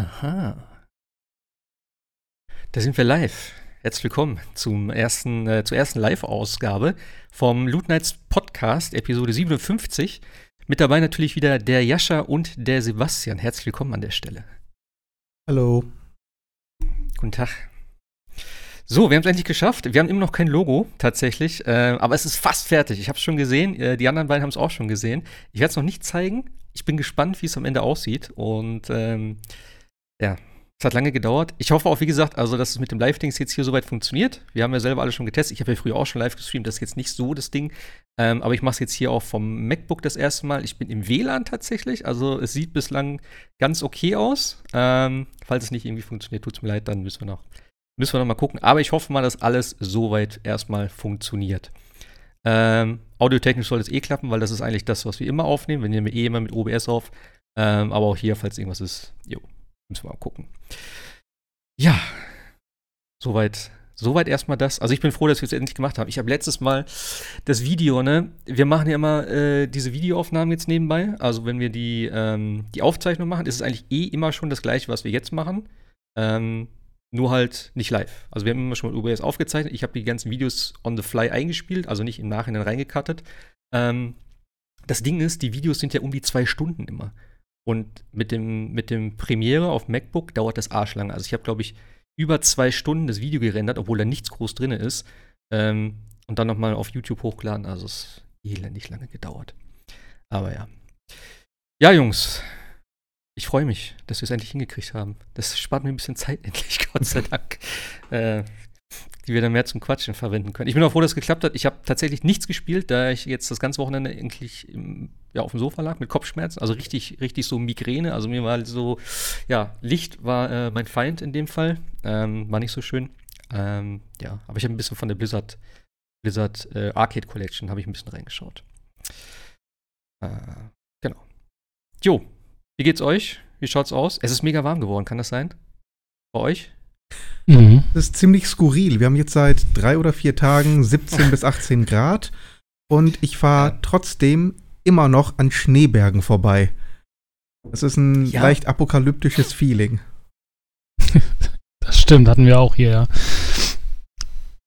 Aha. Da sind wir live. Herzlich willkommen zum ersten, äh, zur ersten Live-Ausgabe vom Loot Nights Podcast, Episode 57. Mit dabei natürlich wieder der Jascha und der Sebastian. Herzlich willkommen an der Stelle. Hallo. Guten Tag. So, wir haben es endlich geschafft. Wir haben immer noch kein Logo, tatsächlich. Äh, aber es ist fast fertig. Ich habe es schon gesehen. Äh, die anderen beiden haben es auch schon gesehen. Ich werde es noch nicht zeigen. Ich bin gespannt, wie es am Ende aussieht. Und ähm, ja, es hat lange gedauert. Ich hoffe auch, wie gesagt, also, dass es mit dem Live-Dings jetzt hier soweit funktioniert. Wir haben ja selber alle schon getestet. Ich habe ja früher auch schon live gestreamt. Das ist jetzt nicht so das Ding. Ähm, aber ich mache es jetzt hier auch vom MacBook das erste Mal. Ich bin im WLAN tatsächlich. Also, es sieht bislang ganz okay aus. Ähm, falls es nicht irgendwie funktioniert, tut es mir leid, dann müssen wir noch, müssen wir noch mal gucken. Aber ich hoffe mal, dass alles soweit erstmal funktioniert. Ähm, audiotechnisch soll es eh klappen, weil das ist eigentlich das, was wir immer aufnehmen. Wir nehmen eh immer mit OBS auf. Ähm, aber auch hier, falls irgendwas ist, jo, Müssen wir mal gucken. Ja, soweit Soweit erstmal das. Also ich bin froh, dass wir es endlich gemacht haben. Ich habe letztes Mal das Video, ne? Wir machen ja immer äh, diese Videoaufnahmen jetzt nebenbei. Also wenn wir die, ähm, die Aufzeichnung machen, ist es eigentlich eh immer schon das gleiche, was wir jetzt machen. Ähm, nur halt nicht live. Also wir haben immer schon mit OBS aufgezeichnet. Ich habe die ganzen Videos on the fly eingespielt, also nicht im Nachhinein reingekattet. Ähm, das Ding ist, die Videos sind ja um die zwei Stunden immer. Und mit dem, mit dem Premiere auf MacBook dauert das arschlang. Also ich habe, glaube ich, über zwei Stunden das Video gerendert, obwohl da nichts groß drin ist. Ähm, und dann nochmal auf YouTube hochgeladen. Also es ist elendig lange gedauert. Aber ja. Ja, Jungs. Ich freue mich, dass wir es endlich hingekriegt haben. Das spart mir ein bisschen Zeit endlich, Gott sei Dank. äh, die wir dann mehr zum Quatschen verwenden können. Ich bin auch froh, dass es geklappt hat. Ich habe tatsächlich nichts gespielt, da ich jetzt das ganze Wochenende eigentlich im, ja, auf dem Sofa lag mit Kopfschmerzen, also richtig, richtig so Migräne. Also mir war so, ja, Licht war äh, mein Feind in dem Fall. Ähm, war nicht so schön. Ähm, ja, aber ich habe ein bisschen von der Blizzard, Blizzard äh, Arcade Collection, habe ich ein bisschen reingeschaut. Äh, genau. Jo, wie geht's euch? Wie schaut's aus? Es ist mega warm geworden, kann das sein? Bei euch? Mhm. Das ist ziemlich skurril. Wir haben jetzt seit drei oder vier Tagen 17 bis 18 Grad und ich fahre trotzdem immer noch an Schneebergen vorbei. Das ist ein ja. leicht apokalyptisches Feeling. das stimmt, hatten wir auch hier, ja.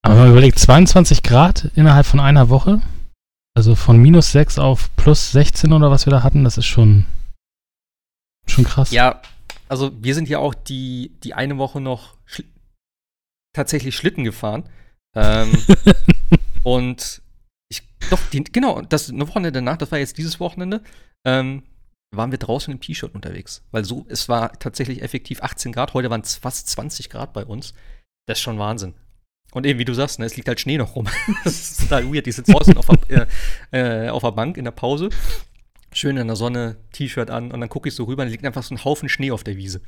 Aber wenn man überlegt, 22 Grad innerhalb von einer Woche, also von minus 6 auf plus 16 oder was wir da hatten, das ist schon, schon krass. Ja, also wir sind ja auch die, die eine Woche noch schl tatsächlich Schlitten gefahren. Ähm, und ich, doch, die, genau, das Wochenende danach, das war jetzt dieses Wochenende, ähm, waren wir draußen im T-Shirt unterwegs. Weil so, es war tatsächlich effektiv 18 Grad, heute waren es fast 20 Grad bei uns. Das ist schon Wahnsinn. Und eben, wie du sagst, ne, es liegt halt Schnee noch rum. das ist total weird. Die sitzen draußen auf der, äh, äh, auf der Bank in der Pause schön in der Sonne, T-Shirt an und dann gucke ich so rüber und liegt einfach so ein Haufen Schnee auf der Wiese.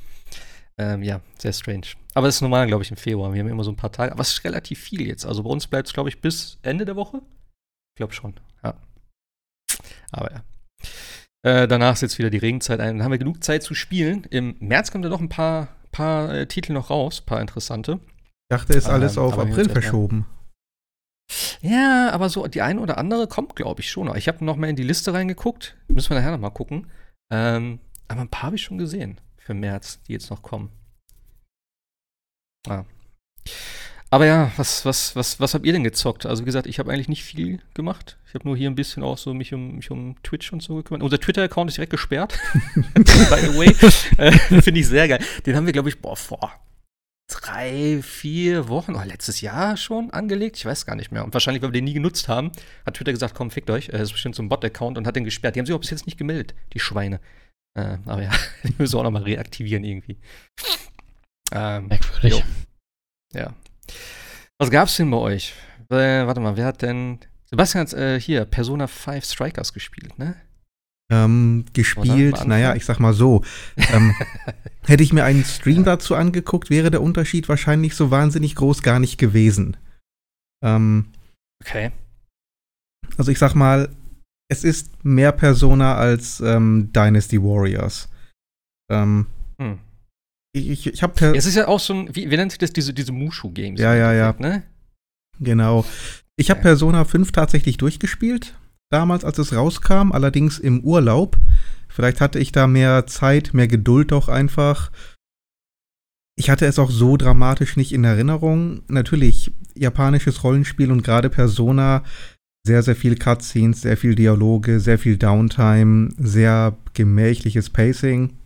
Ähm, ja, sehr strange. Aber das ist normal, glaube ich, im Februar. Wir haben immer so ein paar Tage. Aber es ist relativ viel jetzt. Also bei uns bleibt es, glaube ich, bis Ende der Woche. Ich glaube schon, ja. Aber ja. Äh, danach ist jetzt wieder die Regenzeit ein. Dann haben wir genug Zeit zu spielen. Im März kommt ja noch ein paar, paar äh, Titel noch raus, ein paar interessante. Ich dachte, ist alles ähm, auf April verschoben. Ja, aber so die eine oder andere kommt, glaube ich, schon. Ich habe noch mal in die Liste reingeguckt. Müssen wir nachher noch mal gucken. Ähm, aber ein paar habe ich schon gesehen für März, die jetzt noch kommen. Ah. Aber ja, was, was, was, was habt ihr denn gezockt? Also wie gesagt, ich habe eigentlich nicht viel gemacht. Ich habe nur hier ein bisschen auch so mich um, mich um Twitch und so gekümmert. Unser Twitter-Account ist direkt gesperrt. By the way. äh, Finde ich sehr geil. Den haben wir, glaube ich, boah, vor drei, vier Wochen, oder letztes Jahr schon angelegt. Ich weiß gar nicht mehr. Und wahrscheinlich, weil wir den nie genutzt haben, hat Twitter gesagt, komm, fickt euch. Das ist bestimmt so ein Bot-Account und hat den gesperrt. Die haben sich auch bis jetzt nicht gemeldet, die Schweine. Äh, aber ja, die müssen wir auch nochmal reaktivieren irgendwie. Ähm, Merkwürdig. Jo. Ja. Was gab's denn bei euch? Äh, warte mal, wer hat denn. Sebastian hat äh, hier Persona 5 Strikers gespielt, ne? Ähm, gespielt, naja, ich sag mal so. Ähm, hätte ich mir einen Stream dazu angeguckt, wäre der Unterschied wahrscheinlich so wahnsinnig groß gar nicht gewesen. Ähm, okay. Also ich sag mal, es ist mehr Persona als ähm, Dynasty Warriors. Ähm, hm. Ich, ich, ich hab Es ist ja auch so ein, wie, wie nennt sich das, diese, diese Mushu-Games? Ja, ja, ja. Ne? Genau. Ich habe Persona 5 tatsächlich durchgespielt damals, als es rauskam, allerdings im Urlaub. Vielleicht hatte ich da mehr Zeit, mehr Geduld doch einfach. ich hatte es auch so dramatisch nicht in Erinnerung. Natürlich, japanisches Rollenspiel und gerade Persona, sehr, sehr viel Cutscenes, sehr viel Dialoge, sehr viel Downtime, sehr gemächliches Pacing.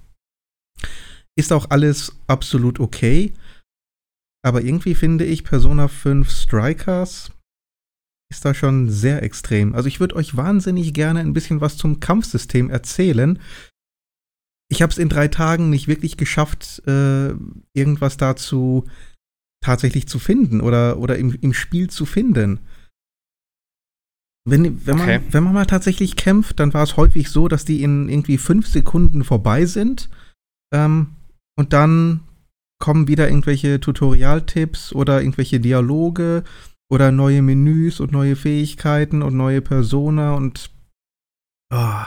Ist auch alles absolut okay. Aber irgendwie finde ich Persona 5 Strikers ist da schon sehr extrem. Also ich würde euch wahnsinnig gerne ein bisschen was zum Kampfsystem erzählen, ich habe es in drei Tagen nicht wirklich geschafft, äh, irgendwas dazu tatsächlich zu finden oder, oder im, im Spiel zu finden. Wenn, wenn, okay. man, wenn man mal tatsächlich kämpft, dann war es häufig so, dass die in irgendwie fünf Sekunden vorbei sind. Ähm, und dann kommen wieder irgendwelche Tutorialtipps oder irgendwelche Dialoge oder neue Menüs und neue Fähigkeiten und neue Persona und oh,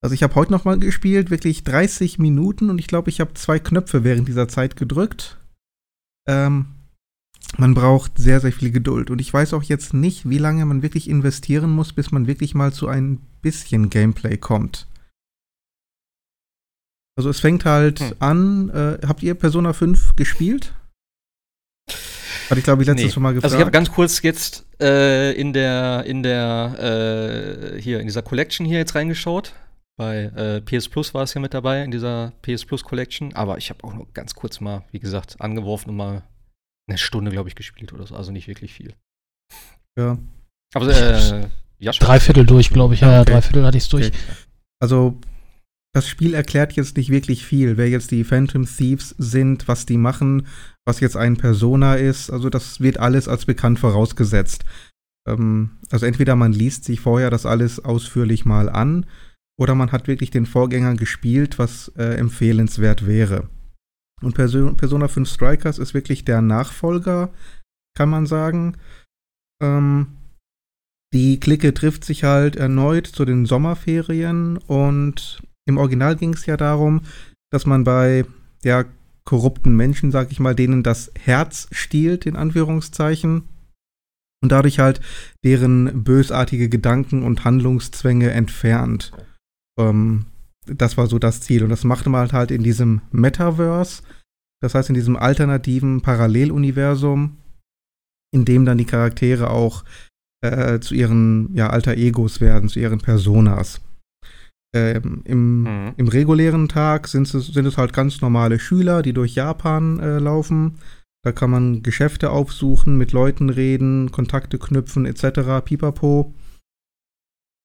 also ich habe heute noch mal gespielt, wirklich 30 Minuten und ich glaube, ich habe zwei Knöpfe während dieser Zeit gedrückt. Ähm, man braucht sehr, sehr viel Geduld. Und ich weiß auch jetzt nicht, wie lange man wirklich investieren muss, bis man wirklich mal zu ein bisschen Gameplay kommt. Also es fängt halt hm. an. Äh, habt ihr Persona 5 gespielt? Hatte ich, glaube ich, letztes nee. Mal gefragt. Also ich habe ganz kurz jetzt äh, in der, in der, äh, hier, in dieser Collection hier jetzt reingeschaut. Bei äh, PS Plus war es ja mit dabei in dieser PS Plus Collection. Aber ich habe auch nur ganz kurz mal, wie gesagt, angeworfen und mal eine Stunde, glaube ich, gespielt oder so. Also nicht wirklich viel. Ja. Aber äh, ja, schon. Dreiviertel durch, glaube ich. Ja, ja, okay. Dreiviertel hatte ich es durch. Okay. Also das Spiel erklärt jetzt nicht wirklich viel, wer jetzt die Phantom Thieves sind, was die machen, was jetzt ein Persona ist. Also das wird alles als bekannt vorausgesetzt. Ähm, also entweder man liest sich vorher das alles ausführlich mal an oder man hat wirklich den Vorgänger gespielt, was äh, empfehlenswert wäre. Und Perso Persona 5 Strikers ist wirklich der Nachfolger, kann man sagen. Ähm, die Clique trifft sich halt erneut zu den Sommerferien und im Original ging es ja darum, dass man bei ja, korrupten Menschen, sag ich mal, denen das Herz stiehlt, in Anführungszeichen, und dadurch halt deren bösartige Gedanken und Handlungszwänge entfernt. Ähm, das war so das Ziel. Und das machte man halt in diesem Metaverse, das heißt in diesem alternativen Paralleluniversum, in dem dann die Charaktere auch äh, zu ihren ja, alter Egos werden, zu ihren Personas. Ähm, im, mhm. Im regulären Tag sind es, sind es halt ganz normale Schüler, die durch Japan äh, laufen. Da kann man Geschäfte aufsuchen, mit Leuten reden, Kontakte knüpfen etc. Pipapo.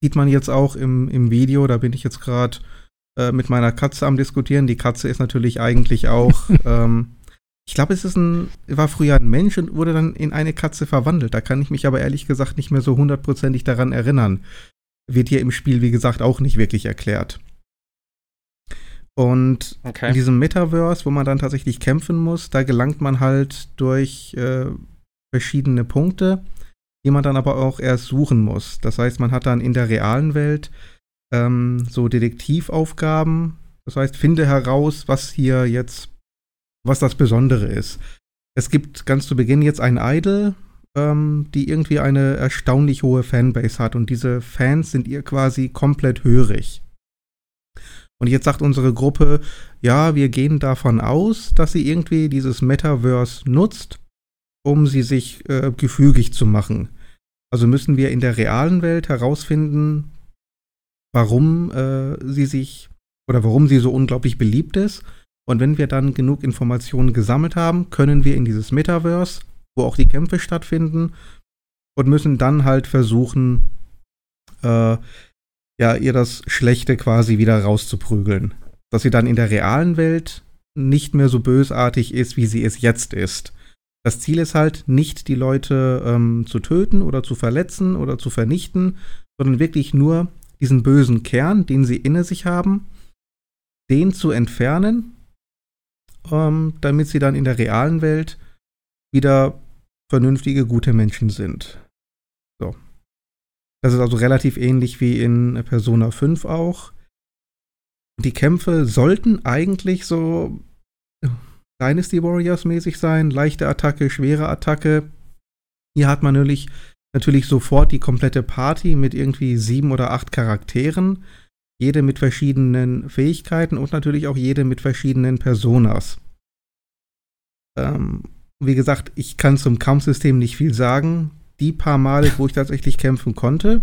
Sieht man jetzt auch im, im Video, da bin ich jetzt gerade äh, mit meiner Katze am diskutieren. Die Katze ist natürlich eigentlich auch, ähm, ich glaube, es ist ein, war früher ein Mensch und wurde dann in eine Katze verwandelt. Da kann ich mich aber ehrlich gesagt nicht mehr so hundertprozentig daran erinnern. Wird hier im Spiel, wie gesagt, auch nicht wirklich erklärt. Und okay. in diesem Metaverse, wo man dann tatsächlich kämpfen muss, da gelangt man halt durch äh, verschiedene Punkte die man dann aber auch erst suchen muss. Das heißt, man hat dann in der realen Welt ähm, so Detektivaufgaben. Das heißt, finde heraus, was hier jetzt, was das Besondere ist. Es gibt ganz zu Beginn jetzt ein Idol, ähm, die irgendwie eine erstaunlich hohe Fanbase hat und diese Fans sind ihr quasi komplett hörig. Und jetzt sagt unsere Gruppe, ja, wir gehen davon aus, dass sie irgendwie dieses Metaverse nutzt, um sie sich äh, gefügig zu machen. Also müssen wir in der realen Welt herausfinden, warum äh, sie sich oder warum sie so unglaublich beliebt ist. Und wenn wir dann genug Informationen gesammelt haben, können wir in dieses Metaverse, wo auch die Kämpfe stattfinden, und müssen dann halt versuchen, äh, ja, ihr das Schlechte quasi wieder rauszuprügeln. Dass sie dann in der realen Welt nicht mehr so bösartig ist, wie sie es jetzt ist. Das Ziel ist halt nicht, die Leute ähm, zu töten oder zu verletzen oder zu vernichten, sondern wirklich nur diesen bösen Kern, den sie inne sich haben, den zu entfernen, ähm, damit sie dann in der realen Welt wieder vernünftige, gute Menschen sind. So. Das ist also relativ ähnlich wie in Persona 5 auch. Die Kämpfe sollten eigentlich so Dynasty Warriors mäßig sein. Leichte Attacke, schwere Attacke. Hier hat man natürlich, natürlich sofort die komplette Party mit irgendwie sieben oder acht Charakteren. Jede mit verschiedenen Fähigkeiten und natürlich auch jede mit verschiedenen Personas. Ähm, wie gesagt, ich kann zum Kampfsystem nicht viel sagen. Die paar Male, wo ich tatsächlich kämpfen konnte,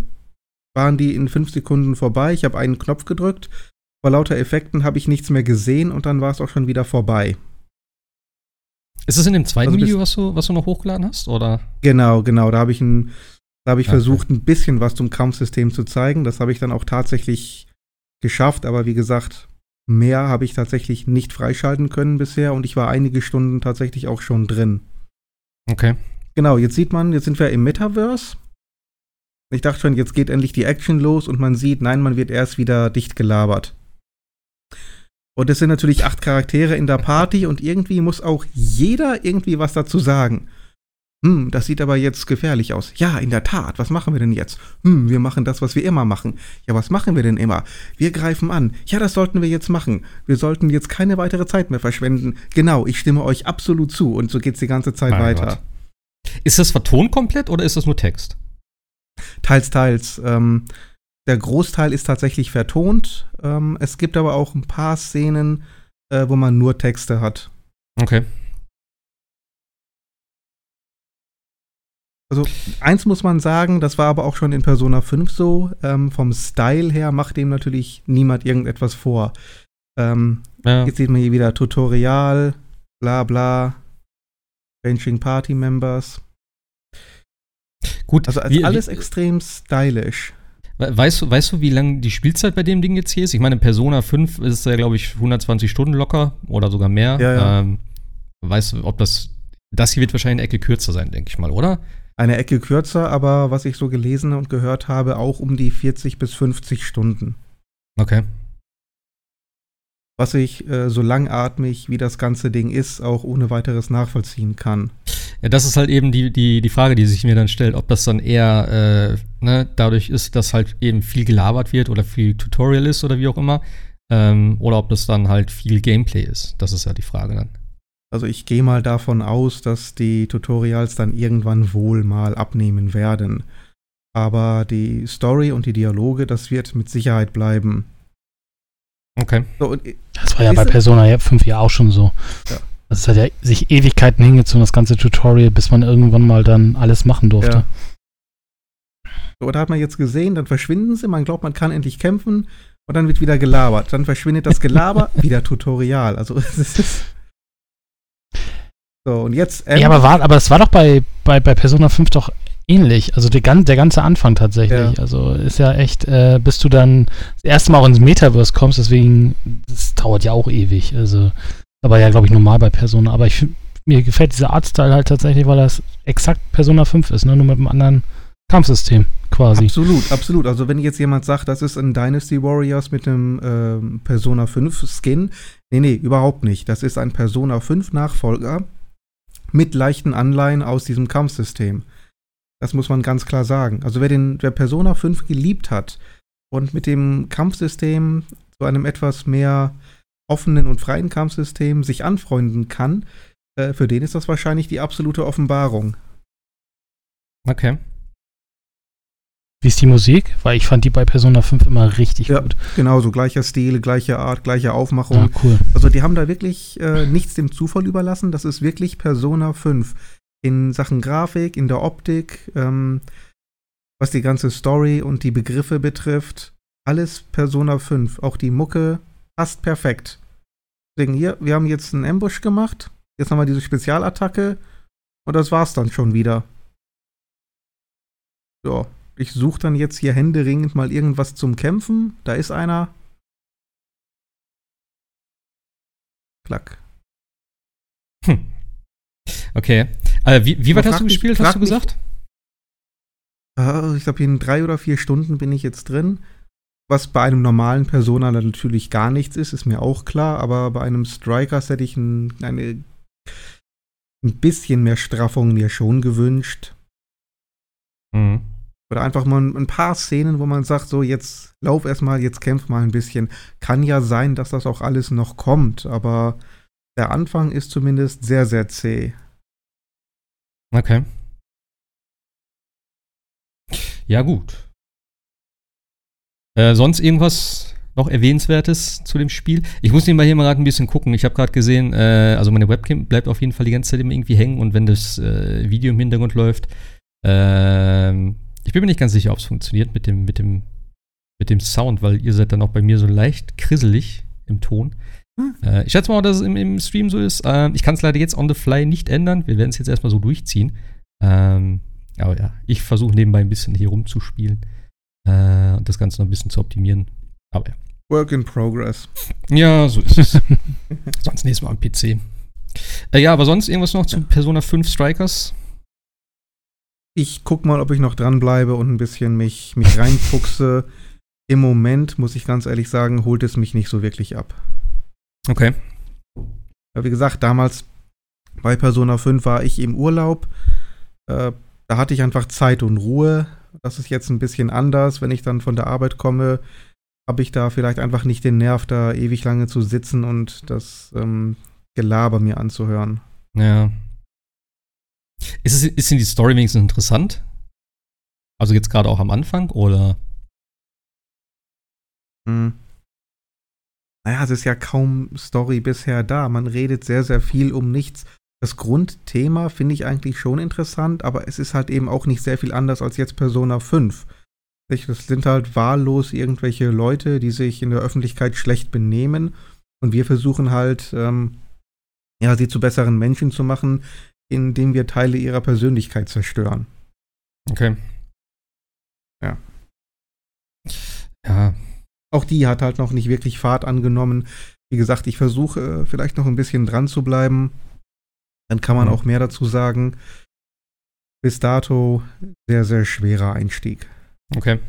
waren die in fünf Sekunden vorbei. Ich habe einen Knopf gedrückt. Vor lauter Effekten habe ich nichts mehr gesehen und dann war es auch schon wieder vorbei. Ist es in dem zweiten Also Video, was du, was du noch hochgeladen hast? Oder? Genau, genau. Da habe ich, ein, da hab ich Okay. versucht, ein bisschen was zum Kampfsystem zu zeigen. Das habe ich dann auch tatsächlich geschafft. Aber wie gesagt, mehr habe ich tatsächlich nicht freischalten können bisher und ich war einige Stunden tatsächlich auch schon drin. Okay. Genau, jetzt sieht man, jetzt sind wir im Metaverse. Ich dachte schon, jetzt geht endlich die Action los und man sieht, nein, man wird erst wieder dicht gelabert. Und es sind natürlich acht Charaktere in der Party und irgendwie muss auch jeder irgendwie was dazu sagen. Hm, das sieht aber jetzt gefährlich aus. Ja, in der Tat, was machen wir denn jetzt? Hm, wir machen das, was wir immer machen. Ja, was machen wir denn immer? Wir greifen an. Ja, das sollten wir jetzt machen. Wir sollten jetzt keine weitere Zeit mehr verschwenden. Genau, ich stimme euch absolut zu und so geht's die ganze Zeit Mein weiter. Gott. Ist das vertont komplett oder ist das nur Text? Teils, teils. Ähm, der Großteil ist tatsächlich vertont. Ähm, es gibt aber auch ein paar Szenen, äh, wo man nur Texte hat. Okay. Also, eins muss man sagen, das war aber auch schon in Persona 5 so. Ähm, vom Style her macht dem natürlich niemand irgendetwas vor. Ähm, Ja. Jetzt sieht man hier wieder Tutorial, bla bla, Changing Party Members. Gut, Also als wie- alles wie- extrem stylisch. We- Weißt du, weißt du, wie lang die Spielzeit bei dem Ding jetzt hier ist? Ich meine, in Persona 5 ist ja, glaube ich, 120 Stunden locker oder sogar mehr. Ja, ja. Ähm, weißt du, ob das. Das hier wird wahrscheinlich eine Ecke kürzer sein, denke ich mal, oder? Eine Ecke kürzer, aber was ich so gelesen und gehört habe, auch um die 40 bis 50 Stunden. Okay. Was ich äh, so langatmig wie das ganze Ding ist, auch ohne weiteres nachvollziehen kann. Ja, das ist halt eben die, die, die Frage, die sich mir dann stellt, ob das dann eher äh, ne, dadurch ist, dass halt eben viel gelabert wird oder viel Tutorial ist oder wie auch immer. Ähm, oder ob das dann halt viel Gameplay ist. Das ist ja die Frage dann. Also ich gehe mal davon aus, dass die Tutorials dann irgendwann wohl mal abnehmen werden. Aber die Story und die Dialoge, das wird mit Sicherheit bleiben. Okay. So, und Das war ja bei Persona ja 5 ja auch schon so. Ja. Also es hat ja sich Ewigkeiten hingezogen, das ganze Tutorial, bis man irgendwann mal dann alles machen durfte. Ja. So, da hat man jetzt gesehen, dann verschwinden sie, man glaubt, man kann endlich kämpfen und dann wird wieder gelabert. Dann verschwindet das Gelaber, wieder Tutorial. Also es ist. So, und jetzt. Ja, aber, war, aber es war doch bei, bei, bei Persona 5 doch ähnlich. Also gan- der ganze Anfang tatsächlich. Ja. Also ist ja echt, äh, bis du dann das erste Mal auch ins Metaverse kommst, deswegen, das dauert ja auch ewig. Also, aber ja, glaube ich, normal bei Persona. Aber ich mir gefällt dieser Artstyle halt tatsächlich, weil das exakt Persona 5 ist, ne? nur mit einem anderen Kampfsystem quasi. Absolut, absolut. Also wenn jetzt jemand sagt, das ist ein Dynasty Warriors mit einem ähm, Persona 5 Skin, nee, nee, überhaupt nicht. Das ist ein Persona 5 Nachfolger mit leichten Anleihen aus diesem Kampfsystem. Das muss man ganz klar sagen. Also wer den wer Persona 5 geliebt hat und mit dem Kampfsystem zu einem etwas mehr offenen und freien Kampfsystem sich anfreunden kann, äh, für den ist das wahrscheinlich die absolute Offenbarung. Okay. Wie ist die Musik? Weil ich fand die bei Persona 5 immer richtig Ja. gut. Genauso gleicher Stil, gleiche Art, gleiche Aufmachung. Ja, cool. Also die haben da wirklich äh, nichts dem Zufall überlassen. Das ist wirklich Persona 5. In Sachen Grafik, in der Optik, ähm, was die ganze Story und die Begriffe betrifft. Alles Persona 5. Auch die Mucke passt perfekt. Deswegen hier, wir haben jetzt einen Ambush gemacht. Jetzt haben wir diese Spezialattacke. Und das war's dann schon wieder. So, ich suche dann jetzt hier händeringend mal irgendwas zum Kämpfen. Da ist einer. Klack. Hm. Okay. Äh, wie, wie weit hast du mich- gespielt, hast du mich- gesagt? Ah, Ich glaube, in drei oder vier Stunden bin ich jetzt drin. Was bei einem normalen Persona natürlich gar nichts ist, ist mir auch klar. Aber bei einem Strikers hätte ich ein, eine, ein bisschen mehr Straffung mir schon gewünscht. Mhm. Oder einfach mal ein paar Szenen, wo man sagt, so jetzt lauf erstmal, jetzt kämpf mal ein bisschen. Kann ja sein, dass das auch alles noch kommt, aber der Anfang ist zumindest sehr, sehr zäh. Okay. Ja, gut. Äh, sonst irgendwas noch Erwähnenswertes zu dem Spiel? Ich muss nebenbei hier mal gerade ein bisschen gucken. Ich habe gerade gesehen, äh, also meine Webcam bleibt auf jeden Fall die ganze Zeit immer irgendwie hängen und wenn das äh, Video im Hintergrund läuft, ähm, ich bin mir nicht ganz sicher, ob es funktioniert mit dem, mit dem, mit dem Sound, weil ihr seid dann auch bei mir so leicht krisselig im Ton. Hm. Äh, ich schätze mal, dass es im, im Stream so ist. Ähm, ich kann es leider jetzt on the fly nicht ändern. Wir werden es jetzt erstmal so durchziehen. Ähm, aber ja, ich versuche nebenbei ein bisschen hier rumzuspielen äh, und das Ganze noch ein bisschen zu optimieren. Aber ja. Work in progress. Ja, so ist es. sonst nächstes Mal am PC. Äh, ja, aber sonst irgendwas noch zu Persona 5 Strikers? Ich guck mal, ob ich noch dranbleibe und ein bisschen mich, mich reinfuchse. Im Moment, muss ich ganz ehrlich sagen, holt es mich nicht so wirklich ab. Okay. Ja, wie gesagt, damals bei Persona 5 war ich im Urlaub. Äh, da hatte ich einfach Zeit und Ruhe. Das ist jetzt ein bisschen anders. Wenn ich dann von der Arbeit komme, habe ich da vielleicht einfach nicht den Nerv, da ewig lange zu sitzen und das ähm, Gelaber mir anzuhören. Ja. Ist, es, ist denn die Story wenigstens interessant? Also jetzt gerade auch am Anfang oder? Hm. Naja, es ist ja kaum Story bisher da. Man redet sehr, sehr viel um nichts. Das Grundthema finde ich eigentlich schon interessant, aber es ist halt eben auch nicht sehr viel anders als jetzt Persona 5. Das sind halt wahllos irgendwelche Leute, die sich in der Öffentlichkeit schlecht benehmen und wir versuchen halt, ähm, ja, sie zu besseren Menschen zu machen, indem wir Teile ihrer Persönlichkeit zerstören. Okay. Ja. Ja. Auch die hat halt noch nicht wirklich Fahrt angenommen. Wie gesagt, ich versuche äh, vielleicht noch ein bisschen dran zu bleiben. Dann kann man mhm. auch mehr dazu sagen. Bis dato sehr, sehr schwerer Einstieg. Okay.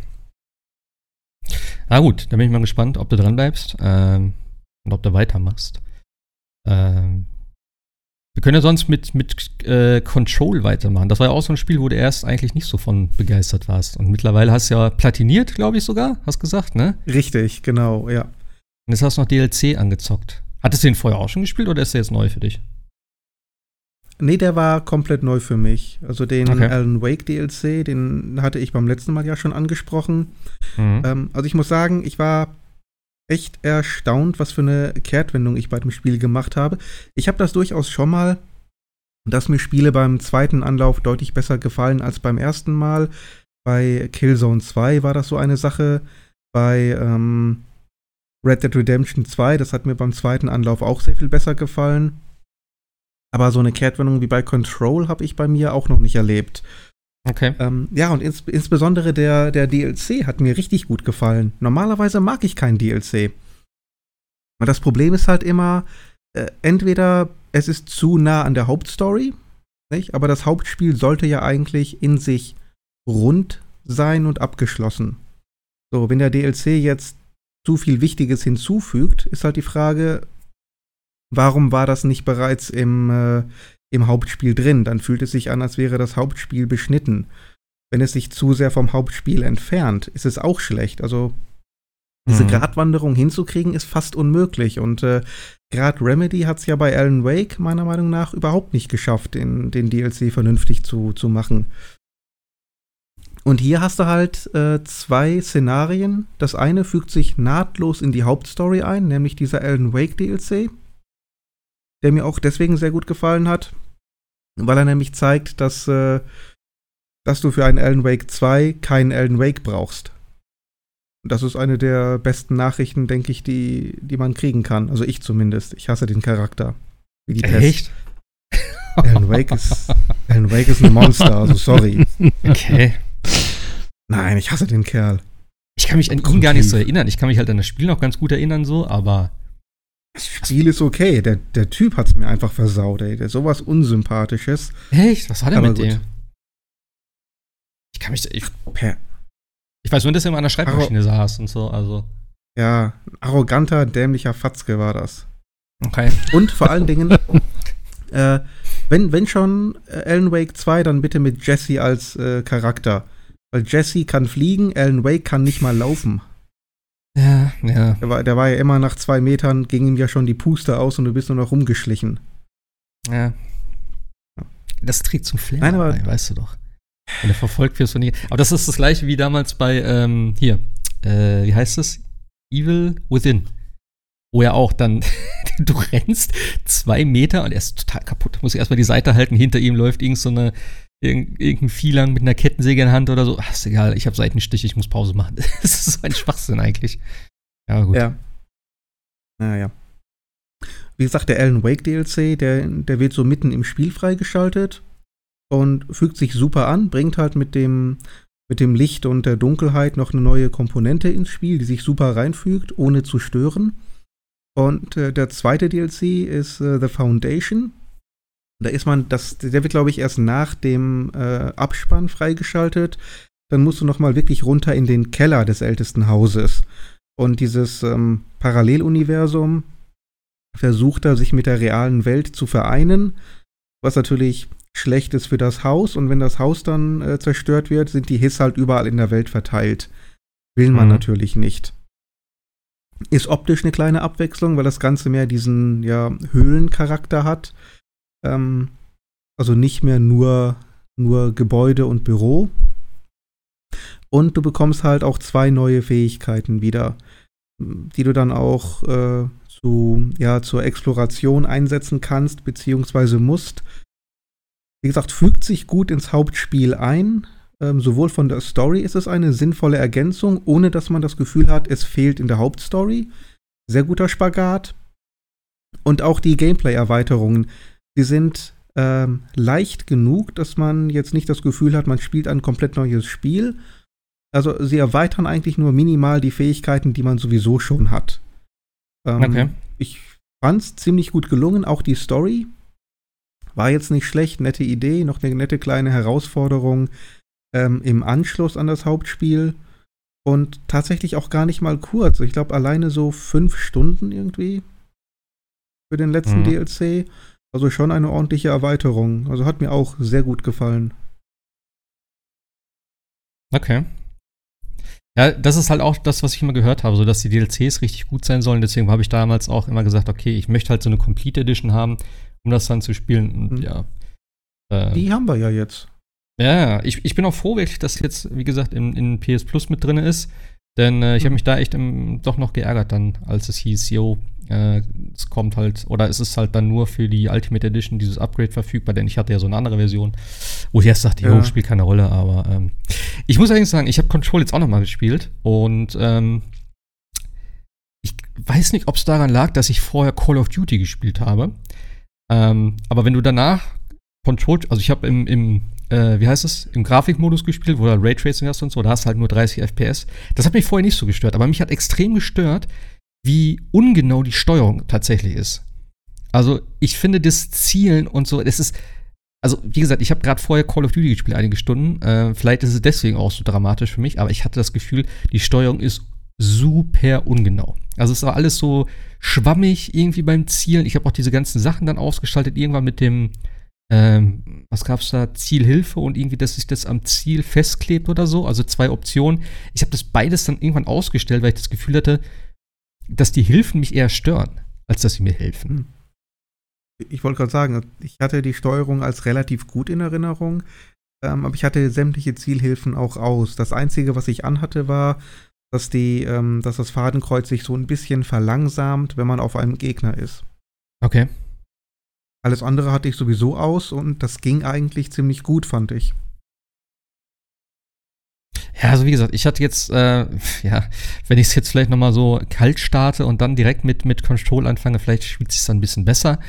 Na gut, dann bin ich mal gespannt, ob du dran bleibst ähm, und ob du weitermachst. Ähm, wir können ja sonst mit, mit äh, Control weitermachen. Das war ja auch so ein Spiel, wo du erst eigentlich nicht so von begeistert warst. Und mittlerweile hast du ja platiniert, glaube ich sogar, hast gesagt, ne? Richtig, genau, ja. Und jetzt hast du noch DLC angezockt. Hattest du den vorher auch schon gespielt oder ist der jetzt neu für dich? Nee, der war komplett neu für mich. Also den okay. Alan Wake DLC, den hatte ich beim letzten Mal ja schon angesprochen. Mhm. Ähm, also ich muss sagen, ich war echt erstaunt, was für eine Kehrtwendung ich bei dem Spiel gemacht habe. Ich habe das durchaus schon mal, dass mir Spiele beim zweiten Anlauf deutlich besser gefallen als beim ersten Mal. Bei Killzone 2 war das so eine Sache. Bei ähm, Red Dead Redemption 2, das hat mir beim zweiten Anlauf auch sehr viel besser gefallen. Aber so eine Kehrtwendung wie bei Control habe ich bei mir auch noch nicht erlebt. Okay. Ähm, ja, und ins, insbesondere der, der DLC hat mir richtig gut gefallen. Normalerweise mag ich keinen DLC. Und das Problem ist halt immer, äh, entweder es ist zu nah an der Hauptstory, nicht? aber das Hauptspiel sollte ja eigentlich in sich rund sein und abgeschlossen. So, wenn der DLC jetzt zu viel Wichtiges hinzufügt, ist halt die Frage, warum war das nicht bereits im, äh, im Hauptspiel drin? Dann fühlt es sich an, als wäre das Hauptspiel beschnitten. Wenn es sich zu sehr vom Hauptspiel entfernt, ist es auch schlecht. Also diese mhm. Gratwanderung hinzukriegen, ist fast unmöglich. Und äh, gerade Remedy hat es ja bei Alan Wake meiner Meinung nach überhaupt nicht geschafft, den, den DLC vernünftig zu, zu machen. Und hier hast du halt äh, zwei Szenarien. Das eine fügt sich nahtlos in die Hauptstory ein, nämlich dieser Alan Wake DLC der mir auch deswegen sehr gut gefallen hat, weil er nämlich zeigt, dass, äh, dass du für einen Alan Wake 2 keinen Alan Wake brauchst. Und das ist eine der besten Nachrichten, denke ich, die, die man kriegen kann. Also ich zumindest. Ich hasse den Charakter. Wie die Echt? Alan Wake ist, Alan Wake ist ein Monster, also sorry. Okay. Nein, ich hasse den Kerl. Ich kann mich an ihn gar nicht so erinnern. Ich kann mich halt an das Spiel noch ganz gut erinnern, so, aber das Spiel ist okay. Der, der Typ hat's mir einfach versaut, ey. Der ist sowas Unsympathisches. Echt? Was hat er mit dem? Ich kann mich. Ich, per ich weiß nur, dass er immer an der Schreibmaschine Arro saß und so, also. Ja, arroganter, dämlicher Fatzke war das. Okay. Und vor allen Dingen, äh, wenn, wenn schon äh, Alan Wake 2, dann bitte mit Jesse als äh, Charakter. Weil Jesse kann fliegen, Alan Wake kann nicht mal laufen. Ja, ja. Der war, der war ja immer nach zwei Metern, ging ihm ja schon die Puste aus und du bist nur noch rumgeschlichen. Ja. Das trägt zum Flair, Nein, aber, weißt du doch. Wenn du verfolgt wirst von ihr. Aber das ist das gleiche wie damals bei, ähm, hier, äh, wie heißt es? Evil Within. Wo er auch dann, du rennst zwei Meter und er ist total kaputt. Muss erstmal die Seite halten, hinter ihm läuft irgend so eine, irgendein Vielang mit einer Kettensäge in der Hand oder so. Ach, ist egal, ich habe Seitenstich, ich muss Pause machen. Das ist so ein Schwachsinn eigentlich. Ja, gut. Ja. Naja. Wie gesagt, der Alan Wake DLC, der, der wird so mitten im Spiel freigeschaltet und fügt sich super an, bringt halt mit dem, mit dem Licht und der Dunkelheit noch eine neue Komponente ins Spiel, die sich super reinfügt, ohne zu stören. Und äh, der zweite DLC ist äh, The Foundation. Da ist man, das, der wird, glaube ich, erst nach dem äh, Abspann freigeschaltet. Dann musst du noch mal wirklich runter in den Keller des ältesten Hauses. Und dieses ähm, Paralleluniversum versucht er, sich mit der realen Welt zu vereinen, was natürlich schlecht ist für das Haus. Und wenn das Haus dann äh, zerstört wird, sind die Hisse halt überall in der Welt verteilt. Will man mhm. natürlich nicht. Ist optisch eine kleine Abwechslung, weil das Ganze mehr diesen ja, Höhlencharakter hat. Ähm, also nicht mehr nur, nur Gebäude und Büro. Und du bekommst halt auch zwei neue Fähigkeiten wieder, die du dann auch äh, zu, ja, zur Exploration einsetzen kannst, beziehungsweise musst. Wie gesagt, fügt sich gut ins Hauptspiel ein. Ähm, sowohl von der Story ist es eine sinnvolle Ergänzung, ohne dass man das Gefühl hat, es fehlt in der Hauptstory. Sehr guter Spagat. Und auch die Gameplay-Erweiterungen, die sind ähm, leicht genug, dass man jetzt nicht das Gefühl hat, man spielt ein komplett neues Spiel. Also sie erweitern eigentlich nur minimal die Fähigkeiten, die man sowieso schon hat. Ähm, okay. Ich fand's ziemlich gut gelungen, auch die Story. War jetzt nicht schlecht, nette Idee, noch eine nette kleine Herausforderung ähm, im Anschluss an das Hauptspiel. Und tatsächlich auch gar nicht mal kurz. Ich glaube, alleine so fünf Stunden irgendwie für den letzten mhm. DLC. Also schon eine ordentliche Erweiterung. Also hat mir auch sehr gut gefallen. Okay. Ja, das ist halt auch das, was ich immer gehört habe, so dass die DLCs richtig gut sein sollen. Deswegen habe ich damals auch immer gesagt, okay, ich möchte halt so eine Complete Edition haben, um das dann zu spielen. Und, mhm. ja. Äh, die haben wir ja jetzt. Ja, ich, ich bin auch froh, wirklich, dass jetzt, wie gesagt, in, in PS Plus mit drin ist. Denn äh, ich habe mhm. mich da echt im, doch noch geärgert dann, als es hieß, yo, äh, es kommt halt, oder es ist halt dann nur für die Ultimate Edition dieses Upgrade verfügbar, denn ich hatte ja so eine andere Version, wo ich erst dachte, ja. jo, spielt keine Rolle, aber ähm, ich muss allerdings sagen, ich habe Control jetzt auch noch mal gespielt und ähm, ich weiß nicht, ob es daran lag, dass ich vorher Call of Duty gespielt habe. Ähm, aber wenn du danach Control, also ich habe im, im äh, wie heißt es, im Grafikmodus gespielt, wo du halt Raytracing hast und so, da hast du halt nur 30 FPS. Das hat mich vorher nicht so gestört, aber mich hat extrem gestört, wie ungenau die Steuerung tatsächlich ist. Also, ich finde das Zielen und so, das ist, also wie gesagt, ich habe gerade vorher Call of Duty gespielt, einige Stunden. Äh, vielleicht ist es deswegen auch so dramatisch für mich, aber ich hatte das Gefühl, die Steuerung ist super ungenau. Also es war alles so schwammig irgendwie beim Zielen. Ich habe auch diese ganzen Sachen dann ausgestaltet, irgendwann mit dem, ähm, was gab's da, Zielhilfe und irgendwie, dass sich das am Ziel festklebt oder so. Also zwei Optionen. Ich habe das beides dann irgendwann ausgestellt, weil ich das Gefühl hatte, dass die Hilfen mich eher stören, als dass sie mir helfen. Hm. Ich wollte gerade sagen, ich hatte die Steuerung als relativ gut in Erinnerung, ähm, aber ich hatte sämtliche Zielhilfen auch aus. Das Einzige, was ich anhatte, war, dass, die, ähm, dass das Fadenkreuz sich so ein bisschen verlangsamt, wenn man auf einem Gegner ist. Okay. Alles andere hatte ich sowieso aus und das ging eigentlich ziemlich gut, fand ich. Ja, also wie gesagt, ich hatte jetzt, äh, ja, wenn ich es jetzt vielleicht nochmal so kalt starte und dann direkt mit, mit Control anfange, vielleicht spielt es sich dann ein bisschen besser.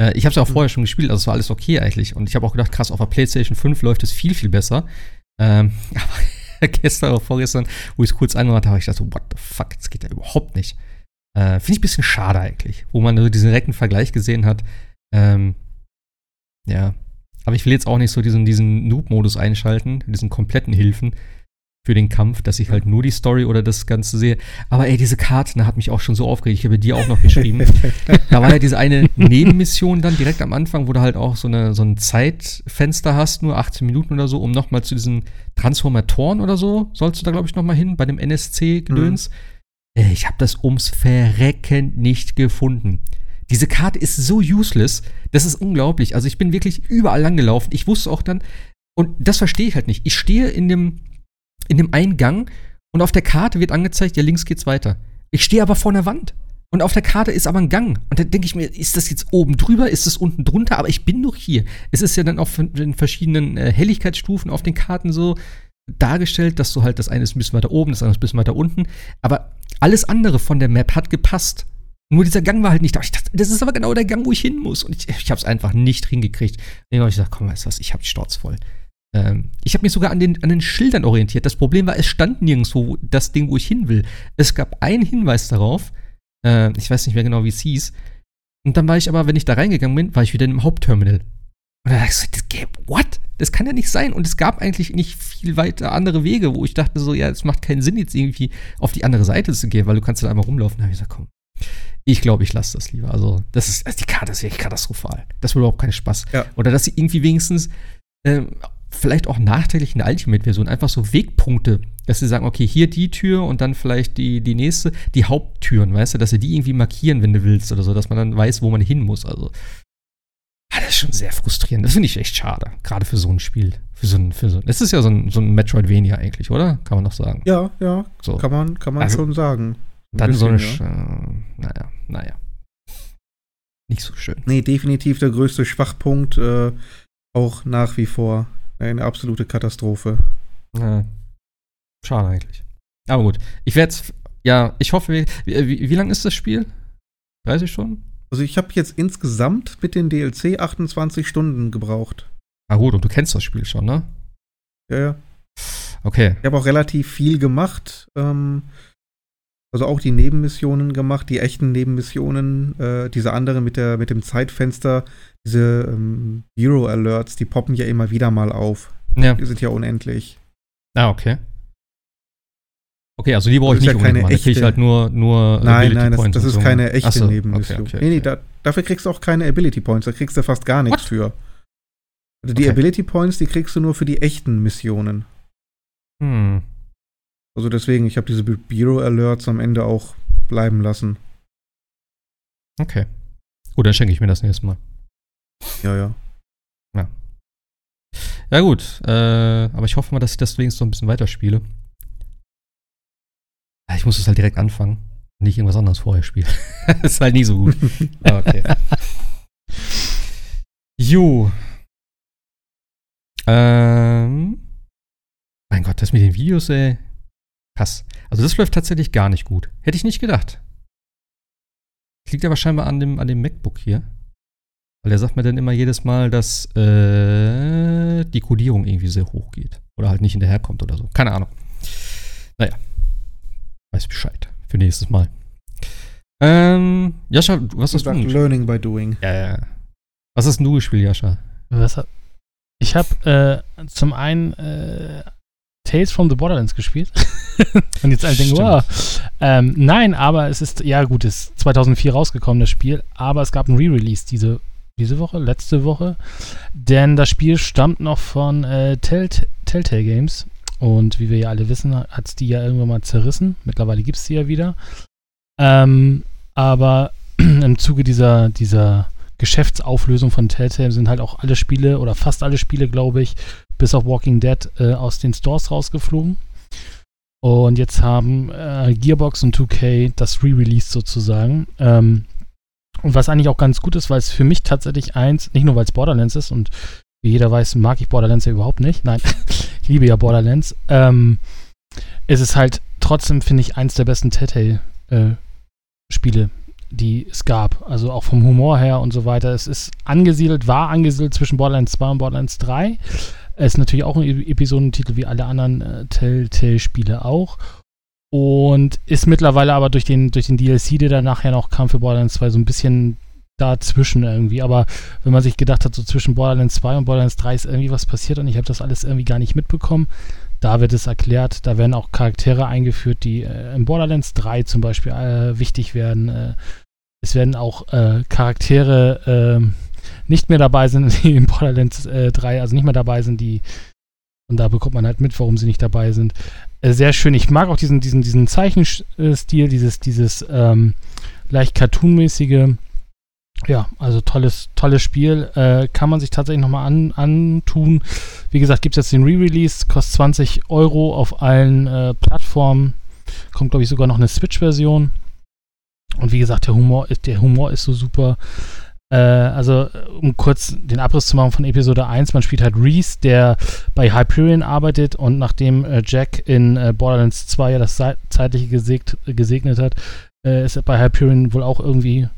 Äh, ich habe es ja auch mhm. vorher schon gespielt, also es war alles okay eigentlich. Und ich habe auch gedacht, krass, auf der PlayStation 5 läuft es viel, viel besser. Ähm, aber gestern oder vorgestern, wo ich es kurz angemacht habe, habe ich gedacht, so, what the fuck, das geht ja überhaupt nicht. Äh, Finde ich ein bisschen schade eigentlich, wo man so diesen direkten Vergleich gesehen hat. Ähm, ja. Aber ich will jetzt auch nicht so diesen, diesen Noob-Modus einschalten, diesen kompletten Hilfen für den Kampf, dass ich halt nur die Story oder das Ganze sehe. Aber ey, diese Karte ne, hat mich auch schon so aufgeregt. Ich habe dir auch noch geschrieben. da war ja diese eine Nebenmission dann direkt am Anfang, wo du halt auch so, eine, so ein Zeitfenster hast, nur 18 Minuten oder so, um nochmal zu diesen Transformatoren oder so, sollst du da, glaube ich, nochmal hin, bei dem NSC-Gedöns. Mhm. Ey, ich habe das ums Verrecken nicht gefunden. Diese Karte ist so useless, das ist unglaublich. Also ich bin wirklich überall lang gelaufen. Ich wusste auch dann, und das verstehe ich halt nicht. Ich stehe in dem in dem Eingang und auf der Karte wird angezeigt, ja, links geht's weiter. Ich stehe aber vor einer Wand. Und auf der Karte ist aber ein Gang. Und dann denke ich mir, ist das jetzt oben drüber, ist das unten drunter? Aber ich bin doch hier. Es ist ja dann auf den verschiedenen äh, Helligkeitsstufen auf den Karten so dargestellt, dass du halt das eine ist ein bisschen weiter oben, das andere ist ein bisschen weiter unten. Aber alles andere von der Map hat gepasst. Nur dieser Gang war halt nicht da. Ich dachte, das ist aber genau der Gang, wo ich hin muss. Und ich, ich habe es einfach nicht hingekriegt. Und dann habe ich gesagt, komm, weißt du was, ich habe die Storz voll. Ähm, ich habe mich sogar an den, an den Schildern orientiert. Das Problem war, es stand nirgendwo das Ding, wo ich hin will. Es gab einen Hinweis darauf. Äh, ich weiß nicht mehr genau, wie es hieß. Und dann war ich aber, wenn ich da reingegangen bin, war ich wieder im Hauptterminal. Und dann dachte ich so, what? Das kann ja nicht sein. Und es gab eigentlich nicht viel weiter andere Wege, wo ich dachte so, ja, es macht keinen Sinn, jetzt irgendwie auf die andere Seite zu gehen, weil du kannst da einmal rumlaufen. Da habe ich gesagt, komm, ich glaube, ich lasse das lieber. Also, das ist, also die Karte ist wirklich katastrophal. Das wird überhaupt keinen Spaß. Ja. Oder dass sie irgendwie wenigstens ähm, vielleicht auch nachträglich in der Ultimate-Version einfach so Wegpunkte, dass sie sagen, okay, hier die Tür und dann vielleicht die, die nächste, die Haupttüren, weißt du, dass sie die irgendwie markieren, wenn du willst oder so, dass man dann weiß, wo man hin muss. Also, ah, das ist schon sehr frustrierend. Das finde ich echt schade, gerade für so ein Spiel. Für so ein, für so, das ist ja so ein, so ein Metroidvania eigentlich, oder? Kann man doch sagen. Ja, ja, So. kann man, kann man Also, schon sagen. Ein Dann so eine, bisschen, Sch- äh, naja, naja. Nicht so schön. Nee, definitiv der größte Schwachpunkt, äh, auch nach wie vor. Eine absolute Katastrophe. Ja. Schade eigentlich. Aber gut. Ich werde es, ja, ich hoffe, wie, wie, wie lang ist das Spiel? 30 Stunden? Also ich habe jetzt insgesamt mit den DLC 28 Stunden gebraucht. Ah gut, und du kennst das Spiel schon, ne? Ja, ja. Okay. Ich habe auch relativ viel gemacht. Ähm, also auch die Nebenmissionen gemacht, die echten Nebenmissionen, äh, diese andere mit, der, mit dem Zeitfenster, diese ähm, Hero Alerts, die poppen ja immer wieder mal auf. Ja. Die sind ja unendlich. Ah, okay. Okay, also die brauche ich nicht ja keine mal. Da kriege ich echte- halt nur, nur Nein, Ability nein, das, Points das ist so. keine echte Ach so, Nebenmission. Okay, okay, Nee, nee, da, dafür kriegst du auch keine Ability Points, da kriegst du fast gar nichts What? für. Also die Okay. Ability Points, die kriegst du nur für die echten Missionen. Hm. Also deswegen, ich habe diese Hero Alerts am Ende auch bleiben lassen. Okay. Gut, dann schenke ich mir das nächste Mal. Ja, ja. Ja, gut. Äh, aber ich hoffe mal, dass ich das wenigstens noch ein bisschen weiterspiele. Ja, Ich muss es halt direkt anfangen. Nicht irgendwas anderes vorher spielen. das ist halt nie so gut. Aber okay. Jo. Ähm. Mein Gott, das mit den Videos, ey. Krass. Also das läuft tatsächlich gar nicht gut. Hätte ich nicht gedacht. Das liegt aber scheinbar an dem, an dem MacBook hier. Weil der sagt mir dann immer jedes Mal, dass äh, die Codierung irgendwie sehr hoch geht. Oder halt nicht hinterherkommt oder so. Keine Ahnung. Naja. Weiß Bescheid. Für nächstes Mal. Ähm, Jascha, du- was hast du? Learning by doing. Ja, ja. Was hast du gespielt, Jascha? Was hat, ich habe äh, zum einen äh, Tales from the Borderlands gespielt. Und jetzt alle denken, wow. Ähm, nein, aber es ist, ja gut, es ist 2004 rausgekommen, das Spiel, aber es gab ein Re-Release diese, diese Woche, letzte Woche. Denn das Spiel stammt noch von äh, Tellt Telltale Games. Und wie wir ja alle wissen, hat es die ja irgendwann mal zerrissen. Mittlerweile gibt es die ja wieder. Ähm, aber im Zuge dieser, dieser Geschäftsauflösung von Telltale sind halt auch alle Spiele oder fast alle Spiele, glaube ich, bis auf Walking Dead äh, aus den Stores rausgeflogen. Und jetzt haben äh, Gearbox und 2K das Re-Release sozusagen. Ähm, und was eigentlich auch ganz gut ist, weil es für mich tatsächlich eins, nicht nur weil es Borderlands ist und wie jeder weiß, mag ich Borderlands ja überhaupt nicht. Nein, ich liebe ja Borderlands. Ähm, es ist halt trotzdem, finde ich, eins der besten Telltale-Spiele, die es gab. Also auch vom Humor her und so weiter. Es ist angesiedelt, war angesiedelt zwischen Borderlands 2 und Borderlands 3. Es ist natürlich auch ein E- Episodentitel wie alle anderen äh, Telltale-Spiele auch. Und ist mittlerweile aber durch den, durch den DLC, der dann nachher noch kam für Borderlands 2, so ein bisschen dazwischen irgendwie. Aber wenn man sich gedacht hat, so zwischen Borderlands 2 und Borderlands 3 ist irgendwie was passiert und ich habe das alles irgendwie gar nicht mitbekommen, da wird es erklärt, da werden auch Charaktere eingeführt, die äh, in Borderlands 3 zum Beispiel äh, wichtig werden. Äh, es werden auch äh, Charaktere äh, nicht mehr dabei sind, die in Borderlands äh, 3, also nicht mehr dabei sind, die und da bekommt man halt mit, warum sie nicht dabei sind. Äh, sehr schön. Ich mag auch diesen, diesen, diesen Zeichenstil, dieses, dieses ähm, leicht cartoonmäßige. Ja, also tolles, tolles Spiel. Äh, kann man sich tatsächlich nochmal an, antun. Wie gesagt, gibt es jetzt den Re-Release, kostet 20 Euro auf allen äh, Plattformen. kommt, glaube ich, sogar noch eine Switch-Version. Und wie gesagt, der Humor, der Humor ist so super. Äh, also, um kurz den Abriss zu machen von Episode 1, man spielt halt Reese, der bei Hyperion arbeitet und nachdem äh, Jack in äh, Borderlands 2 ja das zeitliche gesegt, gesegnet hat, äh, ist bei Hyperion wohl auch irgendwie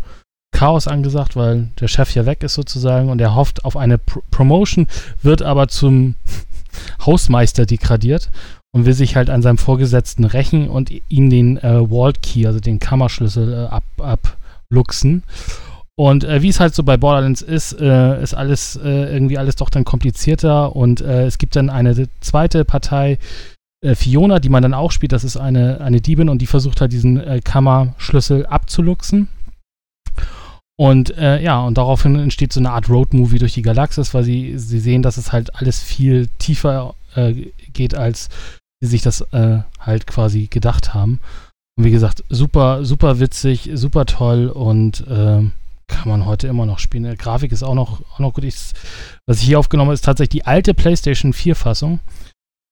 Chaos angesagt, weil der Chef ja weg ist sozusagen und er hofft auf eine Pro Promotion, wird aber zum Hausmeister degradiert und will sich halt an seinem Vorgesetzten rächen und ihm den äh, Vault Key, also den Kammerschlüssel, äh, ab, abluchsen. Und äh, wie es halt so bei Borderlands ist, äh, ist alles äh, irgendwie alles doch dann komplizierter und äh, es gibt dann eine zweite Partei, äh, Fiona, die man dann auch spielt. Das ist eine, eine Diebin und die versucht halt diesen äh, Kammerschlüssel abzuluxen. Und ja, und daraufhin entsteht so eine Art Road-Movie durch die Galaxis, weil sie, sie sehen, dass es halt alles viel tiefer geht, als sie sich das halt quasi gedacht haben. Und wie gesagt, super, super witzig, super toll und ähm, kann man heute immer noch spielen. Die Grafik ist auch noch, auch noch gut. Ich, was ich hier aufgenommen habe, ist tatsächlich die alte PlayStation 4-Fassung.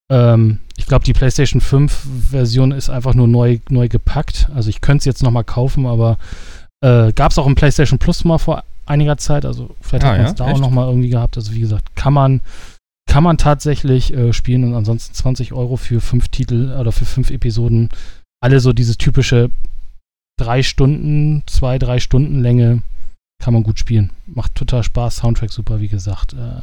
Ähm, ich glaube, die PlayStation 5-Version ist einfach nur neu, neu gepackt. Also ich könnte es jetzt nochmal kaufen, aber äh, gab es auch im PlayStation Plus mal vor einiger Zeit. Also vielleicht ah, hat man es ja? da Echt? auch nochmal irgendwie gehabt. Also wie gesagt, kann man, kann man tatsächlich äh, spielen und ansonsten 20 Euro für fünf Titel oder für fünf Episoden. Alle so dieses typische drei Stunden, zwei, drei Stunden Länge kann man gut spielen. Macht total Spaß. Soundtrack super, wie gesagt. Äh,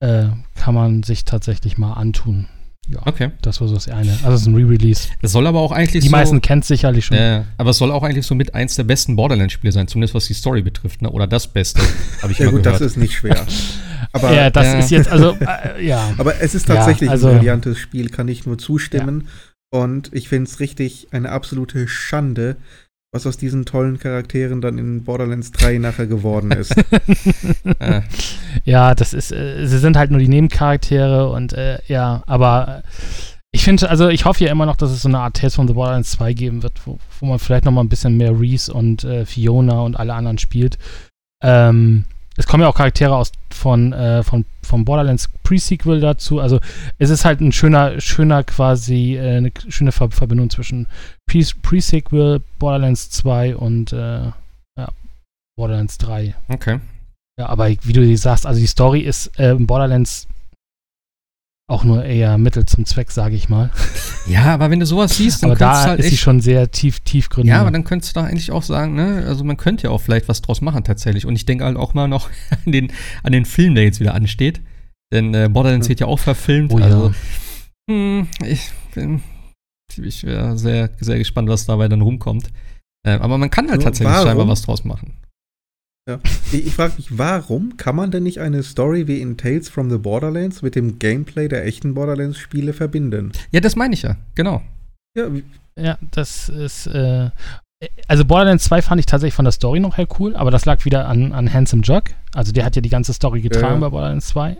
äh, kann man sich tatsächlich mal antun. Ja, okay. Das war so das eine. Also es ist ein Re-Release. Es soll aber auch eigentlich Die so, meisten kennt es sicherlich schon. Äh, aber es soll auch eigentlich so mit eins der besten Borderlands-Spiele sein, zumindest was die Story betrifft, ne? Oder das Beste, habe ich ja, gut, gehört. das ist nicht schwer. Aber, ja, das äh, ist jetzt, also, äh, ja. Aber es ist tatsächlich ja, also, ein brillantes Spiel, kann ich nur zustimmen. Ja. Und ich finde es richtig eine absolute Schande, was aus diesen tollen Charakteren dann in Borderlands 3 nachher geworden ist. ja, das ist, äh, sie sind halt nur die Nebencharaktere und äh, ja, aber ich finde, also ich hoffe ja immer noch, dass es so eine Art Tales von The Borderlands 2 geben wird, wo, wo man vielleicht noch mal ein bisschen mehr Reese und äh, Fiona und alle anderen spielt. Ähm, es kommen ja auch Charaktere aus von, äh, von, von Borderlands Pre-Sequel dazu. Also es ist halt ein schöner, schöner quasi, äh, eine schöne Ver Verbindung zwischen Pre-Sequel, Borderlands 2 und äh, ja, Borderlands 3. Okay. Ja, aber wie du sagst, also die Story ist äh, Borderlands auch nur eher Mittel zum Zweck, sage ich mal. Ja, aber wenn du sowas siehst, dann aber da halt ist sie schon sehr tief, tiefgründig. Ja, aber dann könntest du doch eigentlich auch sagen, ne, also man könnte ja auch vielleicht was draus machen tatsächlich. Und ich denke halt auch mal noch an den, an den Film, der jetzt wieder ansteht. Denn äh, Borderlands wird ja auch verfilmt. Oh, also, ja. hm, ich bin, ich wäre sehr, sehr gespannt, was dabei dann rumkommt. Äh, aber man kann halt tatsächlich warum? scheinbar was draus machen. Ja. Ich, ich frage mich, warum kann man denn nicht eine Story wie in Tales from the Borderlands mit dem Gameplay der echten Borderlands-Spiele verbinden? Ja, das meine ich ja, genau. Ja, ja das ist. Äh, also Borderlands 2 fand ich tatsächlich von der Story noch her cool, aber das lag wieder an, an Handsome Jug. Also der hat ja die ganze Story getragen ja. bei Borderlands 2.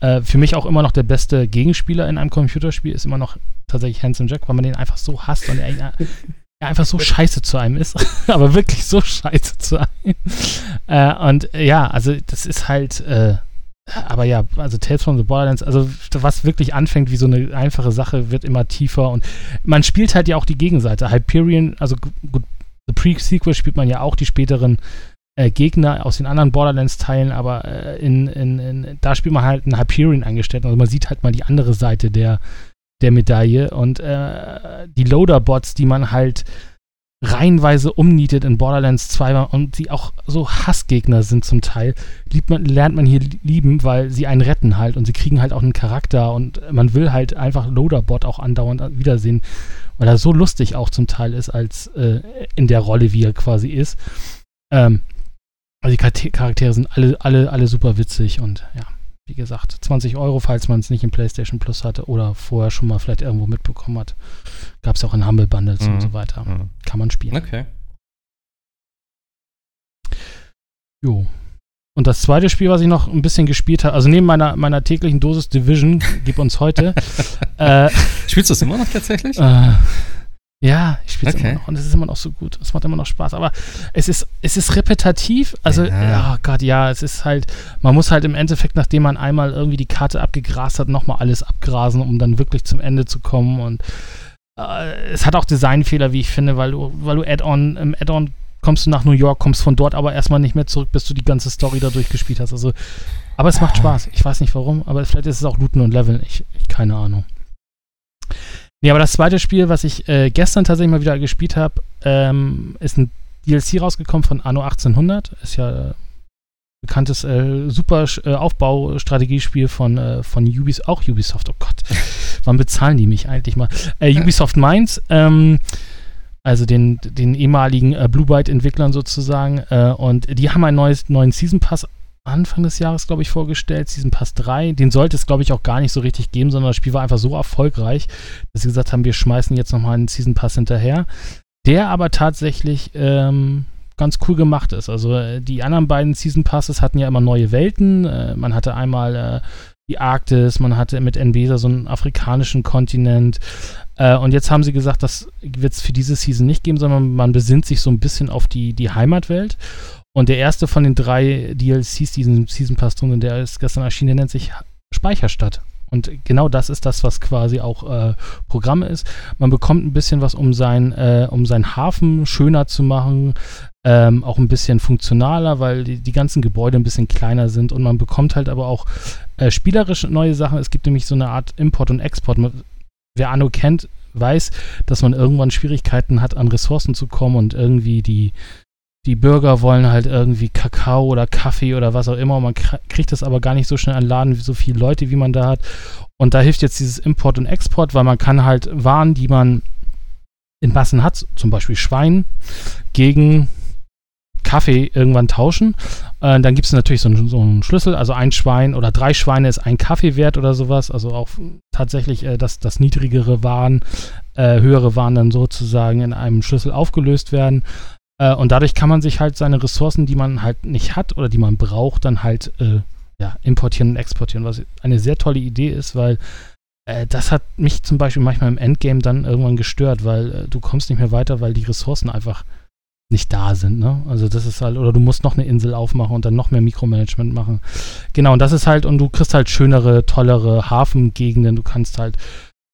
Äh, für mich auch immer noch der beste Gegenspieler in einem Computerspiel ist immer noch tatsächlich Handsome Jack, weil man den einfach so hasst und er, er einfach so scheiße zu einem ist. aber wirklich so scheiße zu einem. Äh, und äh, ja, also das ist halt, äh, aber ja, also Tales from the Borderlands, also was wirklich anfängt wie so eine einfache Sache, wird immer tiefer und man spielt halt ja auch die Gegenseite. Hyperion, also gut, The Pre-Sequel spielt man ja auch die späteren äh, Gegner aus den anderen Borderlands-Teilen, aber äh, in, in, in, da spielt man halt einen Hyperion-Angestellten. Also man sieht halt mal die andere Seite der, der Medaille und äh, die Loader-Bots, die man halt reihenweise umnietet in Borderlands 2 und die auch so Hassgegner sind zum Teil, man, lernt man hier lieben, weil sie einen retten halt und sie kriegen halt auch einen Charakter und man will halt einfach Loaderbot auch andauernd wiedersehen, weil er so lustig auch zum Teil ist, als äh, in der Rolle, wie er quasi ist. Ähm, also die Charaktere sind alle, alle, alle super witzig und ja, wie gesagt, 20 Euro, falls man es nicht im PlayStation Plus hatte oder vorher schon mal vielleicht irgendwo mitbekommen hat. Gab es auch in Humble Bundles mhm. und so weiter. Mhm. Kann man spielen. Okay. Jo. Und das zweite Spiel, was ich noch ein bisschen gespielt habe, also neben meiner, meiner täglichen Dosis Division, gib uns heute. äh, Spielst du das immer noch tatsächlich? Äh, ja, ich spiele es okay. immer noch und es ist immer noch so gut. Es macht immer noch Spaß. Aber es ist, es ist repetitiv. Also, ja. oh Gott, ja, es ist halt, man muss halt im Endeffekt, nachdem man einmal irgendwie die Karte abgegrast hat, nochmal alles abgrasen, um dann wirklich zum Ende zu kommen. Und äh, es hat auch Designfehler, wie ich finde, weil du, weil du Add-on, im Add-on kommst du nach New York, kommst von dort aber erstmal nicht mehr zurück, bis du die ganze Story da durchgespielt hast. Also, aber es macht Spaß. Ich weiß nicht warum, aber vielleicht ist es auch Looten und Leveln. Ich, ich keine Ahnung. Nee, aber das zweite Spiel, was ich äh, gestern tatsächlich mal wieder gespielt habe, ähm, ist ein DLC rausgekommen von Anno 1800. Ist ja äh, bekanntes äh, super äh, Aufbaustrategiespiel von, äh, von Ubisoft, auch Ubisoft, oh Gott, wann bezahlen die mich eigentlich mal? Äh, Ubisoft Mainz, ähm, also den, den ehemaligen äh, Blue Byte-Entwicklern sozusagen. Äh, und die haben einen neues, neuen Season Pass Anfang des Jahres, glaube ich, vorgestellt, Season Pass 3. Den sollte es, glaube ich, auch gar nicht so richtig geben, sondern das Spiel war einfach so erfolgreich, dass sie gesagt haben, wir schmeißen jetzt nochmal einen Season Pass hinterher. Der aber tatsächlich ähm, ganz cool gemacht ist. Also äh, die anderen beiden Season Passes hatten ja immer neue Welten. Äh, man hatte einmal äh, die Arktis, man hatte mit Enbesa so einen afrikanischen Kontinent. Äh, und jetzt haben sie gesagt, das wird es für diese Season nicht geben, sondern man besinnt sich so ein bisschen auf die, die Heimatwelt. Und der erste von den drei DLCs, die in diesem Season Pass drin der ist gestern erschienen, der nennt sich Speicherstadt. Und genau das ist das, was quasi auch äh, Programm ist. Man bekommt ein bisschen was, um, sein, äh, um seinen Hafen schöner zu machen, ähm, auch ein bisschen funktionaler, weil die, die, ganzen Gebäude ein bisschen kleiner sind und man bekommt halt aber auch äh, spielerisch neue Sachen. Es gibt nämlich so eine Art Import und Export. Wer Anno kennt, weiß, dass man irgendwann Schwierigkeiten hat, an Ressourcen zu kommen und irgendwie die, die Bürger wollen halt irgendwie Kakao oder Kaffee oder was auch immer. Und man kriegt das aber gar nicht so schnell an Laden, wie so viele Leute, wie man da hat. Und da hilft jetzt dieses Import und Export, weil man kann halt Waren, die man in Massen hat, zum Beispiel Schwein, gegen Kaffee irgendwann tauschen. Äh, dann gibt es natürlich so, ein, so, einen Schlüssel, also ein Schwein oder drei Schweine ist ein Kaffee wert oder sowas. Also auch tatsächlich, äh, dass das niedrigere Waren, äh, höhere Waren dann sozusagen in einem Schlüssel aufgelöst werden. Äh, und dadurch kann man sich halt seine Ressourcen, die man halt nicht hat oder die man braucht, dann halt äh, ja, importieren und exportieren, was eine sehr tolle Idee ist, weil äh, das hat mich zum Beispiel manchmal im Endgame dann irgendwann gestört, weil äh, du kommst nicht mehr weiter, weil die Ressourcen einfach nicht da sind, ne? Also das ist halt, oder du musst noch eine Insel aufmachen und dann noch mehr Mikromanagement machen. Genau, und das ist halt, und du kriegst halt schönere, tollere Hafengegenden, du kannst halt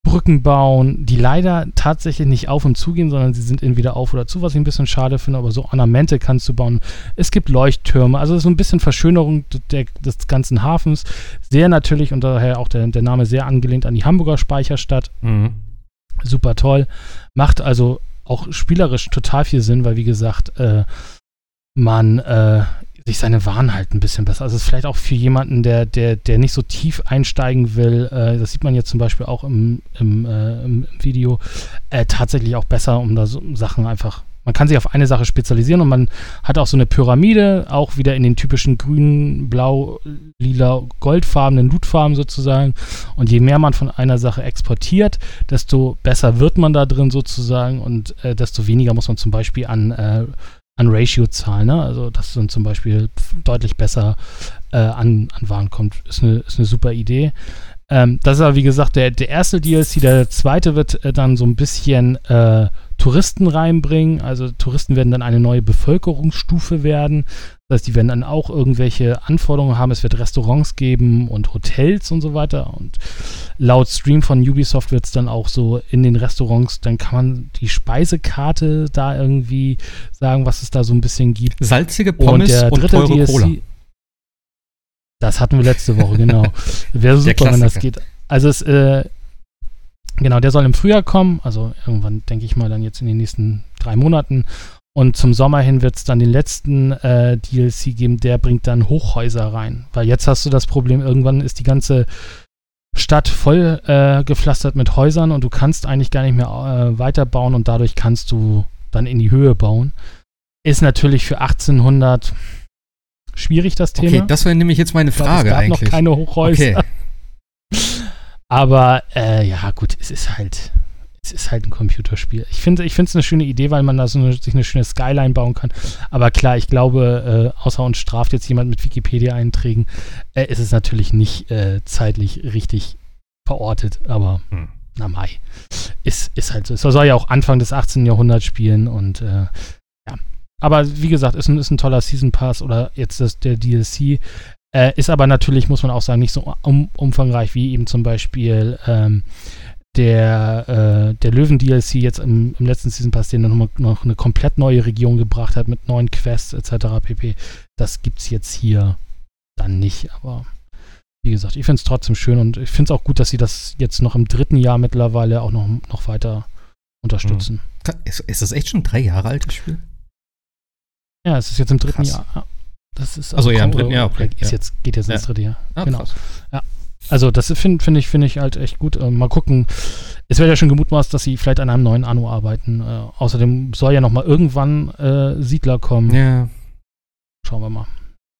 Brücken bauen, die leider tatsächlich nicht auf und zu gehen, sondern sie sind entweder auf oder zu, was ich ein bisschen schade finde, aber so Ornamente kannst du bauen. Es gibt Leuchttürme, also so ein bisschen Verschönerung der, des ganzen Hafens. Sehr natürlich und daher auch der, der Name sehr angelehnt an die Hamburger Speicherstadt. Mhm. Super toll. Macht also auch spielerisch total viel Sinn, weil wie gesagt, äh, man äh, sich seine Waren halt ein bisschen besser. Also es ist vielleicht auch für jemanden, der, der, der nicht so tief einsteigen will, äh, das sieht man jetzt zum Beispiel auch im, im, äh, im Video, äh, tatsächlich auch besser, um da so Sachen einfach. Man kann sich auf eine Sache spezialisieren und man hat auch so eine Pyramide, auch wieder in den typischen grün, blau, lila, goldfarbenen Lootfarben sozusagen. Und je mehr man von einer Sache exportiert, desto besser wird man da drin sozusagen und äh, desto weniger muss man zum Beispiel an äh, an Ratio-Zahlen. Ne? Also, dass dann zum Beispiel deutlich besser äh, an, an Waren kommt, ist eine, ist eine super Idee. Ähm, das ist aber, wie gesagt, der, der erste DLC. Der zweite wird äh, dann so ein bisschen äh, Touristen reinbringen. Also, Touristen werden dann eine neue Bevölkerungsstufe werden. Das heißt, die werden dann auch irgendwelche Anforderungen haben. Es wird Restaurants geben und Hotels und so weiter. Und laut Stream von Ubisoft wird es dann auch so in den Restaurants, dann kann man die Speisekarte da irgendwie sagen, was es da so ein bisschen gibt. Salzige Pommes und, der dritte und teure DLC, Cola. Das hatten wir letzte Woche, genau. Wäre super, wenn das geht. Also es, äh, genau, der soll im Frühjahr kommen. Also irgendwann, denke ich mal, dann jetzt in den nächsten drei Monaten. Und zum Sommer hin wird es dann den letzten äh, DLC geben, der bringt dann Hochhäuser rein. Weil jetzt hast du das Problem, irgendwann ist die ganze Stadt voll äh, gepflastert mit Häusern und du kannst eigentlich gar nicht mehr äh, weiterbauen und dadurch kannst du dann in die Höhe bauen. Ist natürlich für 1800 schwierig das Thema. Okay, das wäre nämlich jetzt meine Frage glaub, es gab eigentlich. noch keine Hochhäuser. Okay. Aber äh, ja, gut, es ist halt es ist halt ein Computerspiel. Ich finde ich es eine schöne Idee, weil man da so eine, sich eine schöne Skyline bauen kann. Aber klar, ich glaube, äh, außer uns straft jetzt jemand mit Wikipedia-Einträgen, äh, ist es natürlich nicht äh, zeitlich richtig verortet. Aber hm. na mai. Ist, ist halt so. Es soll ja auch Anfang des 18. Jahrhunderts spielen und äh, ja. Aber wie gesagt, ist ein, ist ein toller Season Pass oder jetzt das, der DLC. Äh, ist aber natürlich, muss man auch sagen, nicht so um, umfangreich wie eben zum Beispiel ähm, der, äh, der Löwen-DLC jetzt im, im, letzten Season Pass, den noch, noch eine komplett neue Region gebracht hat mit neuen Quests etc. pp. Das gibt es jetzt hier dann nicht, aber wie gesagt, ich finde es trotzdem schön und ich finde es auch gut, dass sie das jetzt noch im dritten Jahr mittlerweile auch noch, noch weiter unterstützen. Mhm. Ist, ist, das echt schon ein drei Jahre altes Spiel? Ja, es ist jetzt im dritten krass. Jahr. Das ist also, also ja, im dritten Jahr. Okay. Ist jetzt, geht jetzt ja. ins dritte Jahr. Ah, genau. Ja. Also das finde find ich, find ich halt echt gut. Äh, mal gucken. Es wird ja schon gemutmaßt, dass sie vielleicht an einem neuen Anno arbeiten. Äh, außerdem soll ja noch mal irgendwann äh, Siedler kommen. Ja. Schauen wir mal.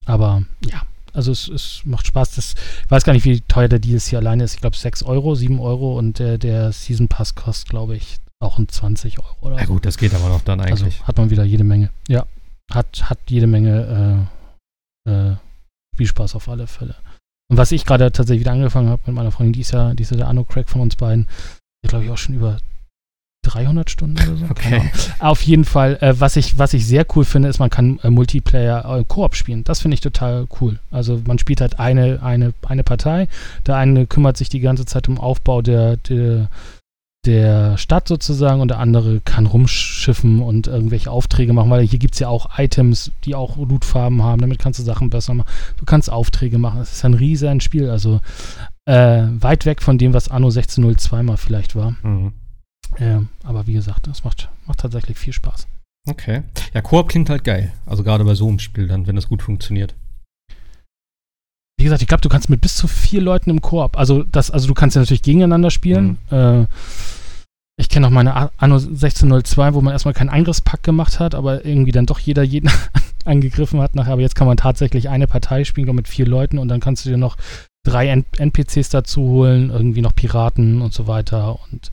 Aber ja, also es, es macht Spaß. Das, ich weiß gar nicht, wie teuer der Deal hier alleine ist. Ich glaube 6 Euro, 7 Euro und der, der Season Pass kostet, glaube ich, auch ein 20 Euro oder Ja gut, das geht aber noch dann also eigentlich. Also hat man wieder jede Menge. Ja, hat, hat jede Menge äh, äh, Spielspaß auf alle Fälle. Und was ich gerade tatsächlich wieder angefangen habe mit meiner Freundin, die ist ja, die ist ja der Anno-Crack von uns beiden, die glaube ich auch schon über 300 Stunden oder so. Okay. Auf jeden Fall, äh, was, ich, was ich sehr cool finde, ist, man kann äh, Multiplayer äh, Koop spielen. Das finde ich total cool. Also man spielt halt eine, eine, eine Partei. Der eine kümmert sich die ganze Zeit um Aufbau der, der, der Stadt sozusagen und der andere kann rumschiffen und irgendwelche Aufträge machen, weil hier gibt es ja auch Items, die auch Lootfarben haben, damit kannst du Sachen besser machen. Du kannst Aufträge machen. Es ist ein riesiges Spiel, also äh, weit weg von dem, was Anno 1602 mal vielleicht war. Mhm. Äh, aber wie gesagt, das macht, macht tatsächlich viel Spaß. Okay. Ja, Koop klingt halt geil. Also gerade bei so einem Spiel dann, wenn das gut funktioniert. Wie gesagt, ich glaube, du kannst mit bis zu vier Leuten im Koop, also das, also du kannst ja natürlich gegeneinander spielen. Mhm. Äh, ich kenne noch meine Anno 1602, wo man erstmal keinen Eingriffspakt gemacht hat, aber irgendwie dann doch jeder jeden angegriffen hat nachher. Aber jetzt kann man tatsächlich eine Partei spielen mit vier Leuten und dann kannst du dir noch drei N NPCs dazu holen, irgendwie noch Piraten und so weiter. Und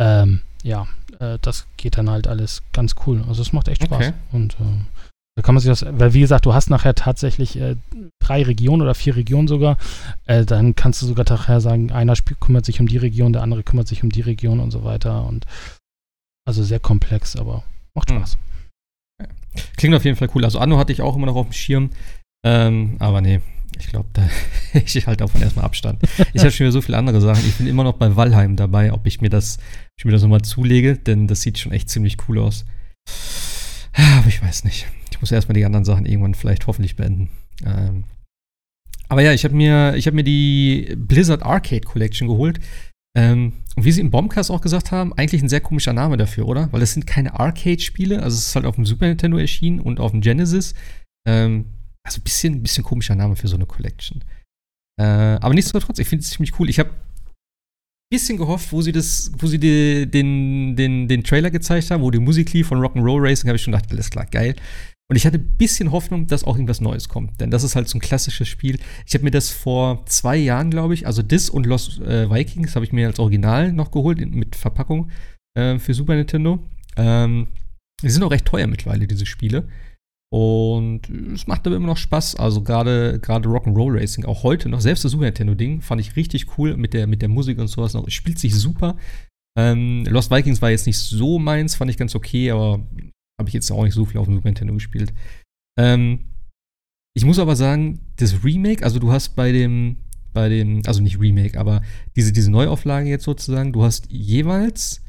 ähm, ja, äh, das geht dann halt alles ganz cool. Also es macht echt Spaß. Okay. Und äh, da kann man sich das, weil wie gesagt, du hast nachher tatsächlich äh, drei Regionen oder vier Regionen sogar. Äh, dann kannst du sogar nachher sagen, einer kümmert sich um die Region, der andere kümmert sich um die Region und so weiter. Und also sehr komplex, aber macht hm. Spaß. Klingt auf jeden Fall cool. Also Anno hatte ich auch immer noch auf dem Schirm. Ähm, aber nee, ich glaube, da ich halte davon erstmal Abstand. Ich habe schon wieder so viele andere Sachen. Ich bin immer noch bei Valheim dabei, ob ich mir das, ich mir das nochmal zulege, denn das sieht schon echt ziemlich cool aus. Aber ich weiß nicht. Ich muss erstmal die anderen Sachen irgendwann vielleicht hoffentlich beenden. Ähm, aber ja, ich habe mir, hab mir die Blizzard Arcade Collection geholt. Ähm, und wie sie im Bombcast auch gesagt haben, eigentlich ein sehr komischer Name dafür, oder? Weil es sind keine Arcade-Spiele. Also es ist halt auf dem Super Nintendo erschienen und auf dem Genesis. Ähm, also ein bisschen, bisschen komischer Name für so eine Collection. Äh, aber nichtsdestotrotz, ich finde es ziemlich cool. Ich habe bisschen gehofft, wo sie das, wo sie die, den, den, den Trailer gezeigt haben, wo die Musik lief von Rock'n'Roll Racing, habe ich schon gedacht, alles klar, geil. Und ich hatte ein bisschen Hoffnung, dass auch irgendwas Neues kommt. Denn das ist halt so ein klassisches Spiel. Ich habe mir das vor zwei Jahren, glaube ich, also Dis und Lost äh, Vikings habe ich mir als Original noch geholt, mit Verpackung äh, für Super Nintendo. Ähm, die sind auch recht teuer mittlerweile, diese Spiele. Und es macht aber immer noch Spaß. Also gerade gerade Rock'n'Roll Racing, auch heute noch, selbst das Super Nintendo-Ding, fand ich richtig cool mit der, mit der Musik und sowas. Noch. Spielt sich super. Ähm, Lost Vikings war jetzt nicht so meins, fand ich ganz okay, aber habe ich jetzt auch nicht so viel auf dem Super Nintendo gespielt. Ähm, ich muss aber sagen, das Remake, also du hast bei dem, bei dem, also nicht Remake, aber diese, diese Neuauflage jetzt sozusagen, du hast jeweils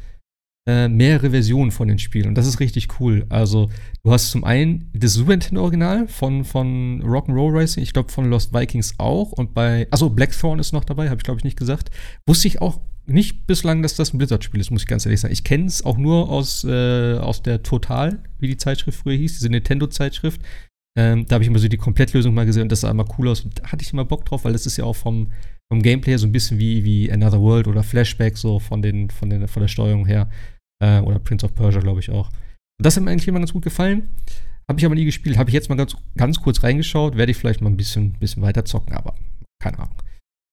äh, mehrere Versionen von den Spielen und das ist richtig cool. Also du hast zum einen das Super Nintendo Original von, von Rock'n'Roll Racing, ich glaube von Lost Vikings auch und bei, also Blackthorn ist noch dabei, habe ich glaube ich nicht gesagt. Wusste ich auch nicht bislang, dass das ein Blizzard-Spiel ist, muss ich ganz ehrlich sagen. Ich kenne es auch nur aus, äh, aus der Total, wie die Zeitschrift früher hieß, diese Nintendo-Zeitschrift. Ähm, da habe ich immer so die Komplettlösung mal gesehen und das sah immer cool aus. Und da hatte ich immer Bock drauf, weil das ist ja auch vom, vom Gameplay so ein bisschen wie, wie Another World oder Flashback, so von, den, von, den, von der Steuerung her. Äh, oder Prince of Persia, glaube ich auch. Und das hat mir eigentlich immer ganz gut gefallen. Habe ich aber nie gespielt. Habe ich jetzt mal ganz, ganz kurz reingeschaut. Werde ich vielleicht mal ein bisschen, bisschen weiter zocken, aber keine Ahnung.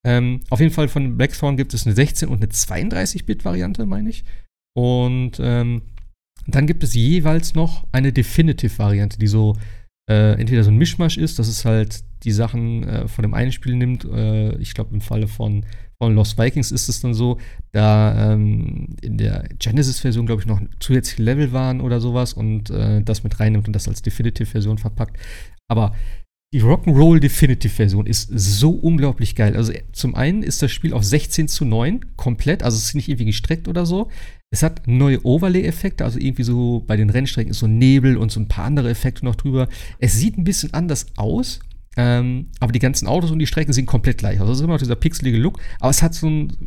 Ähm, auf jeden Fall von Blackthorn gibt es eine 16- und eine 32-Bit-Variante, meine ich. Und ähm, dann gibt es jeweils noch eine Definitive-Variante, die so äh, entweder so ein Mischmasch ist, dass es halt die Sachen äh, von dem einen Spiel nimmt. Äh, ich glaube, im Falle von, von Lost Vikings ist es dann so, da ähm, in der Genesis-Version, glaube ich, noch zusätzliche Level waren oder sowas und äh, das mit reinnimmt und das als Definitive-Version verpackt. Aber Die Rock'n'Roll Definitive Version ist so unglaublich geil. Also zum einen ist das Spiel auf 16 zu 9 komplett, also es ist nicht irgendwie gestreckt oder so. Es hat neue Overlay-Effekte, also irgendwie so bei den Rennstrecken ist so Nebel und so ein paar andere Effekte noch drüber. Es sieht ein bisschen anders aus, ähm, aber die ganzen Autos und die Strecken sind komplett gleich. Also es ist immer noch dieser pixelige Look, aber es hat so ein,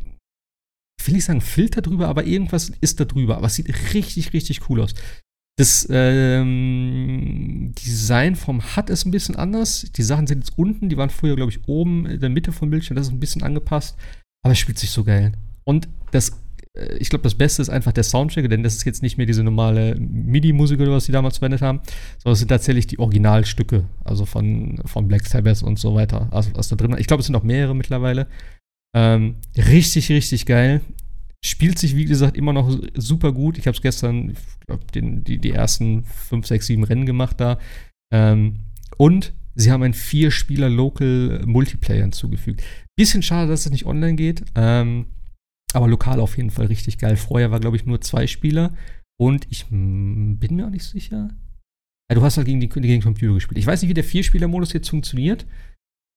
ich will nicht sagen Filter drüber, aber irgendwas ist da drüber. Aber es sieht richtig, richtig cool aus. Das ähm, Design vom HUD ist ein bisschen anders. Die Sachen sind jetzt unten, die waren früher, glaube ich, oben in der Mitte vom Bildschirm. Das ist ein bisschen angepasst. Aber es spielt sich so geil. Und das, äh, ich glaube, das Beste ist einfach der Soundtrack, denn das ist jetzt nicht mehr diese normale MIDI-Musik oder was die damals verwendet haben, sondern es sind tatsächlich die Originalstücke, also von, von Black Sabbath und so weiter, also was da drin Ich glaube, es sind noch mehrere mittlerweile. Ähm, richtig, richtig geil. Spielt sich, wie gesagt, immer noch super gut. Ich habe es gestern, ich glaube, die, die ersten 5, 6, 7 Rennen gemacht da. Ähm, und sie haben einen Vier-Spieler-Local Multiplayer hinzugefügt. Bisschen schade, dass es nicht online geht. Ähm, aber lokal auf jeden Fall richtig geil. Vorher war, glaube ich, nur zwei Spieler. Und ich bin mir auch nicht sicher. Ja, du hast halt gegen den Computer gespielt. Ich weiß nicht, wie der Vier-Spieler-Modus jetzt funktioniert.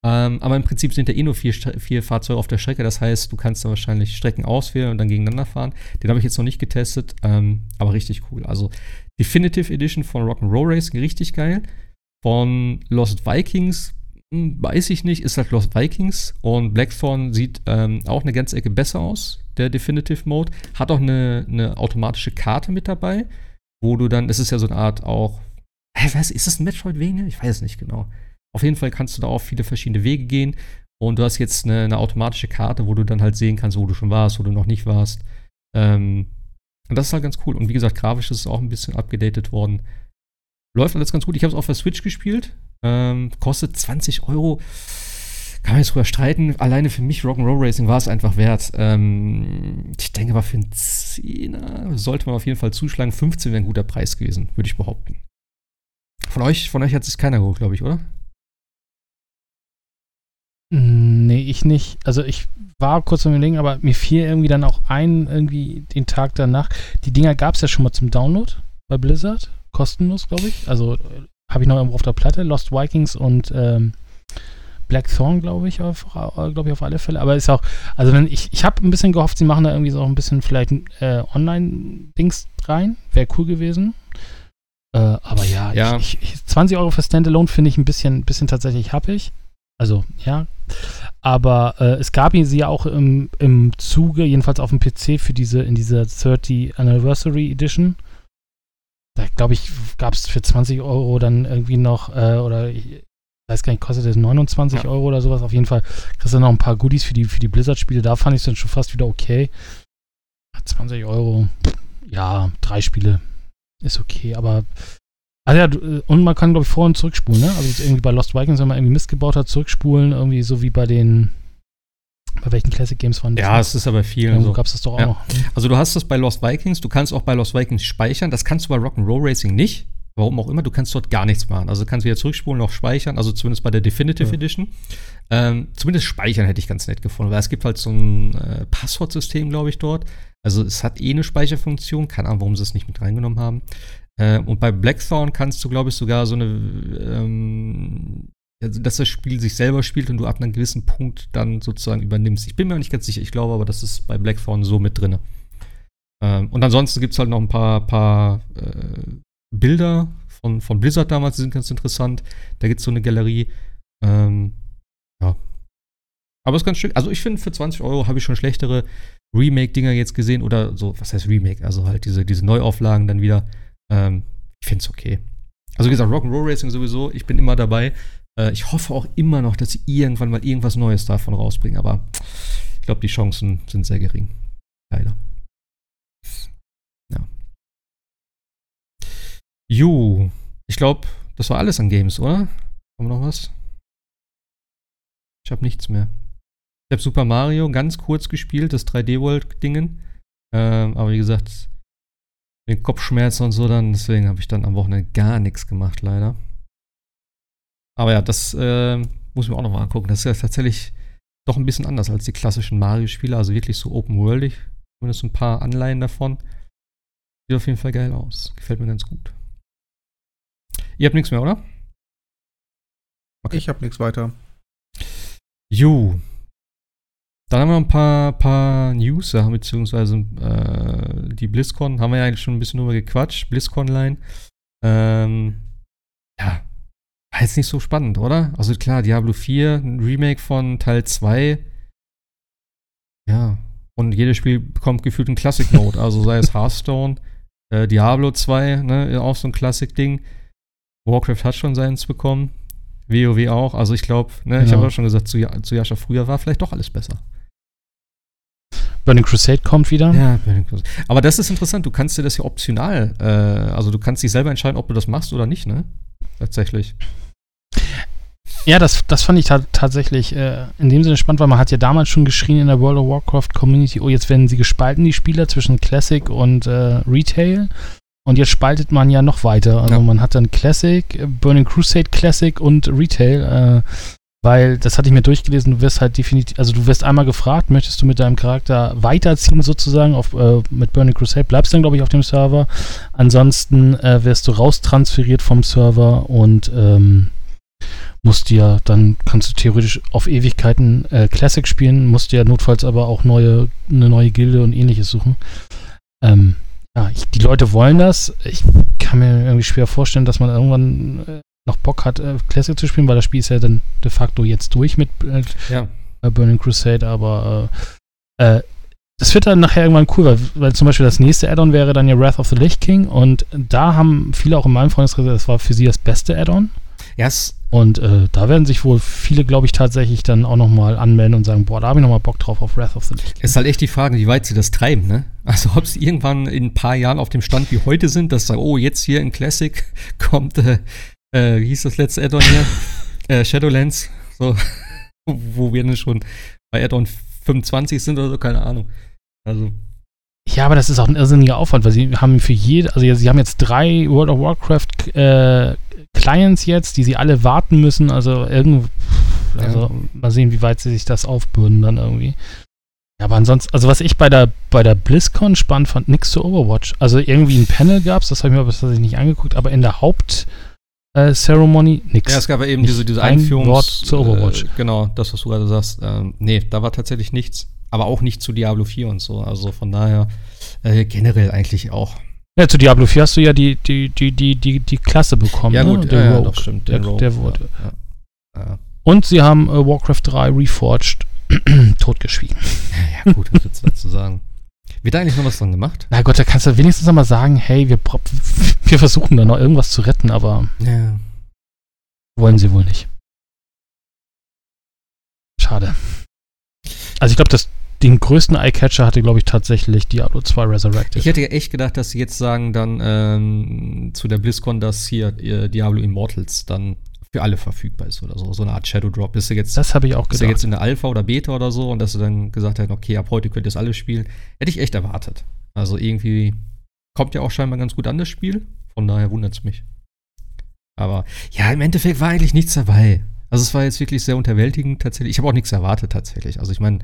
Ähm, aber im Prinzip sind da eh nur vier, vier Fahrzeuge auf der Strecke. Das heißt, du kannst da wahrscheinlich Strecken auswählen und dann gegeneinander fahren. Den habe ich jetzt noch nicht getestet, ähm, aber richtig cool. Also Definitive Edition von Rock'n'Roll Racing, richtig geil. Von Lost Vikings, hm, weiß ich nicht, ist halt Lost Vikings. Und Blackthorn sieht ähm, auch eine ganze Ecke besser aus, der Definitive Mode. Hat auch eine, eine automatische Karte mit dabei, wo du dann, das ist ja so eine Art auch, ich weiß, ist das ein Metroidvania? Ich weiß es nicht genau. Auf jeden Fall kannst du da auf viele verschiedene Wege gehen. Und du hast jetzt eine, eine, automatische Karte, wo du dann halt sehen kannst, wo du schon warst, wo du noch nicht warst. Ähm, und das ist halt ganz cool. Und wie gesagt, grafisch ist es auch ein bisschen abgedatet worden. Läuft alles ganz gut. Ich habe es auf der Switch gespielt. Ähm, kostet 20 Euro. Kann man jetzt drüber streiten. Alleine für mich Rock'n'Roll Racing war es einfach wert. Ähm, ich denke aber für einen Zehner sollte man auf jeden Fall zuschlagen. 15 wäre ein guter Preis gewesen, würde ich behaupten. Von euch, von euch hat sich keiner geholt, glaube ich, oder? Nee, ich nicht. Also ich war kurz am überlegen, aber mir fiel irgendwie dann auch ein, irgendwie den Tag danach. Die Dinger gab es ja schon mal zum Download bei Blizzard. Kostenlos, glaube ich. Also habe ich noch irgendwo auf der Platte. Lost Vikings und ähm, Blackthorn, glaube ich, auf, glaube ich, auf alle Fälle. Aber ist auch, also wenn ich, ich habe ein bisschen gehofft, sie machen da irgendwie so ein bisschen vielleicht äh, Online-Dings rein. Wäre cool gewesen. Äh, aber ja, ja. Ich, ich, 20 Euro für Standalone finde ich ein bisschen, bisschen tatsächlich happig. Also, ja. Aber äh, es gab sie ja auch im, im Zuge, jedenfalls auf dem PC, für diese, in dieser 30 Anniversary Edition. Da glaube ich, gab es für 20 Euro dann irgendwie noch, äh, oder ich weiß gar nicht, kostet das 29 ja. Euro oder sowas. Auf jeden Fall kriegst du noch ein paar Goodies für die, für die Blizzard-Spiele. Da fand ich es dann schon fast wieder okay. 20 Euro, ja, drei Spiele ist okay, aber also ja, äh, und man kann, glaube ich, vor- und zurückspulen, ne? Also irgendwie bei Lost Vikings, wenn man irgendwie Mist gebaut hat, zurückspulen, irgendwie so wie bei den bei welchen Classic Games waren das? Ja, es ist aber vielen Irgendwo so. gab es das doch auch ja. noch. Ne? Also du hast das bei Lost Vikings, du kannst auch bei Lost Vikings speichern, das kannst du bei Rock'n'Roll Racing nicht. Warum auch immer, du kannst dort gar nichts machen. Also du kannst wieder zurückspulen, noch speichern, also zumindest bei der Definitive ja. Edition. Ähm, zumindest speichern hätte ich ganz nett gefunden, weil es gibt halt so ein äh, Passwortsystem, glaube ich, dort. Also es hat eh eine Speicherfunktion, keine Ahnung, warum sie es nicht mit reingenommen haben. Äh, und bei Blackthorn kannst du, glaube ich, sogar so eine, ähm, also, dass das Spiel sich selber spielt und du ab einem gewissen Punkt dann sozusagen übernimmst. Ich bin mir auch nicht ganz sicher, ich glaube aber, das ist bei Blackthorn so mit drin. Ähm, und ansonsten gibt es halt noch ein paar, paar äh, Bilder von, von Blizzard damals, die sind ganz interessant. Da gibt es so eine Galerie. Ähm, ja. Aber es ist ganz schön. Also ich finde, für 20 Euro habe ich schon schlechtere Remake-Dinger jetzt gesehen. Oder so, was heißt Remake? Also halt diese, diese Neuauflagen dann wieder. Ähm, ich finde es okay. Also wie gesagt, Rock'n'Roll Racing sowieso, ich bin immer dabei. Äh, ich hoffe auch immer noch, dass sie irgendwann mal irgendwas Neues davon rausbringen, aber ich glaube, die Chancen sind sehr gering. Leider. Ja. Jo, ich glaube, das war alles an Games, oder? Haben wir noch was? Ich habe nichts mehr. Ich habe Super Mario ganz kurz gespielt, das 3D-World-Dingen. Ähm, aber wie gesagt, den Kopfschmerzen und so dann. Deswegen habe ich dann am Wochenende gar nichts gemacht, leider. Aber ja, das äh, muss ich mir auch nochmal angucken. Das ist ja tatsächlich doch ein bisschen anders als die klassischen Mario-Spiele. Also wirklich so open-worldig. Zumindest ein paar Anleihen davon. Sieht auf jeden Fall geil aus. Gefällt mir ganz gut. Ihr habt nichts mehr, oder? Okay. Ich habe nichts weiter. Jo. Dann haben wir noch ein paar, paar News, beziehungsweise äh, die BlizzCon, haben wir ja eigentlich schon ein bisschen drüber gequatscht, BlizzCon-Line. Ähm, ja, war jetzt nicht so spannend, oder? Also klar, Diablo 4, ein Remake von Teil 2. Ja, und jedes Spiel bekommt gefühlt einen Classic-Mode, also sei es Hearthstone, äh, Diablo 2, ne, auch so ein Classic-Ding. Warcraft hat schon seins bekommen. WoW auch. Also ich glaube, ne, genau. ich habe auch schon gesagt, zu, zu Jascha früher war vielleicht doch alles besser. Burning Crusade kommt wieder. Ja, Burning Crusade. Aber das ist interessant, du kannst dir das ja optional, äh, also du kannst dich selber entscheiden, ob du das machst oder nicht, ne? Tatsächlich. Ja, das, das fand ich ta tatsächlich äh, in dem Sinne spannend, weil man hat ja damals schon geschrien in der World of Warcraft Community, oh, jetzt werden sie gespalten, die Spieler, zwischen Classic und äh, Retail. Und jetzt spaltet man ja noch weiter. Also ja. man hat dann Classic, Burning Crusade Classic und Retail. Äh, weil, das hatte ich mir durchgelesen, du wirst halt definitiv, also du wirst einmal gefragt, möchtest du mit deinem Charakter weiterziehen sozusagen auf, äh, mit Burning Crusade, bleibst dann glaube ich auf dem Server. Ansonsten äh, wirst du raustransferiert vom Server und ähm, musst dir, dann kannst du theoretisch auf Ewigkeiten äh, Classic spielen, musst dir notfalls aber auch neue, eine neue Gilde und ähnliches suchen. Ähm, ja, ich, die Leute wollen das. Ich kann mir irgendwie schwer vorstellen, dass man irgendwann äh, noch Bock hat, äh, Classic zu spielen, weil das Spiel ist ja dann de facto jetzt durch mit äh, ja. Burning Crusade, aber äh, äh, das wird dann nachher irgendwann cool, weil, weil zum Beispiel das nächste Add-on wäre dann ja Wrath of the Lich King und da haben viele auch in meinem Freundeskreis, das war für sie das beste Add-on. Yes. Und äh, da werden sich wohl viele, glaube ich, tatsächlich dann auch nochmal anmelden und sagen, boah, da habe ich nochmal Bock drauf auf Wrath of the Lich. Es ist halt echt die Frage, wie weit sie das treiben, ne? Also ob sie irgendwann in ein paar Jahren auf dem Stand wie heute sind, dass sagen, oh, jetzt hier in Classic kommt, äh, äh, wie hieß das letzte Add-on hier? äh, Shadowlands, so, wo wir dann schon bei Add-on 25 sind oder so, keine Ahnung. Also. Ja, aber das ist auch ein irrsinniger Aufwand, weil sie haben für jede, also sie haben jetzt drei World of Warcraft äh, Clients jetzt, die sie alle warten müssen. Also irgendwie, also ja. mal sehen, wie weit sie sich das aufbürden dann irgendwie. Ja, aber ansonsten, also was ich bei der, bei der BlizzCon spannend fand, nichts zu Overwatch. Also irgendwie ein Panel gab es, das habe ich mir aber tatsächlich nicht angeguckt, aber in der Haupt- äh, Ceremony nichts. Ja, es gab ja eben diese, diese Einführungs... Wort zu Overwatch. Äh, genau, das, was du gerade sagst. Ähm, nee, da war tatsächlich nichts. Aber auch nicht zu Diablo 4 und so. Also von daher äh, generell eigentlich auch ja, zu Diablo 4 hast du ja die, die, die, die, die, die Klasse bekommen. Ja, gut, ne? der ja, ja, doch, stimmt. Der, der, der wurde. Ja, ja. Und sie haben äh, Warcraft 3 Reforged totgeschwiegen. Ja, gut, was willst du dazu sagen? Wird da eigentlich noch was dran gemacht? Na Gott, da kannst du wenigstens noch mal sagen, hey, wir, wir versuchen da noch irgendwas zu retten, aber ja. wollen sie wohl nicht. Schade. Also ich glaube, das den größten Eyecatcher hatte, glaube ich, tatsächlich Diablo 2 Resurrected. Ich hätte ja echt gedacht, dass sie jetzt sagen dann ähm, zu der BlizzCon, dass hier äh, Diablo Immortals dann für alle verfügbar ist oder so. So eine Art Shadow Drop. Ist jetzt, das habe ich auch gedacht. Ist ja jetzt in der Alpha oder Beta oder so und dass sie dann gesagt hätten, okay, ab heute könnt ihr das alle spielen. Hätte ich echt erwartet. Also irgendwie kommt ja auch scheinbar ganz gut an das Spiel. Von daher wundert es mich. Aber ja, im Endeffekt war eigentlich nichts dabei. Also es war jetzt wirklich sehr unterwältigend tatsächlich. Ich habe auch nichts erwartet tatsächlich. Also ich meine,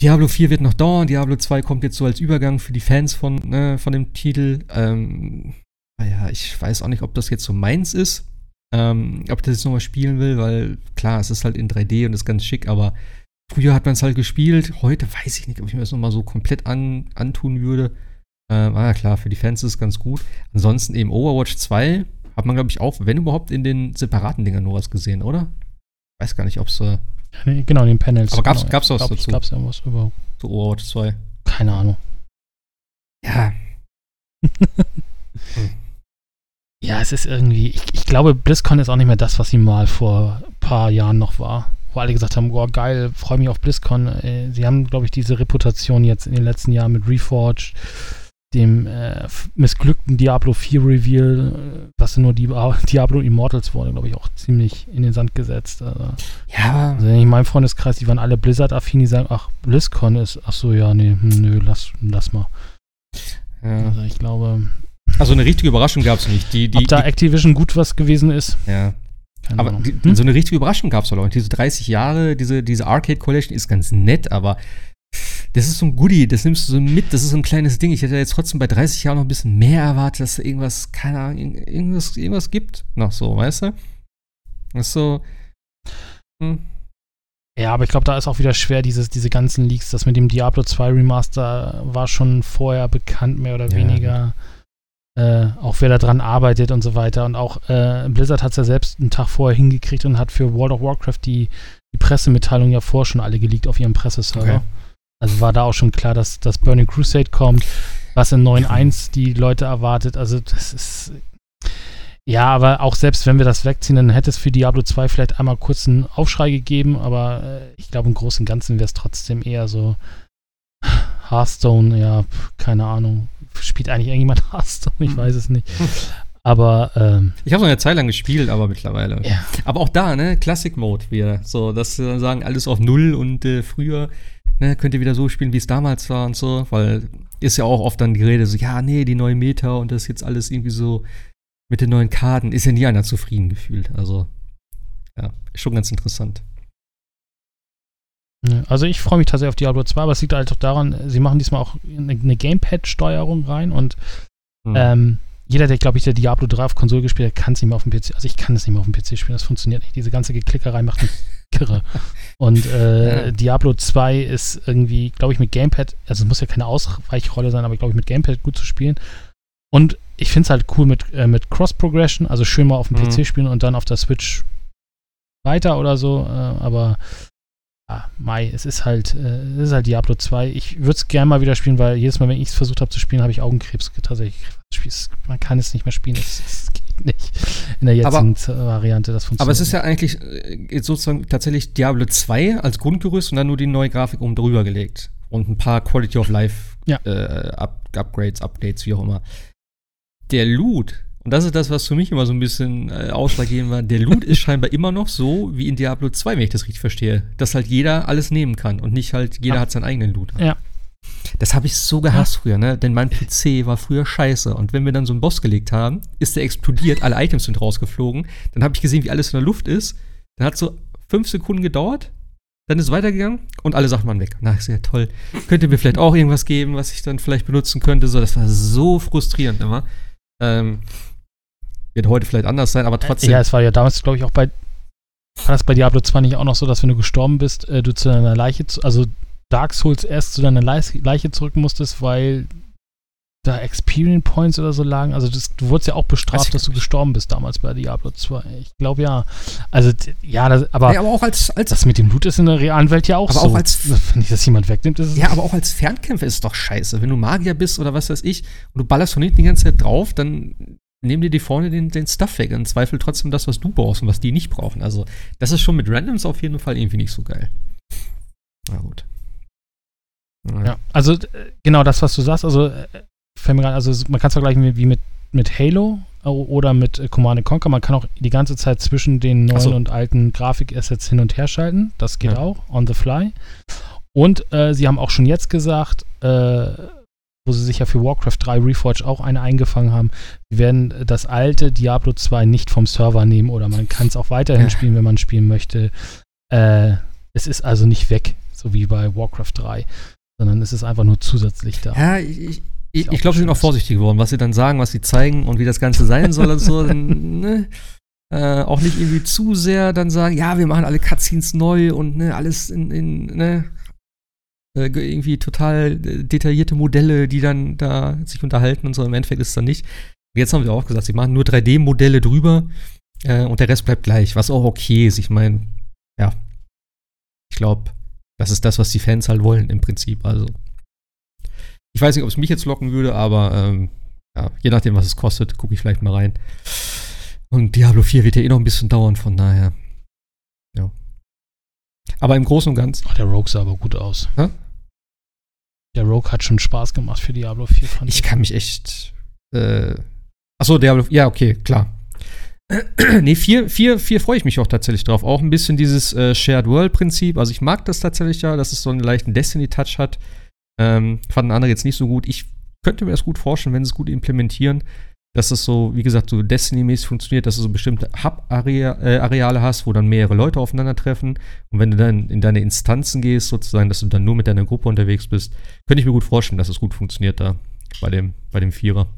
Diablo 4 wird noch dauern, Diablo 2 kommt jetzt so als Übergang für die Fans von, ne, von dem Titel. Ähm, naja, ich weiß auch nicht, ob das jetzt so meins ist, ähm, ob ich das jetzt nochmal spielen will, weil klar, es ist halt in 3D und ist ganz schick, aber früher hat man es halt gespielt, heute weiß ich nicht, ob ich mir das nochmal so komplett an, antun würde. Ähm, ah, klar, für die Fans ist es ganz gut. Ansonsten eben Overwatch 2 hat man, glaube ich, auch, wenn überhaupt, in den separaten Dingern nur was gesehen, oder? Ich weiß gar nicht, ob es äh, Genau, in den Panels. Aber gab's, genau, gab's was dazu? Gab's irgendwas überhaupt? Zu Overwatch 2. Keine Ahnung. Ja. Ja, es ist irgendwie, ich, ich, glaube, BlizzCon ist auch nicht mehr das, was sie mal vor ein paar Jahren noch war. Wo alle gesagt haben, boah, geil, freue mich auf BlizzCon. Äh, sie haben, glaube ich, diese Reputation jetzt in den letzten Jahren mit Reforged dem äh, missglückten Diablo 4 Reveal, äh, was nur die Diablo Immortals wurde, glaube ich, auch ziemlich in den Sand gesetzt. Also, ja. Also in meinem Freundeskreis, die waren alle Blizzard-affin, die sagen, ach, BlizzCon ist, ach so, ja, nee, hm, nö, lass, lass mal. Ja. Also ich glaube. Also eine richtige Überraschung gab es nicht. Die, die, ob da die, Activision gut was gewesen ist. Ja. Keine aber die, hm? so eine richtige Überraschung gab es doch auch. Diese 30 Jahre, diese, diese Arcade Collection ist ganz nett, aber das ist so ein Goodie, das nimmst du so mit, das ist so ein kleines Ding. Ich hätte jetzt trotzdem bei 30 Jahren noch ein bisschen mehr erwartet, dass da irgendwas, keine Ahnung, irgendwas, irgendwas gibt. Noch so, weißt du? Das ist so. Hm. Ja, aber ich glaube, da ist auch wieder schwer, dieses, diese ganzen Leaks. Das mit dem Diablo 2 Remaster war schon vorher bekannt, mehr oder ja. weniger. Äh, auch wer da dran arbeitet und so weiter. Und auch äh, Blizzard hat es ja selbst einen Tag vorher hingekriegt und hat für World of Warcraft die, die Pressemitteilung ja vorher schon alle geleakt auf ihrem Presseserver. Okay. Also war da auch schon klar, dass das Burning Crusade kommt, was in 9.1 die Leute erwartet. Also das ist ja, aber auch selbst wenn wir das wegziehen, dann hätte es für Diablo 2 vielleicht einmal kurz einen Aufschrei gegeben, aber äh, ich glaube im Großen und Ganzen wäre es trotzdem eher so Hearthstone, ja, keine Ahnung. Spielt eigentlich irgendjemand Hearthstone? Ich weiß es nicht. Aber ähm, ich habe noch eine Zeit lang gespielt, aber mittlerweile. Ja. Aber auch da, ne, Classic Mode wieder. So, dass sie dann sagen, alles auf Null und äh, früher ne, könnt ihr wieder so spielen, wie es damals war und so, weil ist ja auch oft dann die Rede so, ja, nee, die neue Meta und das jetzt alles irgendwie so mit den neuen Karten ist ja nie einer zufrieden gefühlt. Also, ja, ist schon ganz interessant. Also ich freue mich tatsächlich auf Diablo 2, aber es liegt halt auch daran, sie machen diesmal auch eine, Gamepad-Steuerung rein und hm. ähm, jeder, der, glaube ich, der Diablo 3 auf Konsole gespielt hat, kann es nicht mehr auf dem PC. Also ich kann es nicht mehr auf dem PC spielen, das funktioniert nicht. Diese ganze Geklickerei macht mich kirre. Und äh, ja. Diablo 2 ist irgendwie, glaube ich, mit Gamepad, also es muss ja keine Ausweichrolle sein, aber glaube ich, mit Gamepad gut zu spielen. Und ich finde es halt cool mit, äh, mit Cross-Progression, also schön mal auf dem mhm. PC spielen und dann auf der Switch weiter oder so, äh, aber ja, Mai, es ist halt, äh, es ist halt Diablo 2. Ich würde es gerne mal wieder spielen, weil jedes Mal, wenn ich es versucht habe zu spielen, habe ich Augenkrebs tatsächlich. Man kann es nicht mehr spielen, es, es geht nicht in der jetzigen aber, Variante. Das funktioniert. Aber es ist ja eigentlich äh, sozusagen tatsächlich Diablo 2 als Grundgerüst und dann nur die neue Grafik oben drüber gelegt. Und ein paar Quality of Life ja. äh, Up Upgrades, Updates, wie auch immer der Loot, und das ist das, was für mich immer so ein bisschen äh, ausschlaggebend war, der Loot ist scheinbar immer noch so wie in Diablo 2, wenn ich das richtig verstehe. Dass halt jeder alles nehmen kann und nicht halt jeder ja. hat seinen eigenen Loot. Ja. Das habe ich so gehasst ja. früher, ne? Denn mein PC war früher scheiße. Und wenn wir dann so einen Boss gelegt haben, ist der explodiert, alle Items sind rausgeflogen. Dann habe ich gesehen, wie alles in der Luft ist. Dann hat so fünf Sekunden gedauert. Dann ist es weitergegangen und alle Sachen waren weg. Na, ist ja toll. Könnt ihr mir vielleicht auch irgendwas geben, was ich dann vielleicht benutzen könnte? So, das war so frustrierend immer. Ähm, wird heute vielleicht anders sein, aber trotzdem. Ja, es war ja damals, glaube ich, auch bei. War das bei Diablo 2 nicht auch noch so, dass wenn du gestorben bist, äh, du zu deiner Leiche, also Dark Souls erst zu deiner Leiche zurück musstest, weil da Experience Points oder so lagen. Also das, du wurdest ja auch bestraft, dass du gestorben bist damals bei Diablo 2. Ich glaube ja. Also ja, das, aber, ja, aber auch als, als das mit dem Blut ist in der realen Welt ja auch aber so. Auch als, wenn ich das jemand wegnimmt, ist es Ja, aber auch als Fernkämpfer ist es doch scheiße. Wenn du Magier bist oder was weiß ich und du ballerst von hinten die ganze Zeit drauf, dann nehmen dir die vorne den, den Stuff weg und zweifel trotzdem das, was du brauchst und was die nicht brauchen. Also, das ist schon mit Randoms auf jeden Fall irgendwie nicht so geil. Na gut. Ja, also äh, genau das, was du sagst, also äh, also man kann es vergleichen wie mit, mit Halo oder mit äh, Command Conquer. Man kann auch die ganze Zeit zwischen den neuen so. und alten Grafikassets hin und her schalten. Das geht ja. auch, on the fly. Und äh, sie haben auch schon jetzt gesagt, äh, wo sie sich ja für Warcraft 3 Reforged auch eine eingefangen haben. Sie werden das alte Diablo 2 nicht vom Server nehmen oder man kann es auch weiterhin spielen, wenn man spielen möchte. Äh, es ist also nicht weg, so wie bei Warcraft 3, sondern es ist einfach nur zusätzlich da. Ja, ich, ich, ich glaube, sie sind auch vorsichtig geworden, was sie dann sagen, was sie zeigen und wie das Ganze sein soll und so. Dann, ne? äh, auch nicht irgendwie zu sehr dann sagen, ja, wir machen alle Cutscenes neu und ne, alles in, in ne, äh, irgendwie total äh, detaillierte Modelle, die dann da sich unterhalten und so. Im Endeffekt ist es dann nicht. Jetzt haben wir auch gesagt, sie machen nur 3D-Modelle drüber äh, und der Rest bleibt gleich, was auch okay ist. Ich meine, ja, ich glaube, das ist das, was die Fans halt wollen im Prinzip. Also, ich weiß nicht, ob es mich jetzt locken würde, aber ähm, ja, je nachdem, was es kostet, gucke ich vielleicht mal rein. Und Diablo 4 wird ja eh noch ein bisschen dauern, von daher. Ja. Aber im Großen und Ganzen. Ach, der Rogue sah aber gut aus. Hä? Der Rogue hat schon Spaß gemacht für Diablo 4, fand ich. Ich kann mich echt. Äh, achso, Diablo. Ja, okay, klar. nee, 4, 4, 4 freue ich mich auch tatsächlich drauf. Auch ein bisschen dieses äh, Shared World-Prinzip. Also ich mag das tatsächlich ja, dass es so einen leichten Destiny-Touch hat. Ähm, fanden andere jetzt nicht so gut. Ich könnte mir das gut vorstellen, wenn sie es gut implementieren dass es so, wie gesagt, so Destiny-mäßig funktioniert, dass du so bestimmte Hub-Areale äh, hast, wo dann mehrere Leute aufeinandertreffen. Und wenn du dann in deine Instanzen gehst, sozusagen, dass du dann nur mit deiner Gruppe unterwegs bist, könnte ich mir gut vorstellen, dass es gut funktioniert da bei dem, bei dem Vierer.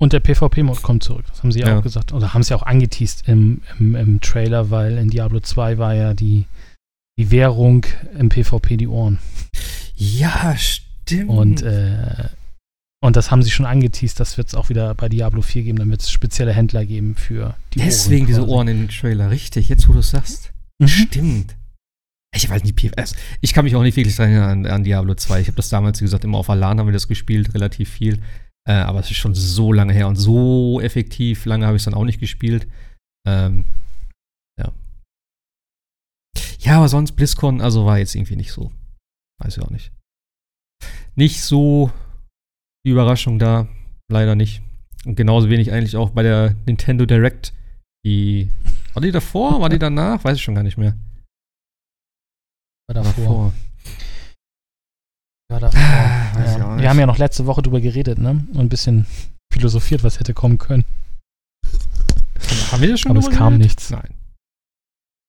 Und der PvP-Mod kommt zurück. Das haben sie ja Ja. auch gesagt. Oder haben sie auch angeteased im, im, im Trailer, weil in Diablo 2 war ja die, die Währung im PvP die Ohren. Ja, stimmt. Und, äh, und das haben sie schon angeteased. Das wird es auch wieder bei Diablo 4 geben. Dann wird es spezielle Händler geben für die Deswegen diese quasi. Ohren in den Trailer. Richtig, jetzt wo du es sagst. Mhm. Stimmt. Ich habe halt nie PvS. Ich kann mich auch nicht wirklich dran erinnern an, an Diablo 2. Ich habe das damals, wie gesagt, immer auf Alan haben wir das gespielt, relativ viel. Äh, aber es ist schon so lange her und so effektiv. Lange habe ich es dann auch nicht gespielt. Ähm, ja. Ja, aber sonst BlizzCon, also war jetzt irgendwie nicht so. Weiß ich auch nicht. Nicht so die Überraschung da. Leider nicht. Und genauso wenig eigentlich auch bei der Nintendo Direct. Die. War die davor? War die danach? Weiß ich schon gar nicht mehr. War davor. War davor. Ah, weiß ich auch Ja. Wir haben ja noch letzte Woche drüber geredet, ne? Und ein bisschen philosophiert, was hätte kommen können. Haben wir das schon Aber es kam nichts. Nein.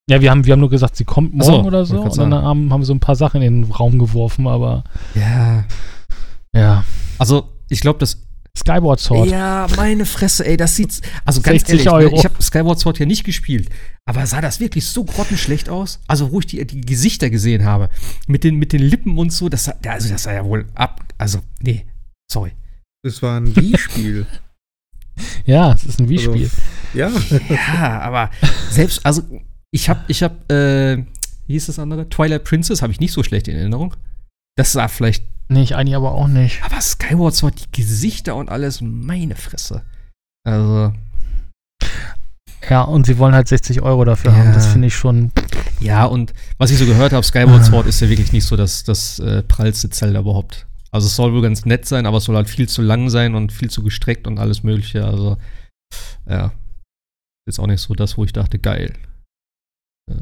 Ja, wir haben, wir haben nur gesagt, sie kommt Ach so, morgen oder so. Und dann haben, haben wir so ein paar Sachen in den Raum geworfen, aber Ja. Ja. Also, ich glaube, das. Skyward Sword. Ja, meine Fresse, ey, das sieht. Also ganz 60 ehrlich, ne, Euro. ich habe Skyward Sword ja nicht gespielt. Aber sah das wirklich so grottenschlecht aus? Also, wo ich die, die Gesichter gesehen habe, mit den, mit den Lippen und so, das sah, also das sah ja wohl ab. Also, nee, sorry. Das war ein Wii-Spiel. Ja, es ist ein Wii-Spiel. ja. Ja, aber selbst, also ich habe, ich habe, äh, wie hieß das andere? Twilight Princess habe ich nicht so schlecht in Erinnerung. Das sah vielleicht, nee, ich eigentlich aber auch nicht. aber Skyward Sword, die Gesichter und alles, meine Fresse. Also, Ja, und sie wollen halt 60 Euro dafür Ja. haben. Das finde ich schon. ja, und was ich so gehört habe, Skyward Sword ist ja wirklich nicht so das, das äh, prallste Zelda überhaupt. Also es soll wohl ganz nett sein, aber es soll halt viel zu lang sein und viel zu gestreckt und alles mögliche. Also, ja. Ist auch nicht so das, wo ich dachte, geil. Äh.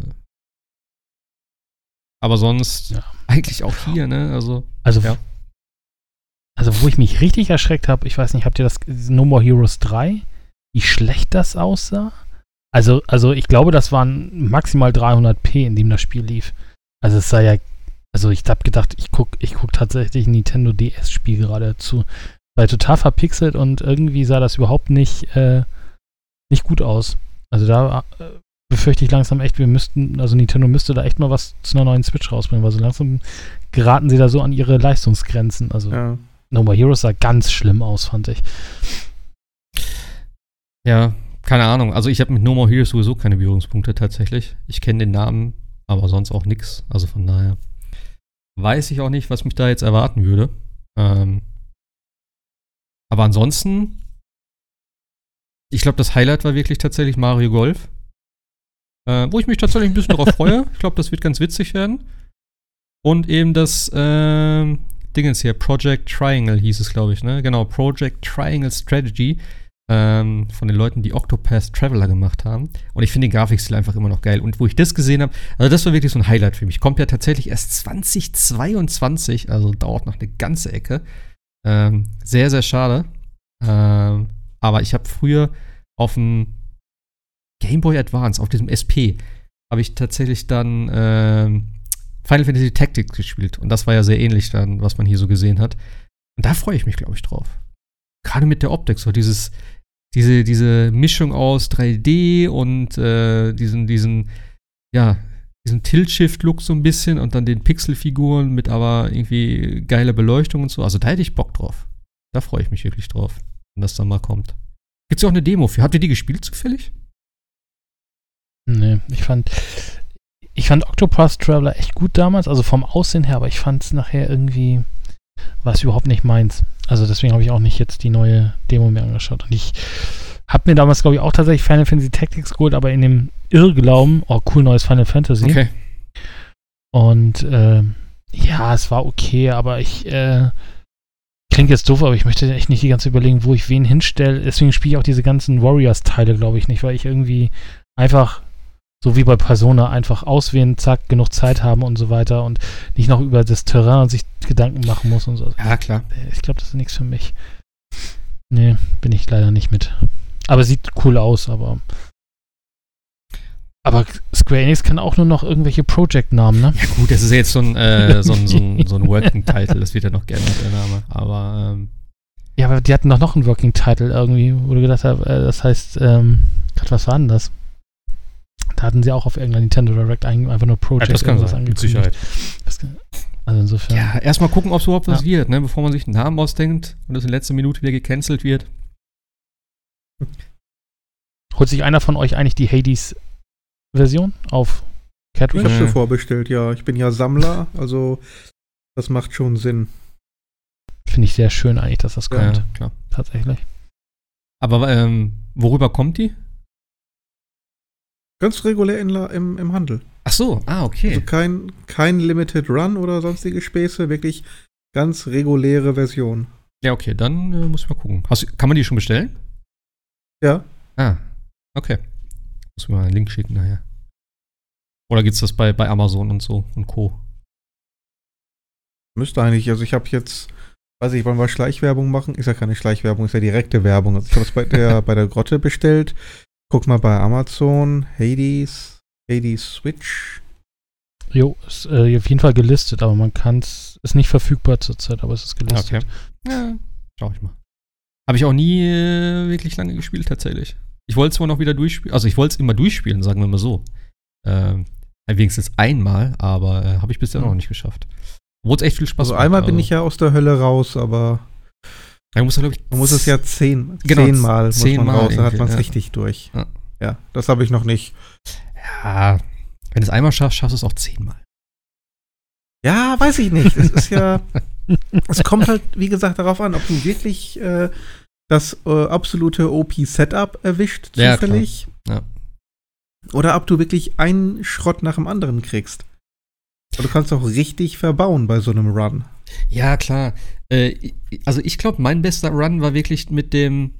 Aber sonst Ja. eigentlich auch hier, ne? Also, Also, Ja. also wo ich mich richtig erschreckt habe, ich weiß nicht, habt ihr das No More Heroes 3? Wie schlecht das aussah? Also, also ich glaube, das waren maximal 300p, in dem das Spiel lief. Also es sah ja, also ich habe gedacht, ich guck, ich guck tatsächlich ein Nintendo DS-Spiel gerade zu. War total verpixelt und irgendwie sah das überhaupt nicht, äh, nicht gut aus. Also da äh, befürchte ich langsam echt, wir müssten, also Nintendo müsste da echt mal was zu einer neuen Switch rausbringen, weil so langsam geraten sie da so an ihre Leistungsgrenzen. Also ja. No More Heroes sah ganz schlimm aus, fand ich. ja, keine Ahnung. Also ich habe mit No More Heroes sowieso keine Berührungspunkte tatsächlich. Ich kenne den Namen, aber sonst auch nix. Also von daher weiß ich auch nicht, was mich da jetzt erwarten würde. Ähm, aber ansonsten, ich glaube, das Highlight war wirklich tatsächlich Mario Golf. Äh, wo ich mich tatsächlich ein bisschen darauf freue. Ich glaube, das wird ganz witzig werden. Und eben das ähm, Dingens hier, Project Triangle hieß es, glaube ich, ne? Genau, Project Triangle Strategy ähm, von den Leuten, die Octopath Traveler gemacht haben. Und ich finde den Grafikstil einfach immer noch geil. Und wo ich das gesehen habe, also das war wirklich so ein Highlight für mich. Kommt ja tatsächlich erst 2022, also dauert noch eine ganze Ecke. Ähm, sehr, sehr schade. Ähm, aber ich habe früher auf dem Game Boy Advance, auf diesem SP, habe ich tatsächlich dann ähm, Final Fantasy Tactics gespielt. Und das war ja sehr ähnlich dann, was man hier so gesehen hat. Und da freue ich mich, glaube ich, drauf. Gerade mit der Optik, so dieses, diese, diese Mischung aus 3D und äh, diesen, diesen, ja, diesen Tilt-Shift-Look so ein bisschen und dann den Pixelfiguren mit aber irgendwie geiler Beleuchtung und so. Also da hätte ich Bock drauf. Da freue ich mich wirklich drauf, wenn das dann mal kommt. Gibt es ja auch eine Demo für. Habt ihr die gespielt zufällig? Nee, ich fand, ich fand Octopath Traveler echt gut damals, also vom Aussehen her, aber ich fand es nachher irgendwie, war es überhaupt nicht meins. Also deswegen habe ich auch nicht jetzt die neue Demo mir angeschaut. Und ich habe mir damals, glaube ich, auch tatsächlich Final Fantasy Tactics geholt, aber in dem Irrglauben, oh cool, neues Final Fantasy. Okay. Und äh, ja, es war okay, aber ich äh, klingt jetzt doof, aber ich möchte echt nicht die ganze überlegen, wo ich wen hinstelle. Deswegen spiele ich auch diese ganzen Warriors-Teile, glaube ich, nicht, weil ich irgendwie einfach, so wie bei Persona, einfach auswählen, zack, genug Zeit haben und so weiter und nicht noch über das Terrain sich Gedanken machen muss und so. Ja, klar. Ich glaube, das ist nichts für mich. Nee, bin ich leider nicht mit. Aber sieht cool aus, aber. Aber Square Enix kann auch nur noch irgendwelche Project-Namen, ne? Ja, gut, das ist ja jetzt so ein, äh, so ein, so ein, so ein Working-Title. Das wird ja noch gerne mit der Name. Aber, ähm, Ja, aber die hatten doch noch einen Working Title irgendwie, wo du gedacht hast, äh, das heißt, ähm, Gott, was war denn das? Da hatten sie auch auf irgendeiner Nintendo Direct einfach nur Project Ja, das kann sein, mit. Sicherheit. Das kann- also insofern. Ja, erstmal gucken, ob es überhaupt was Ja. wird, ne? bevor man sich einen Namen ausdenkt und das in letzter Minute wieder gecancelt wird. Holt sich einer von euch eigentlich die Hades-Version auf Ich Cartridge? habe Mhm. sie vorbestellt, ja. Ich bin ja Sammler, also das macht schon Sinn. Finde ich sehr schön eigentlich, dass das kommt. Ja, klar. Tatsächlich. Aber ähm, worüber kommt die? Ganz regulär in, im, im Handel. Ach so, ah, okay. Also kein, kein Limited Run oder sonstige Späße, wirklich ganz reguläre Version. Ja, okay, dann äh, muss ich mal gucken. Hast, kann man die schon bestellen? Ja, Ah, okay. Muss mir mal einen Link schicken nachher. Oder gibt's das bei, bei Amazon und so und Co. müsste eigentlich. Also ich habe jetzt, weiß ich, wollen wir Schleichwerbung machen? Ist ja keine Schleichwerbung, ist ja direkte Werbung. Also ich habe es bei der, bei der Grotte bestellt. Guck mal bei Amazon, Hades, Hades Switch. Jo, ist äh, auf jeden Fall gelistet, aber man kann es, ist nicht verfügbar zurzeit, aber es ist gelistet. Okay. Ja, schau ich mal. Habe ich auch nie äh, wirklich lange gespielt, tatsächlich. Ich wollte es zwar noch wieder durchspielen, also ich wollte es immer durchspielen, sagen wir mal so. Ähm, wenigstens einmal, aber äh, habe ich bisher noch nicht geschafft. Obwohl es echt viel Spaß Also einmal bin ich ja aus der Hölle raus, aber Man muss, ich, man muss es ja zehn, Genau, zehnmal muss zehnmal man raus, dann hat man es ja. richtig durch. Ja. Ja, das habe ich noch nicht. Ja, wenn du es einmal schaffst, schaffst du es auch zehnmal. Ja, weiß ich nicht. Es ist ja, es kommt halt, wie gesagt, darauf an, ob du wirklich äh, das äh, absolute OP-Setup erwischt, Ja, zufällig. klar. Oder ob du wirklich einen Schrott nach dem anderen kriegst. Aber du kannst auch richtig verbauen bei so einem Run. Ja, klar. Äh, also ich glaube, mein bester Run war wirklich mit dem,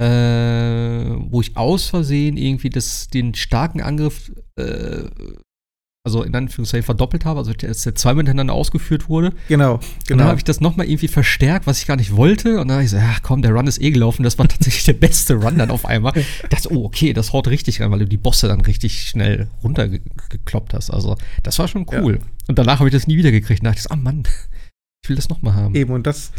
äh, wo ich aus Versehen irgendwie das, den starken Angriff, äh, also in Anführungszeichen verdoppelt habe, also dass der zweimal hintereinander ausgeführt wurde. Genau, Und dann genau. habe ich das nochmal irgendwie verstärkt, was ich gar nicht wollte. Und dann habe ich so, ja komm, der Run ist eh gelaufen. Das war tatsächlich der beste Run dann auf einmal. Dachte, oh, okay, das haut richtig rein, weil du die Bosse dann richtig schnell runtergekloppt hast. Also, das war schon cool. Und danach habe ich das nie wieder gekriegt. Und dachte ich, ah Mann, ich will das nochmal haben. Eben, und das,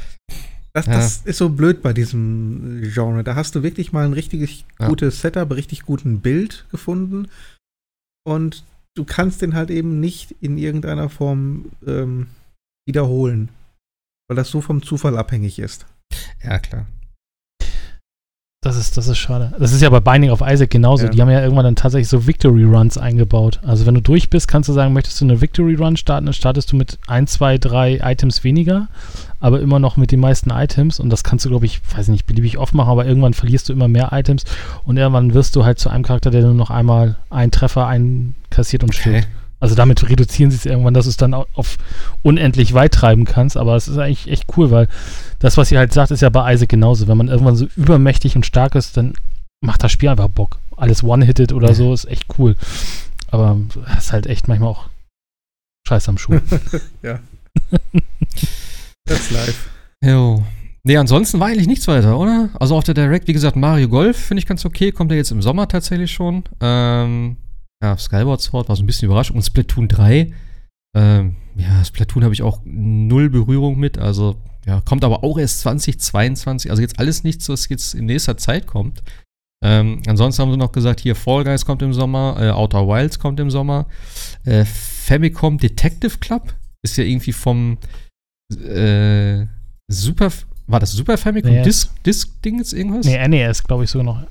das, Ja. das ist so blöd bei diesem Genre. Da hast du wirklich mal ein richtig Ja. gutes Setup, richtig guten Bild gefunden. Und du kannst den halt eben nicht in irgendeiner Form ähm, wiederholen. Weil das so vom Zufall abhängig ist. Ja, klar. Das ist, das ist schade. Das ist ja bei Binding of Isaac genauso. Ja. Die haben ja irgendwann dann tatsächlich so Victory Runs eingebaut. Also wenn du durch bist, kannst du sagen, möchtest du eine Victory Run starten, dann startest du mit ein, zwei, drei Items weniger, aber immer noch mit den meisten Items. Und das kannst du, glaube ich, weiß nicht, beliebig oft machen, aber irgendwann verlierst du immer mehr Items und irgendwann wirst du halt zu einem Charakter, der nur noch einmal einen Treffer einkassiert und stirbt. Also damit reduzieren sie es irgendwann, dass du es dann au- auf unendlich weit treiben kannst. Aber es ist eigentlich echt cool, weil das, was ihr halt sagt, ist ja bei Isaac genauso. Wenn man irgendwann so übermächtig und stark ist, dann macht das Spiel einfach Bock. Alles one-hitted oder so ist echt cool. Aber es ist halt echt manchmal auch scheiß am Schuh. That's live. Jo. Nee, ansonsten war eigentlich nichts weiter, oder? Also auf der Direct, wie gesagt, Mario Golf finde ich ganz okay. Kommt ja jetzt im Sommer tatsächlich schon. Ähm, ja, Skyward Sword war so ein bisschen überrascht. Und Splatoon 3. Ähm, ja, Splatoon habe ich auch null Berührung mit. Also, ja, kommt aber auch erst 2022. Also jetzt alles nichts, was jetzt in nächster Zeit kommt. Ähm, ansonsten haben sie noch gesagt, hier Fall Guys kommt im Sommer, äh, Outer Wilds kommt im Sommer. Äh, Famicom Detective Club ist ja irgendwie vom äh, Super, war das Super Famicom NES. Disc, Disc Ding jetzt irgendwas? nee, NES, glaube ich sogar noch.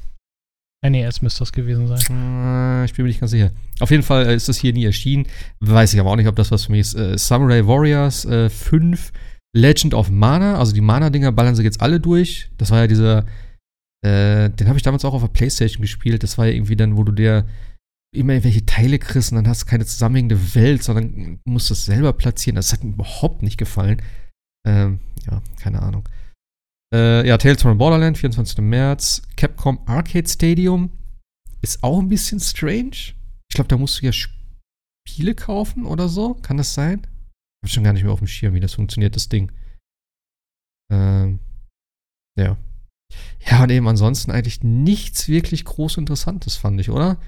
NES müsste das gewesen sein. Äh, ich bin mir nicht ganz sicher. Auf jeden Fall äh, ist das hier nie erschienen. Weiß ich aber auch nicht, ob das was für mich ist. Äh, Samurai Warriors äh, 5, Legend of Mana, also die Mana-Dinger ballern sie jetzt alle durch. Das war ja dieser, äh, den habe ich damals auch auf der Playstation gespielt. Das war ja irgendwie dann, wo du dir immer irgendwelche Teile kriegst und dann hast du keine zusammenhängende Welt, sondern musst es selber platzieren. Das hat mir überhaupt nicht gefallen. Ähm, ja, keine Ahnung. Äh, ja, Tales from Borderland, 24. März. Capcom Arcade Stadium ist auch ein bisschen strange. Ich glaube, da musst du ja Spiele kaufen oder so. Kann das sein? Ich hab schon gar nicht mehr auf dem Schirm, wie das funktioniert, das Ding. Ähm, ja. Ja, und eben ansonsten eigentlich nichts wirklich groß Interessantes, fand ich, oder?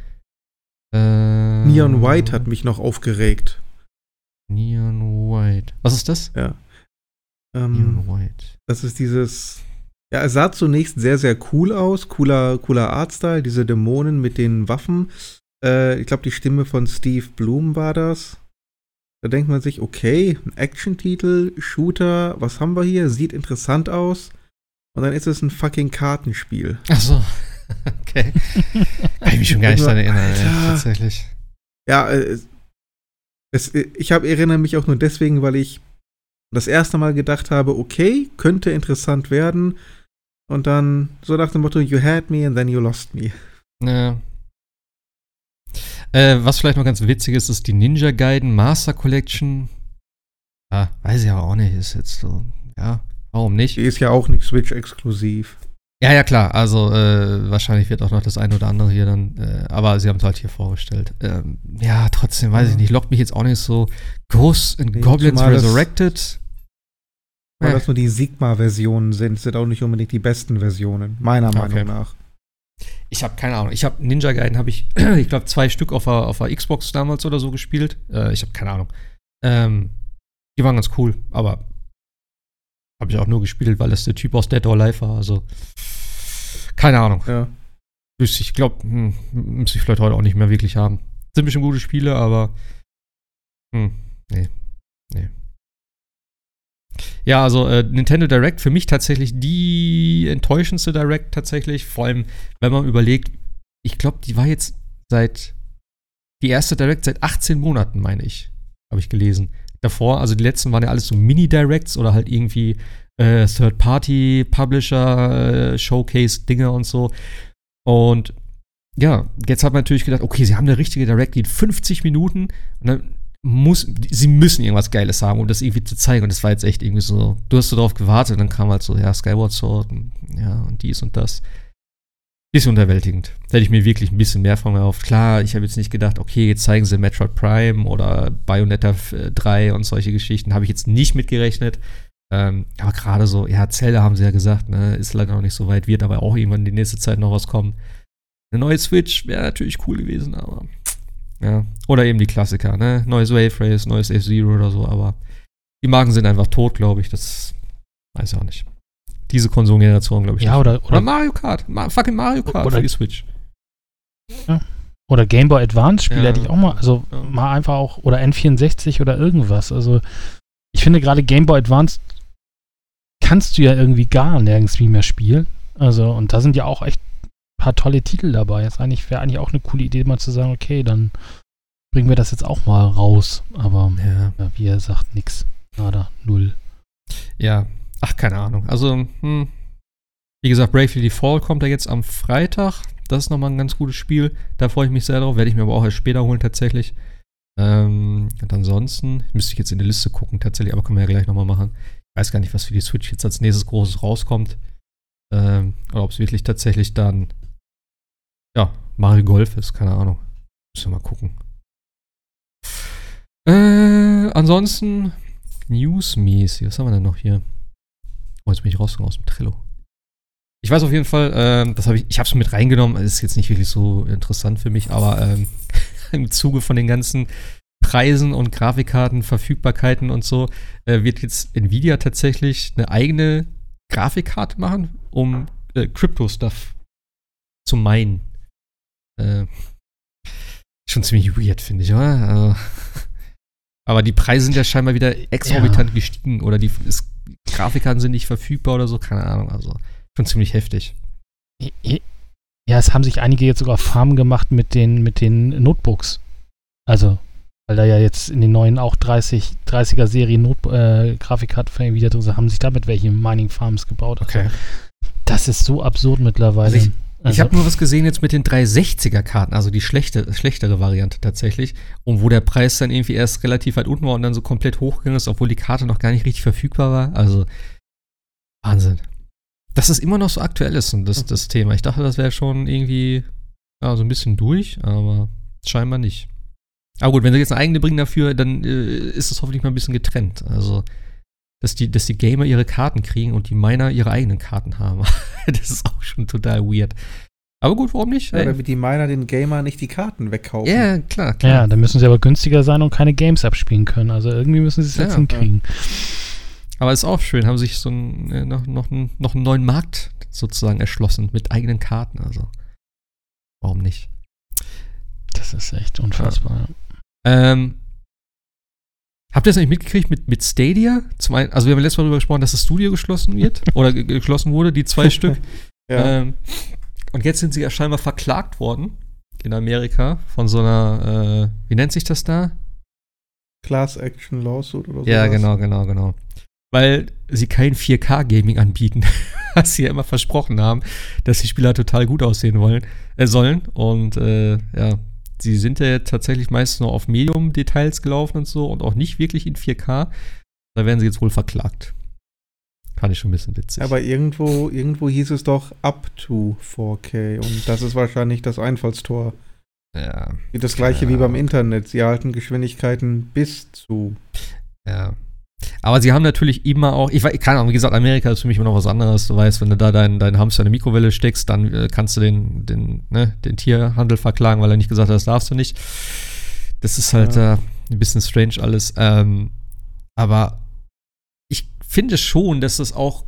Äh, Neon White hat mich noch aufgeregt. Neon White. Was ist das? Ja. Ähm, das ist dieses. Ja, es sah zunächst sehr, sehr cool aus. Cooler, cooler Artstyle, diese Dämonen mit den Waffen. Äh, ich glaube, die Stimme von Steve Bloom war das. Da denkt man sich, okay, ein Action-Titel, Shooter, was haben wir hier? Sieht interessant aus. Und dann ist es ein fucking Kartenspiel. Ach so. okay. Kann ich mich schon gar nicht daran erinnern, ja, tatsächlich. Ja, äh, es, ich hab, erinnere mich auch nur deswegen, weil ich das erste Mal gedacht habe, okay, könnte interessant werden. Und dann so nach dem Motto, you had me and then you lost me. Ja. Äh, was vielleicht noch ganz witzig ist, ist die Ninja Gaiden Master Collection. Ja, weiß ich aber auch nicht. Ist jetzt so, ja, warum nicht? Die ist ja auch nicht Switch-exklusiv. Ja, ja, klar. Also, äh, wahrscheinlich wird auch noch das eine oder andere hier dann, äh, aber sie haben es halt hier vorgestellt. Ähm, ja, trotzdem weiß Ja. ich nicht. Lockt mich jetzt auch nicht so. Ghosts and Nee, Goblins Resurrected. Weil das nur die Sigma-Versionen sind, sind auch nicht unbedingt die besten Versionen, meiner Okay. Meinung nach. Ich habe keine Ahnung. Ich habe Ninja Gaiden habe ich, ich glaube, zwei Stück auf der, auf der Xbox damals oder so gespielt. Äh, ich habe keine Ahnung. Ähm, die waren ganz cool, aber habe ich auch nur gespielt, weil das der Typ aus Dead or Alive war. Also keine Ahnung. Ja. Ich glaube, hm, müsste ich vielleicht heute auch nicht mehr wirklich haben. Sind bestimmt gute Spiele, aber hm, nee, nee. Ja, also äh, Nintendo Direct für mich tatsächlich die enttäuschendste Direct tatsächlich. Vor allem, wenn man überlegt, ich glaube, die war jetzt seit die erste Direct seit 18 Monaten, meine ich, habe ich gelesen. Davor, also die letzten waren ja alles so Mini-Directs oder halt irgendwie äh, Third-Party-Publisher, Showcase-Dinge und so. Und ja, jetzt hat man natürlich gedacht, okay, sie haben eine richtige Direct, die in 50 Minuten und dann muss, sie müssen irgendwas Geiles haben, um das irgendwie zu zeigen. Und das war jetzt echt irgendwie so, du hast so drauf gewartet und dann kam halt so, ja, Skyward Sword und, ja, und dies und das. Bisschen unterwältigend. Hätte ich mir wirklich ein bisschen mehr von erhofft. Klar, ich habe jetzt nicht gedacht, okay, jetzt zeigen sie Metroid Prime oder Bayonetta äh, 3 und solche Geschichten. Habe ich jetzt nicht mitgerechnet. Ähm, aber gerade so, ja, Zelda haben sie ja gesagt, ne, ist leider noch nicht so weit, wird aber auch irgendwann die nächste Zeit noch was kommen. Eine neue Switch wäre natürlich cool gewesen, aber ja. Oder eben die Klassiker, ne? Neues Wave Race, neues F-Zero oder so, aber die Marken sind einfach tot, glaube ich. Das weiß ich auch nicht. Diese Konsolengeneration, glaube ich. Ja, oder, oder oder, Mario Kart. Ma fucking Mario Kart Oder- für die Switch. oder Game Boy Advance Spiele Ja. hätte ich auch mal, also Ja. mal einfach auch, oder N64 oder irgendwas. Also ich finde gerade Game Boy Advance kannst du ja irgendwie gar nirgends mehr spielen. Also, und da sind ja auch echt ein paar tolle Titel dabei. Jetzt eigentlich wäre eigentlich auch eine coole Idee, mal zu sagen, okay, dann bringen wir das jetzt auch mal raus. Aber Ja. ja, wie er sagt, nix. Nada, null. Ja. Ach, keine Ahnung. Also, hm. Wie gesagt, Bravely Default kommt ja jetzt am Freitag. Das ist nochmal ein ganz gutes Spiel. Da freue ich mich sehr drauf. Werde ich mir aber auch erst später holen, tatsächlich. Ähm, und ansonsten müsste ich jetzt in die Liste gucken, tatsächlich, aber können wir ja gleich nochmal machen. Ich weiß gar nicht, was für die Switch jetzt als nächstes Großes rauskommt. Ähm, oder ob es wirklich tatsächlich dann, ja, Mario Golf ist, keine Ahnung. Müssen wir mal gucken. Äh, ansonsten, Newsmäßig, was haben wir denn noch hier? Oh, jetzt bin ich rausgekommen aus dem Trello. Ich weiß auf jeden Fall, ähm, das habe ich, ich habe es mit reingenommen, es ist jetzt nicht wirklich so interessant für mich, aber ähm, im Zuge von den ganzen Preisen und Grafikkarten, Verfügbarkeiten und so, äh, wird jetzt Nvidia tatsächlich eine eigene Grafikkarte machen, um äh, Crypto-Stuff zu meinen. Äh, schon ziemlich weird, finde ich, oder? Also, aber die Preise sind ja scheinbar wieder exorbitant gestiegen oder die es, Grafikkarten sind nicht verfügbar oder so, keine Ahnung, also schon ziemlich heftig. Ja, es haben sich einige jetzt sogar Farmen gemacht mit den, mit den Notebooks. Also, weil da ja jetzt in den neuen auch 30, 30er Serien Not, äh, Grafikkarten von Nvidia drin sind, haben sich damit welche Mining Farms gebaut. Also, Das ist so absurd mittlerweile. Also ich- Ich Also, habe nur was gesehen jetzt mit den 360er-Karten, also die schlechte, schlechtere Variante tatsächlich. Und wo der Preis dann irgendwie erst relativ weit unten war und dann so komplett hochgegangen ist, obwohl die Karte noch gar nicht richtig verfügbar war. Also, Wahnsinn. Dass es immer noch so aktuell ist, und das, das Thema. Ich dachte, das wäre schon irgendwie ja, so ein bisschen durch, aber scheinbar nicht. Aber gut, wenn sie jetzt eine eigene bringen dafür, dann äh, ist es hoffentlich mal ein bisschen getrennt. Also, dass die, dass die Gamer ihre Karten kriegen und die Miner ihre eigenen Karten haben. das ist auch schon total weird. Aber gut, warum nicht? Ja, damit die Miner den Gamer nicht die Karten wegkaufen. Ja, klar, klar. ja, dann müssen sie aber günstiger sein und keine Games abspielen können. Also irgendwie müssen sie es jetzt Ja, hinkriegen. Aber ist auch schön, haben sich so ein, äh, noch, noch, noch einen neuen Markt sozusagen erschlossen mit eigenen Karten. Also, warum nicht? Das ist echt unfassbar. Ja. Ähm, habt ihr das eigentlich mitgekriegt mit, mit Stadia? Zum einen, also, wir haben letztes Mal darüber gesprochen, dass das Studio geschlossen wird oder geschlossen wurde, die zwei Stück. Ja. Ähm, und jetzt sind sie ja scheinbar verklagt worden in Amerika von so einer, äh, wie nennt sich das da? Class Action Lawsuit oder so. Ja, genau, genau, genau. Weil sie kein 4K-Gaming anbieten, was sie ja immer versprochen haben, dass die Spieler total gut aussehen wollen, äh, sollen. Und äh, ja, sie sind ja tatsächlich meist nur auf Medium-Details gelaufen und so und auch nicht wirklich in 4K. Da werden sie jetzt wohl verklagt. Fand ich schon ein bisschen witzig. Aber irgendwo, irgendwo hieß es doch up to 4K und das ist wahrscheinlich das Einfallstor. Ja. Das gleiche ja. wie beim Internet. Sie erhalten Geschwindigkeiten bis zu. Ja. Aber sie haben natürlich immer auch, ich weiß, keine Ahnung, wie gesagt, Amerika ist für mich immer noch was anderes. Du weißt, wenn du da deinen dein Hamster in eine Mikrowelle steckst, dann äh, kannst du den, den, ne, den Tierhandel verklagen, weil er nicht gesagt hat, das darfst du nicht. Das ist halt ja. äh, ein bisschen strange alles. Ähm, aber finde schon, dass das auch.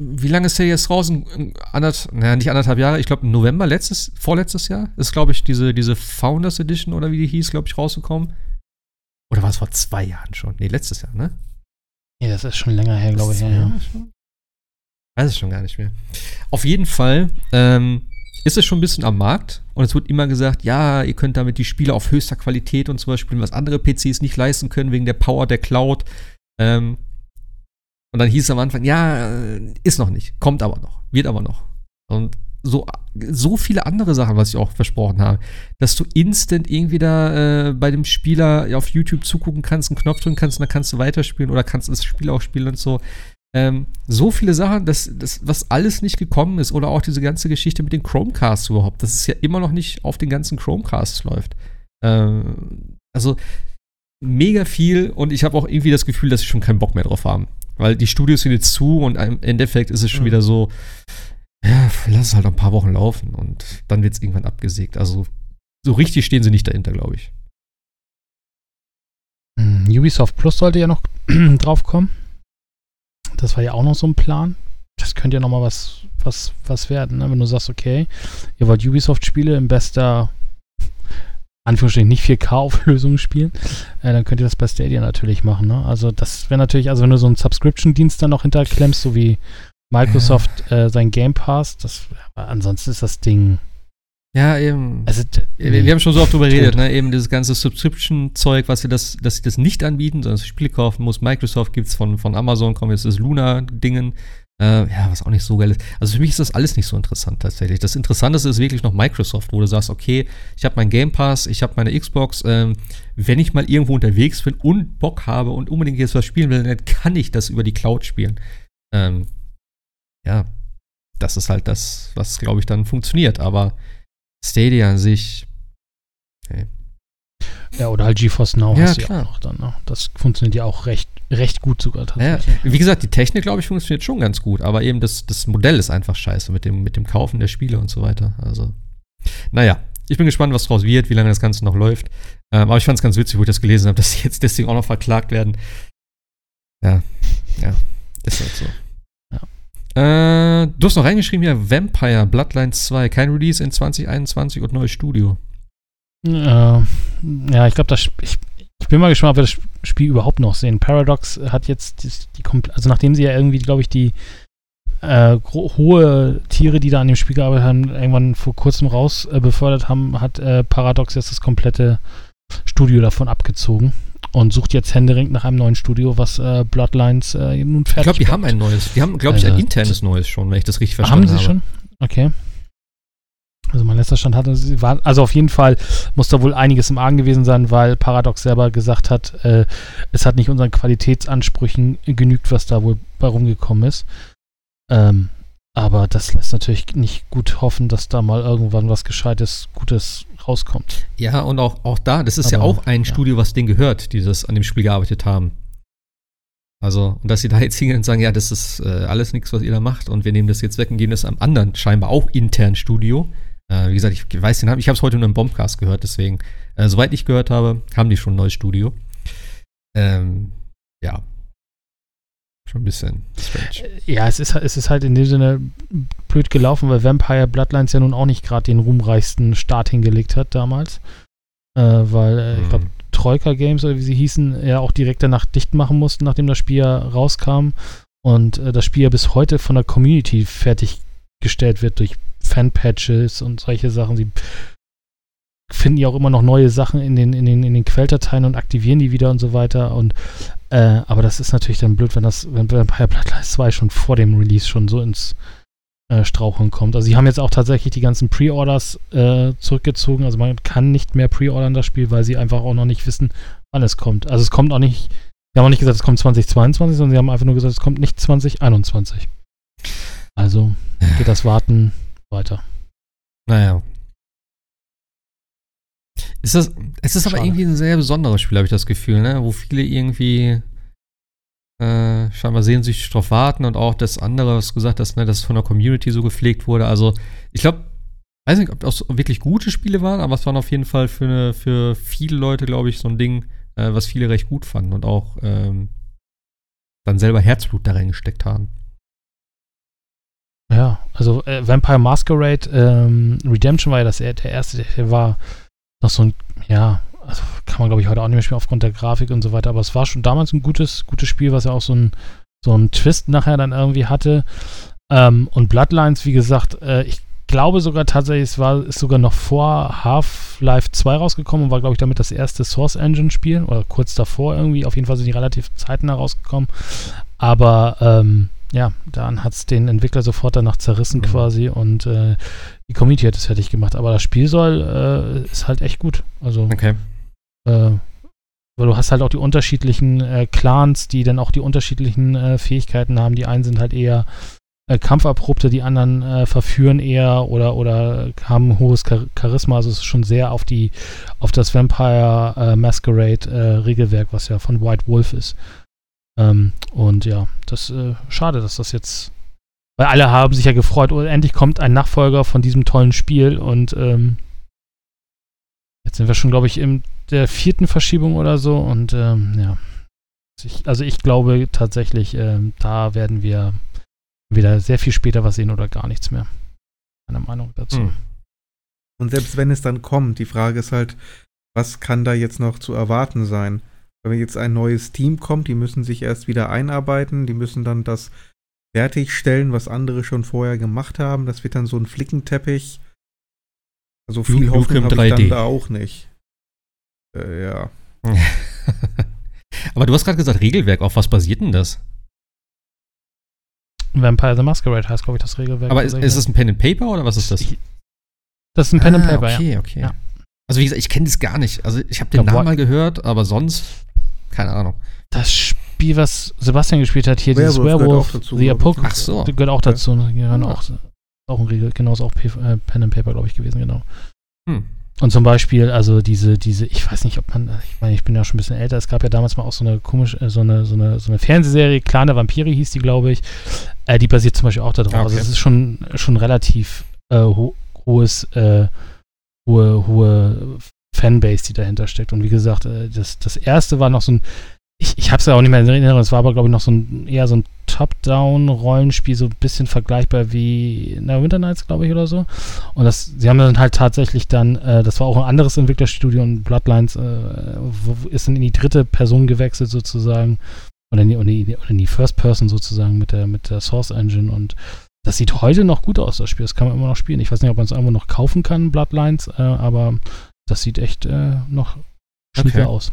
Wie lange ist der jetzt draußen? Anderth, naja, nicht anderthalb Jahre, ich glaube November letztes, vorletztes Jahr ist, glaube ich, diese, diese Founders Edition oder wie die hieß, glaube ich, rausgekommen. Oder war es vor zwei Jahren schon? Nee, letztes Jahr, ne? Ja, das ist schon länger her, glaube ich. Ja, ja. Weiß es schon gar nicht mehr. Auf jeden Fall ähm, ist es schon ein bisschen am Markt und es wird immer gesagt, ja, ihr könnt damit die Spiele auf höchster Qualität und zum Beispiel, was andere PCs nicht leisten können wegen der Power der Cloud. Ähm, und dann hieß es am Anfang, ja, äh, ist noch nicht, kommt aber noch, wird aber noch. Und so, so viele andere Sachen, was ich auch versprochen habe, dass du instant irgendwie da äh, bei dem Spieler auf YouTube zugucken kannst, einen Knopf drücken kannst und dann kannst du weiterspielen oder kannst das Spiel auch spielen und so. Ähm, so viele Sachen, dass, das, was alles nicht gekommen ist oder auch diese ganze Geschichte mit den Chromecasts überhaupt, dass es ja immer noch nicht auf den ganzen Chromecasts läuft. Ähm, also mega viel und ich habe auch irgendwie das Gefühl, dass sie schon keinen Bock mehr drauf haben. Weil die Studios sind jetzt zu und im Endeffekt ist es schon mhm. wieder so, ja, lass es halt ein paar Wochen laufen und dann wird es irgendwann abgesägt. Also so richtig stehen sie nicht dahinter, glaube ich. Hm, Ubisoft Plus sollte ja noch draufkommen. Das war ja auch noch so ein Plan. Das könnte ja noch mal was, was, was werden, ne? wenn du sagst, okay, ihr wollt Ubisoft-Spiele in bester Anführungsstrichen nicht 4K-Auflösungen spielen, äh, dann könnt ihr das bei Stadia natürlich machen. Ne? Also das wäre natürlich, also wenn du so einen Subscription-Dienst dann noch hinterklemmst, so wie Microsoft ja. äh, sein Game Pass, das, ansonsten ist das Ding. Ja, eben. Also, wir, wir, haben schon so oft drüber geredet, ne? Eben dieses ganze Subscription-Zeug, was sie das, dass sie das nicht anbieten, sondern dass du Spiele kaufen muss. Microsoft gibt es von, von Amazon, kommt jetzt das Luna-Dingen. Äh, ja, was auch nicht so geil ist. Also für mich ist das alles nicht so interessant tatsächlich. Das Interessanteste ist wirklich noch Microsoft, wo du sagst, okay, ich habe meinen Game Pass, ich habe meine Xbox. Ähm, wenn ich mal irgendwo unterwegs bin und Bock habe und unbedingt jetzt was spielen will, dann kann ich das über die Cloud spielen. Ähm, ja, das ist halt das, was, glaube ich, dann funktioniert. Aber Stadia an sich, okay. Ja, oder halt GeForce Now ja, hast du ja auch noch dann. Ne? Das funktioniert ja auch recht recht gut sogar tatsächlich. Ja, wie gesagt, die Technik, glaube ich, funktioniert schon ganz gut, aber eben das, das Modell ist einfach scheiße mit dem, mit dem Kaufen der Spiele und so weiter. Also, naja, ich bin gespannt, was draus wird, wie lange das Ganze noch läuft. Ähm, aber ich fand es ganz witzig, wo ich das gelesen habe, dass sie jetzt deswegen auch noch verklagt werden. Ja, ja, ist halt so. Äh, du hast noch reingeschrieben hier, Vampire Bloodlines 2, kein Release in 2021 und neues Studio. Äh, ja, ich glaube, das, ich, ich bin mal gespannt, ob wir das Spiel überhaupt noch sehen. Paradox hat jetzt die, die also nachdem sie ja irgendwie, glaube ich, die äh, hohe Tiere, die da an dem Spiel gearbeitet haben, irgendwann vor kurzem raus äh, befördert haben, hat äh, Paradox jetzt das komplette Studio davon abgezogen und sucht jetzt händeringend nach einem neuen Studio, was äh, Bloodlines äh, nun fertig Ich glaube, die haben ein neues. Die haben, glaube ich, ein also, internes neues schon, wenn ich das richtig verstanden habe. Haben sie habe. schon? Okay. Also mein letzter Stand hatte, sie war, also auf jeden Fall muss da wohl einiges im Argen gewesen sein, weil Paradox selber gesagt hat, äh, es hat nicht unseren Qualitätsansprüchen genügt, was da wohl bei rumgekommen ist. Ähm, aber das lässt natürlich nicht gut hoffen, dass da mal irgendwann was Gescheites, Gutes rauskommt. Ja, und auch, auch da, das ist aber, ja auch ein ja. Studio, was denen gehört, die das an dem Spiel gearbeitet haben. Also, und dass sie da jetzt hingehen und sagen, ja, das ist äh, alles nichts, was ihr da macht, und wir nehmen das jetzt weg und geben das einem anderen, scheinbar auch intern Studio äh, wie gesagt, ich weiß den Namen, ich habe es heute nur im Bombcast gehört, deswegen, äh, soweit ich gehört habe, haben die schon ein neues Studio. Ähm, ja. Schon ein bisschen strange. Ja, es ist, es ist halt in dem Sinne blöd gelaufen, weil Vampire Bloodlines ja nun auch nicht gerade den ruhmreichsten Start hingelegt hat damals. Äh, weil, äh, ich glaube, Hm. Troika Games oder wie sie hießen, ja auch direkt danach dicht machen mussten, nachdem das Spiel ja rauskam. Und äh, das Spiel ja bis heute von der Community fertiggestellt wird durch Fanpatches und solche Sachen. Sie finden ja auch immer noch neue Sachen in den, in den, in den Quelldateien und aktivieren die wieder und so weiter. Und äh, aber das ist natürlich dann blöd, wenn das, wenn Vampire Bloodlines 2 schon vor dem Release schon so ins äh, Straucheln kommt. Also sie haben jetzt auch tatsächlich die ganzen Pre-Orders äh, zurückgezogen. Also man kann nicht mehr pre-ordern das Spiel, weil sie einfach auch noch nicht wissen, wann es kommt. Also es kommt auch nicht, sie haben auch nicht gesagt, es kommt 2022, sondern sie haben einfach nur gesagt, es kommt nicht 2021. Also geht das Warten weiter. Naja. Ist das, es ist aber irgendwie ein sehr besonderes Spiel, habe ich das Gefühl, ne? Wo viele irgendwie äh, scheinbar sehnsüchtig drauf warten und auch das andere, was gesagt hast, ne, dass es von der Community so gepflegt wurde. Also, ich glaube, weiß nicht, ob das wirklich gute Spiele waren, aber es waren auf jeden Fall für, eine, für viele Leute, glaube ich, so ein Ding, äh, was viele recht gut fanden und auch ähm, dann selber Herzblut da reingesteckt haben. Ja, also äh, Vampire Masquerade ähm, Redemption war ja das, der erste, der war noch so ein, ja, also kann man glaube ich heute auch nicht mehr spielen aufgrund der Grafik und so weiter, aber es war schon damals ein gutes, gutes Spiel, was ja auch so ein, so ein Twist nachher dann irgendwie hatte. Ähm, und Bloodlines, wie gesagt, äh, ich glaube sogar tatsächlich, es war, ist sogar noch vor Half-Life 2 rausgekommen und war, glaube ich, damit das erste Source Engine-Spiel oder kurz davor irgendwie. Auf jeden Fall sind die relativ zeitnah rausgekommen. Aber ähm, ja, dann hat es den Entwickler sofort danach zerrissen Mhm. quasi und äh, die Community hat es fertig gemacht. Aber das Spiel soll, äh, ist halt echt gut. Also, Okay. äh, weil du hast halt auch die unterschiedlichen äh, Clans, die dann auch die unterschiedlichen äh, Fähigkeiten haben. Die einen sind halt eher äh, Kampferprobte, die anderen äh, verführen eher oder, oder haben ein hohes Char Charisma. Also es ist schon sehr auf die, auf das Vampire Masquerade Regelwerk, was ja von White Wolf ist. Ähm, und ja, das schade, dass das jetzt. Weil alle haben sich ja gefreut, oh, endlich kommt ein Nachfolger von diesem tollen Spiel und ähm, jetzt sind wir schon, glaube ich, in der vierten Verschiebung oder so und ähm, ja. Ich, also ich glaube tatsächlich, ähm, da werden wir wieder sehr viel später was sehen oder gar nichts mehr. Meine Meinung dazu. Hm. Und selbst wenn es dann kommt, die Frage ist halt, was kann da jetzt noch zu erwarten sein? Wenn jetzt ein neues Team kommt, die müssen sich erst wieder einarbeiten, die müssen dann das fertigstellen, was andere schon vorher gemacht haben. Das wird dann so ein Flickenteppich. Also viel Nukem Hoffnung habe ich 3D. dann da auch nicht. Äh, ja. Aber du hast gerade gesagt, Regelwerk, auf was basiert denn das? Vampire the Masquerade heißt, glaube ich, das Regelwerk. Aber ist, ist es ein Pen and Paper oder was ist das? Das ist ein Pen and Ah, Paper, okay, ja. okay. Ja. Also wie gesagt, ich kenne das gar nicht. Also ich habe den Namen mal gehört, aber sonst keine Ahnung. Das Spiel, was Sebastian gespielt hat, hier, dieses Werewolf gehört Werewolf, auch dazu, The ich. Apocalypse, Ach so. gehört auch dazu. Ne? Gehören Ah. auch, auch ein Regel, genau, ist auch P äh, Pen and Paper, glaube ich, gewesen, genau. Hm. Und zum Beispiel, also diese, diese, ich weiß nicht, ob man, ich meine, ich bin ja schon ein bisschen älter, es gab ja damals mal auch so eine komische, äh, so eine, so eine, so eine Fernsehserie, Clan der Vampire hieß die, glaube ich. Äh, die basiert zum Beispiel auch darauf. Also okay. es ist schon, schon relativ äh, ho hohes, äh, hohe, hohe Fanbase, die dahinter steckt. Und wie gesagt, äh, das, das erste war noch so ein, ich, ich habe es ja auch nicht mehr in Erinnerung, es war aber, glaube ich, noch so ein, eher so ein Top-Down-Rollenspiel, so ein bisschen vergleichbar wie na, Winter Nights, glaube ich, oder so. Und das, sie haben dann halt tatsächlich dann, äh, das war auch ein anderes Entwicklerstudio und Bloodlines äh, wo, ist dann in die dritte Person gewechselt sozusagen. Oder in die, oder in die, First Person sozusagen mit der, mit der Source Engine und das sieht heute noch gut aus, das Spiel. Das kann man immer noch spielen. Ich weiß nicht, ob man es irgendwo noch kaufen kann, Bloodlines, äh, aber das sieht echt äh, noch schnieke Okay. aus.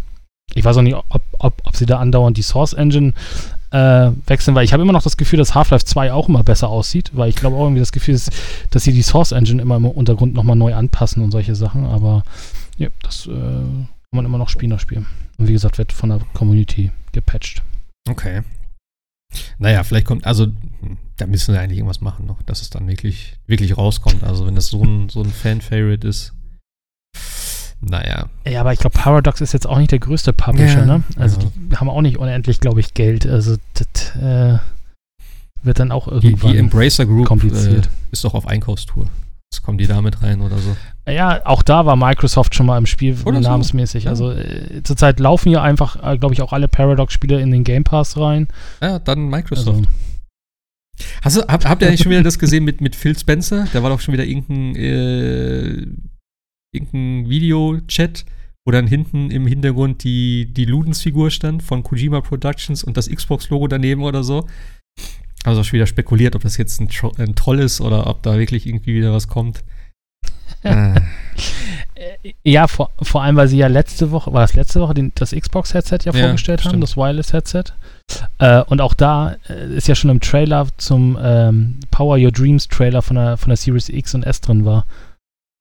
Ich weiß auch nicht, ob, ob, ob sie da andauernd die Source Engine äh, wechseln, weil ich habe immer noch das Gefühl, dass Half-Life 2 auch immer besser aussieht, weil ich glaube auch irgendwie das Gefühl ist, dass sie die Source Engine immer im Untergrund nochmal neu anpassen und solche Sachen, aber ja, das äh, kann man immer noch spielen, das Spiel. Und wie gesagt, wird von der Community gepatcht. Okay. Naja, vielleicht kommt, also hm, da müssen wir eigentlich irgendwas machen noch, dass es dann wirklich, wirklich rauskommt. Also wenn das so ein, so ein Fan-Favorite ist. Naja. Ja, aber ich glaube, Paradox ist jetzt auch nicht der größte Publisher, Ja, ne? Also ja. die haben auch nicht unendlich, glaube ich, Geld. Also das äh, wird dann auch Die, irgendwann die Embracer Group äh, kompliziert. ist doch auf Einkaufstour. Jetzt kommen die da mit rein oder so. Ja, auch da war Microsoft schon mal im Spiel Oder so. namensmäßig. Ja. Also äh, zurzeit laufen ja einfach, äh, glaube ich, auch alle Paradox-Spiele in den Game Pass rein. Ja, dann Microsoft. Also, Hast du, habt, habt ihr eigentlich schon wieder das gesehen mit, mit Phil Spencer? Da war doch schon wieder irgendein, äh, irgendein Video-Chat, wo dann hinten im Hintergrund die, die Ludens-Figur stand von Kojima Productions und das Xbox-Logo daneben oder so. Also schon wieder spekuliert, ob das jetzt ein, Tro ein Troll ist oder ob da wirklich irgendwie wieder was kommt. äh, ja, vor, vor allem, weil sie ja letzte Woche, war das letzte Woche, den, das Xbox-Headset ja, Ja, vorgestellt haben, stimmt. das Wireless-Headset. Äh, und auch da äh, ist ja schon im Trailer zum ähm, Power Your Dreams Trailer von der, von der Series X und S drin war.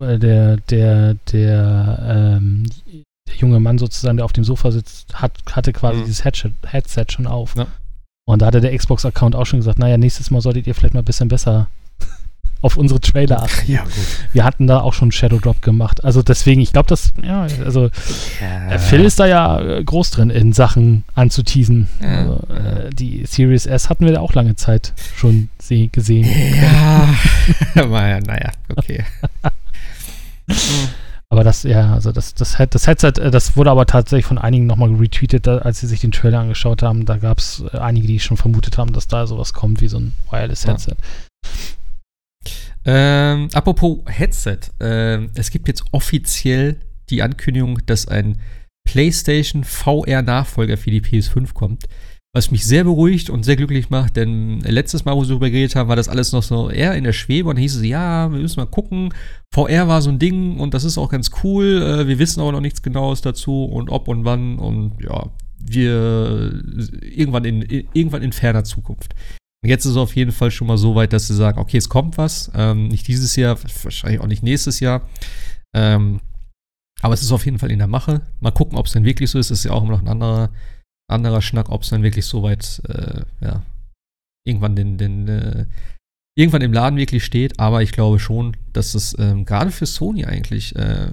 Äh, der, der, der, ähm, der junge Mann sozusagen, der auf dem Sofa sitzt, hat, hatte quasi Mhm. dieses Headset, Headset schon auf. Ja. Und da hatte der Xbox-Account auch schon gesagt, naja, nächstes Mal solltet ihr vielleicht mal ein bisschen besser auf unsere Trailer achten. ja, gut. Wir hatten da auch schon Shadow Drop gemacht. Also deswegen, ich glaube, das, ja, also Ja. Phil ist da ja äh, groß drin in Sachen anzuteasen. Ja, also, äh, die Series S hatten wir da auch lange Zeit schon se gesehen. Ja, naja, okay. Aber das, ja, also das, das, das Headset, äh, das wurde aber tatsächlich von einigen nochmal retweetet, als sie sich den Trailer angeschaut haben. Da gab es äh, einige, die schon vermutet haben, dass da sowas kommt wie so ein Wireless-Headset. Ähm, apropos Headset. Ähm, es gibt jetzt offiziell die Ankündigung, dass ein PlayStation VR-Nachfolger für die PS5 kommt. Was mich sehr beruhigt und sehr glücklich macht, denn letztes Mal, wo wir darüber geredet haben, war das alles noch so eher in der Schwebe und hieß es, ja, wir müssen mal gucken. VR war so ein Ding und das ist auch ganz cool. Äh, wir wissen aber noch nichts Genaues dazu und ob und wann und ja, wir irgendwann in, irgendwann in ferner Zukunft. Jetzt ist es auf jeden Fall schon mal so weit, dass sie sagen, okay, es kommt was. Ähm, nicht dieses Jahr, wahrscheinlich auch nicht nächstes Jahr. Ähm, aber es ist auf jeden Fall in der Mache. Mal gucken, ob es dann wirklich so ist. Das ist ja auch immer noch ein anderer, anderer Schnack, ob es dann wirklich so weit, äh, ja, irgendwann den, den, äh, irgendwann im Laden wirklich steht. Aber ich glaube schon, dass es ähm, gerade für Sony eigentlich, äh,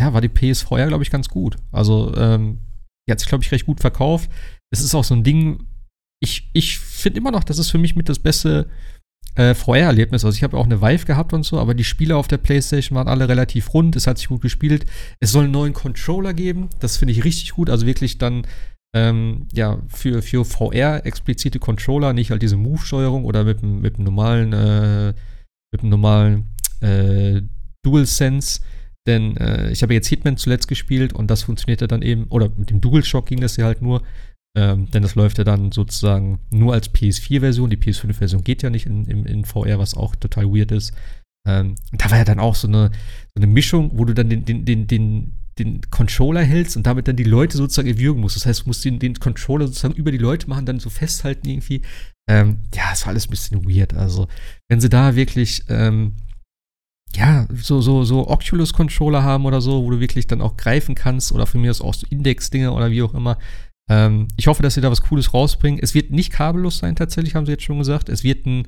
ja, war die PS4 glaube ich, ganz gut. Also, ähm, die hat sich, glaube ich, recht gut verkauft. Es ist auch so ein Ding, ich, ich finde immer noch, das ist für mich mit das beste äh, VR-Erlebnis. Also ich habe auch eine Vive gehabt und so, aber die Spiele auf der Playstation waren alle relativ rund, es hat sich gut gespielt. Es soll einen neuen Controller geben, das finde ich richtig gut. Also wirklich dann ähm, ja, für, für VR explizite Controller, nicht halt diese Move-Steuerung oder mit, dem- mit dem normalen, äh, mit dem normalen äh, DualSense. Denn äh, ich habe jetzt Hitman zuletzt gespielt und das funktionierte dann eben, oder mit dem DualShock ging das ja halt nur. Ähm, denn das läuft ja dann sozusagen nur als PS4-Version. Die PS5-Version geht ja nicht in, in, in VR, was auch total weird ist. Ähm, da war ja dann auch so eine, so eine Mischung, wo du dann den, den, den, den, den Controller hältst und damit dann die Leute sozusagen erwürgen musst. Das heißt, du musst den, den Controller sozusagen über die Leute machen, dann so festhalten irgendwie. Ähm, ja, es war alles ein bisschen weird. Also, wenn sie da wirklich, ähm, ja, so, so, so Oculus-Controller haben oder so, wo du wirklich dann auch greifen kannst oder von mir aus auch so Index-Dinger oder wie auch immer. Ähm, ich hoffe, dass sie da was Cooles rausbringen. Es wird nicht kabellos sein, tatsächlich, haben sie jetzt schon gesagt. Es wird ein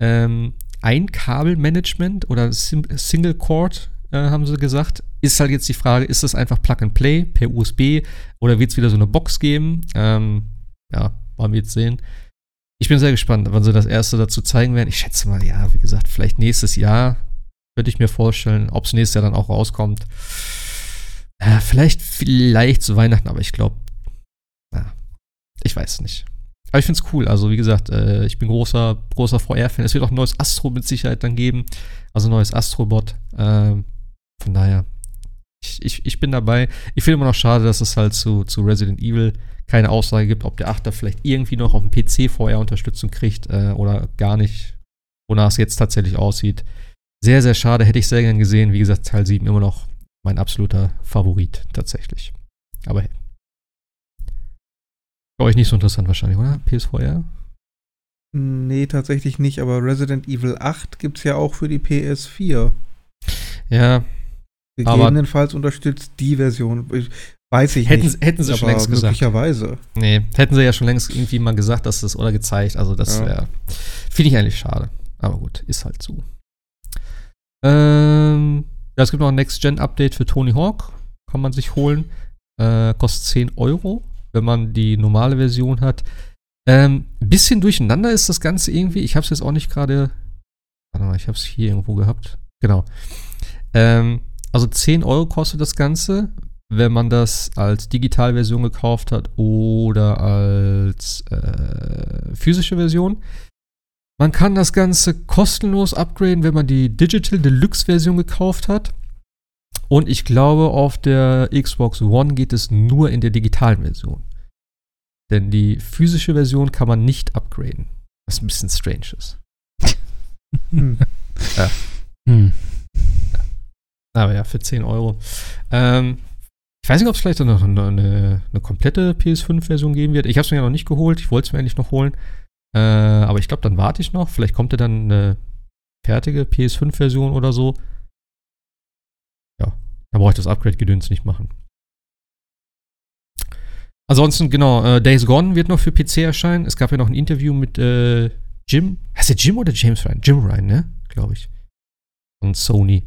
ähm, Ein-Kabel-Management oder Sim Single-Cord, äh, haben sie gesagt. Ist halt jetzt die Frage, ist das einfach Plug-and-Play per USB oder wird es wieder so eine Box geben? Ähm, ja, wollen wir jetzt sehen. Ich bin sehr gespannt, wann sie das erste dazu zeigen werden. Ich schätze mal, ja, wie gesagt, vielleicht nächstes Jahr könnte ich mir vorstellen, ob es nächstes Jahr dann auch rauskommt. Äh, vielleicht, vielleicht zu Weihnachten, aber ich glaube, ich weiß nicht. Aber ich finde es cool. Also, wie gesagt, äh, ich bin großer, großer VR-Fan. Es wird auch ein neues Astro mit Sicherheit dann geben. Also, ein neues Astrobot. Ähm, von daher, ich, ich, ich bin dabei. Ich finde immer noch schade, dass es halt zu, zu Resident Evil keine Aussage gibt, ob der Achter vielleicht irgendwie noch auf dem PC VR-Unterstützung kriegt äh, oder gar nicht, wonach es jetzt tatsächlich aussieht. Sehr, sehr schade, hätte ich sehr gern gesehen. Wie gesagt, Teil 7 immer noch mein absoluter Favorit tatsächlich. Aber hey. Für euch nicht so interessant wahrscheinlich, oder? PS4? Nee, tatsächlich nicht, aber Resident Evil 8 gibt es ja auch für die PS4. Ja, Gegebenenfalls unterstützt die Version. Ich, weiß ich hätten, nicht. hätten sie schon längst gesagt. möglicherweise. Nee, hätten sie ja schon längst irgendwie mal gesagt, dass das oder gezeigt. Also das Ja. wäre, finde ich eigentlich schade. Aber gut, ist halt so. Ähm, ja, es gibt noch ein Next-Gen-Update für Tony Hawk. Kann man sich holen. Äh, kostet 10 Euro, wenn man die normale Version hat. Ähm, bisschen durcheinander ist das Ganze irgendwie. Ich habe es jetzt auch nicht gerade Warte mal, ich habe es hier irgendwo gehabt. Genau. Ähm, also 10 Euro kostet das Ganze, wenn man das als Digitalversion gekauft hat oder als äh, physische Version. Man kann das Ganze kostenlos upgraden, wenn man die Digital Deluxe Version gekauft hat. Und ich glaube, auf der Xbox One geht es nur in der digitalen Version. Denn die physische Version kann man nicht upgraden. Was ein bisschen strange ist. Hm. Ja. Hm. Aber ja, für 10 Euro. Ähm, ich weiß nicht, ob es vielleicht noch eine, eine, eine komplette PS5-Version geben wird. Ich habe es mir ja noch nicht geholt. Ich wollte es mir eigentlich noch holen. Äh, aber ich glaube, dann warte ich noch. Vielleicht kommt ja dann eine fertige PS5-Version oder so. Ja, dann brauche ich das Upgrade-Gedöns nicht machen. Ansonsten, genau, äh, Days Gone wird noch für PC erscheinen. Es gab ja noch ein Interview mit äh, Jim. Heißt der Jim oder James Ryan? Jim Ryan, ne? Glaube ich. Und Sony.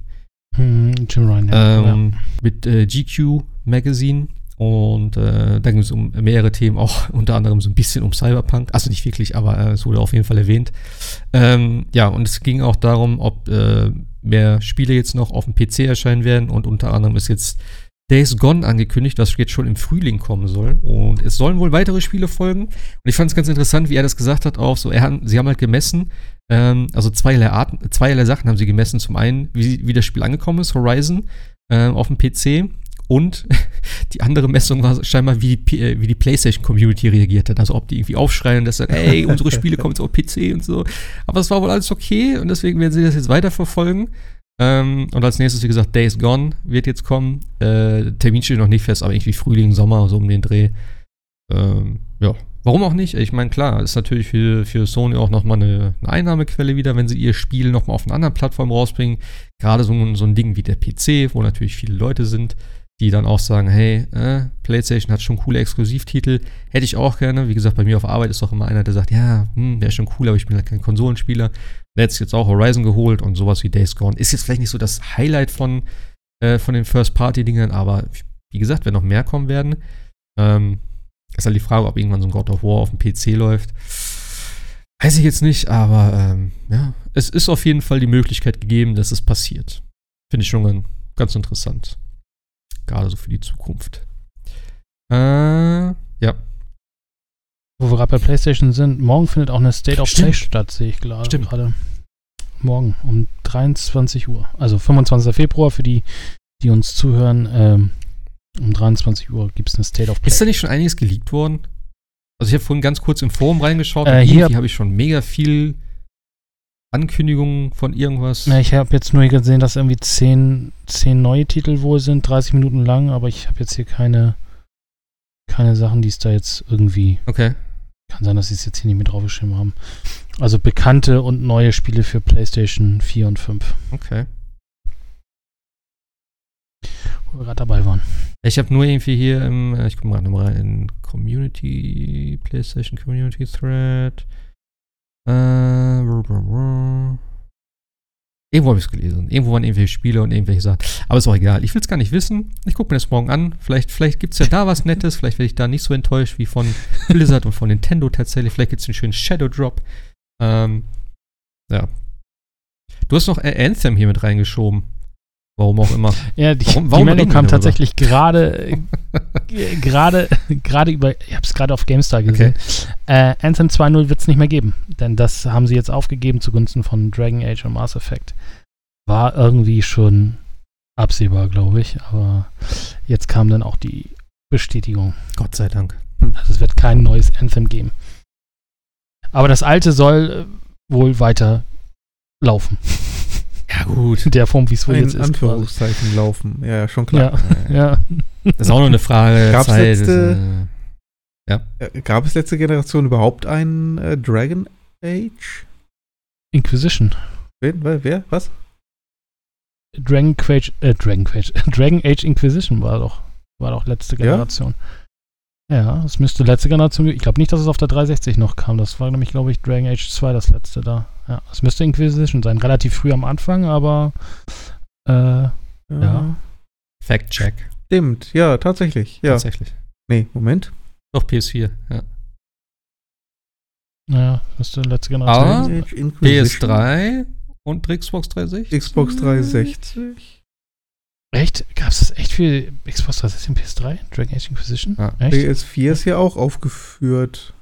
Hm, Jim Ryan, ja. Ähm, Mit äh, GQ Magazine. Und äh, da ging es um mehrere Themen, auch unter anderem so ein bisschen um Cyberpunk. Also nicht wirklich, aber äh, es wurde auf jeden Fall erwähnt. Ähm, ja, und es ging auch darum, ob äh, mehr Spiele jetzt noch auf dem PC erscheinen werden. Und unter anderem ist jetzt Days Gone angekündigt, was jetzt schon im Frühling kommen soll. Und es sollen wohl weitere Spiele folgen. Und ich fand es ganz interessant, wie er das gesagt hat, auch so, er hat, sie haben halt gemessen, ähm, also zweierlei Arten, zweierlei Sachen haben sie gemessen. Zum einen, wie, wie das Spiel angekommen ist, Horizon, ähm, auf dem PC. Und die andere Messung war scheinbar, wie die, äh, wie die PlayStation-Community reagiert hat. Also ob die irgendwie aufschreien und das sagen, ey, unsere Spiele kommen jetzt auf PC und so. Aber es war wohl alles okay und deswegen werden sie das jetzt weiterverfolgen. Ähm, und als nächstes, wie gesagt, Days Gone wird jetzt kommen. Äh, Termin steht noch nicht fest, aber irgendwie Frühling, Sommer, so um den Dreh. Ähm, ja, warum auch nicht? Ich meine, klar, ist natürlich für, für Sony auch nochmal eine, eine Einnahmequelle wieder, wenn sie ihr Spiel nochmal auf einer anderen Plattform rausbringen. Gerade so, so ein Ding wie der PC, wo natürlich viele Leute sind, die dann auch sagen, hey, äh, PlayStation hat schon coole Exklusivtitel, hätte ich auch gerne. Wie gesagt, bei mir auf Arbeit ist auch immer einer, der sagt, ja, hm, wäre schon cool, aber ich bin halt kein Konsolenspieler. Der hat jetzt auch Horizon geholt und sowas wie Days Gone. Ist jetzt vielleicht nicht so das Highlight von, äh, von den First-Party-Dingern, aber wie gesagt, wenn noch mehr kommen werden, ähm, ist halt die Frage, ob irgendwann so ein God of War auf dem PC läuft. Weiß ich jetzt nicht, aber ähm, ja, es ist auf jeden Fall die Möglichkeit gegeben, dass es passiert. Finde ich schon ganz interessant. Gerade so für die Zukunft. Äh, ja. Wo wir gerade bei PlayStation sind, morgen findet auch eine State of Play statt, sehe ich klar- Stimmt. gerade. Morgen um 23 Uhr. Also 25. Februar für die, die uns zuhören. Ähm, um 23 Uhr gibt es eine State of Play. Ist da nicht schon einiges geleakt worden? Also ich habe vorhin ganz kurz im Forum reingeschaut Äh, und hier- habe ich schon mega viel Ankündigungen von irgendwas. Ja, ich habe jetzt nur gesehen, dass irgendwie 10, 10 neue Titel wohl sind, 30 Minuten lang, aber ich habe jetzt hier keine, keine Sachen, die es da jetzt irgendwie. Okay. Kann sein, dass sie es jetzt hier nicht mit draufgeschrieben haben. Also bekannte und neue Spiele für PlayStation 4 und 5, Okay. wo wir gerade dabei waren. Ich habe nur irgendwie hier im, äh, ich gucke mal nochmal rein, in Community, PlayStation Community Thread. Äh, brr, brr, brr. Irgendwo habe ich es gelesen. Irgendwo waren irgendwelche Spiele und irgendwelche Sachen. Aber ist auch egal. Ich will es gar nicht wissen. Ich gucke mir das morgen an. Vielleicht, vielleicht gibt es ja da was Nettes. Vielleicht werde ich da nicht so enttäuscht wie von Blizzard und von Nintendo tatsächlich. Vielleicht gibt es einen schönen Shadow Drop. Ähm, ja. Du hast noch Anthem hier mit reingeschoben. Warum auch immer. Ja, die, Warum- die warum Meldung reden wir kam tatsächlich gerade, äh, gerade, gerade über, ich habe es gerade auf GameStar gesehen. Äh, Anthem 2.0 wird es nicht mehr geben, denn das haben sie jetzt aufgegeben zugunsten von Dragon Age und Mass Effect. War irgendwie schon absehbar, glaube ich, aber jetzt kam dann auch die Bestätigung. Gott sei Dank. Also es wird kein neues Anthem geben. Aber das alte soll äh, wohl weiter laufen. Ja, gut. In der Form, wie es wohl jetzt ist. Quasi. Anführungszeichen laufen. Ja, ja, schon klar. Ja, ja. Das ist auch nur eine Frage. Gab's Zeit. letzte- Das, Äh, Gab es letzte Generation überhaupt einen äh, Dragon Age? Inquisition. Wen, wer, wer? Was? Dragon Quage, äh, Dragon Quage, Dragon Age Inquisition war doch, war doch letzte Ja? Generation. Ja, es müsste letzte Generation, ich glaube nicht, dass es auf der 360 noch kam. Das war nämlich, glaube ich, Dragon Age 2 das letzte da. Ja, es müsste Inquisition sein. Relativ früh am Anfang, aber äh, Ja. Ja. Fact check. Stimmt, ja, tatsächlich. Ja. Tatsächlich. Nee, Moment. Doch, PS4. Ja. naja, müsste letzte Generation Aber sein. Age Inquisition. PS3 Und Xbox 360? Xbox 360. Echt? Gab es das echt für Xbox 360 und PS3? Dragon Age Inquisition? Ja. Echt? PS4 ist ja auch aufgeführt.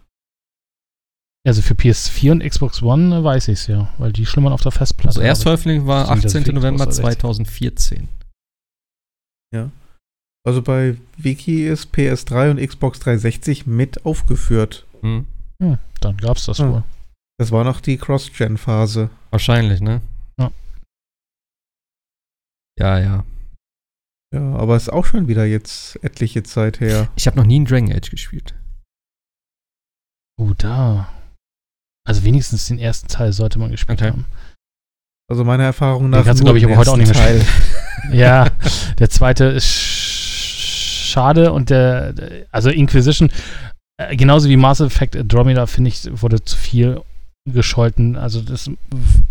Also für PS4 und Xbox One weiß ich es ja, weil die schlummern auf der Festplatte. Also Erstveröffentlichung war Stimmt, das 18. für November Xbox 360. 2014. Also bei Wiki ist PS3 und Xbox 360 mit aufgeführt. Hm. Hm, dann gab es das Ah. wohl. Das war noch die Cross-Gen-Phase. Wahrscheinlich, ne? Ja. Ja, ja. Ja, aber ist auch schon wieder jetzt etliche Zeit her. Ich habe noch nie einen Dragon Age gespielt. Oh, da. Also wenigstens den ersten Teil sollte man gespielt Okay. haben. Also meiner Erfahrung nach. kannst du, nur glaub ich, den aber heute auch nicht mehr Teil. Ja, der zweite ist sch- schade und der, der- also Inquisition, äh, genauso wie Mass Effect Andromeda, finde ich, wurde zu viel gescholten. Also das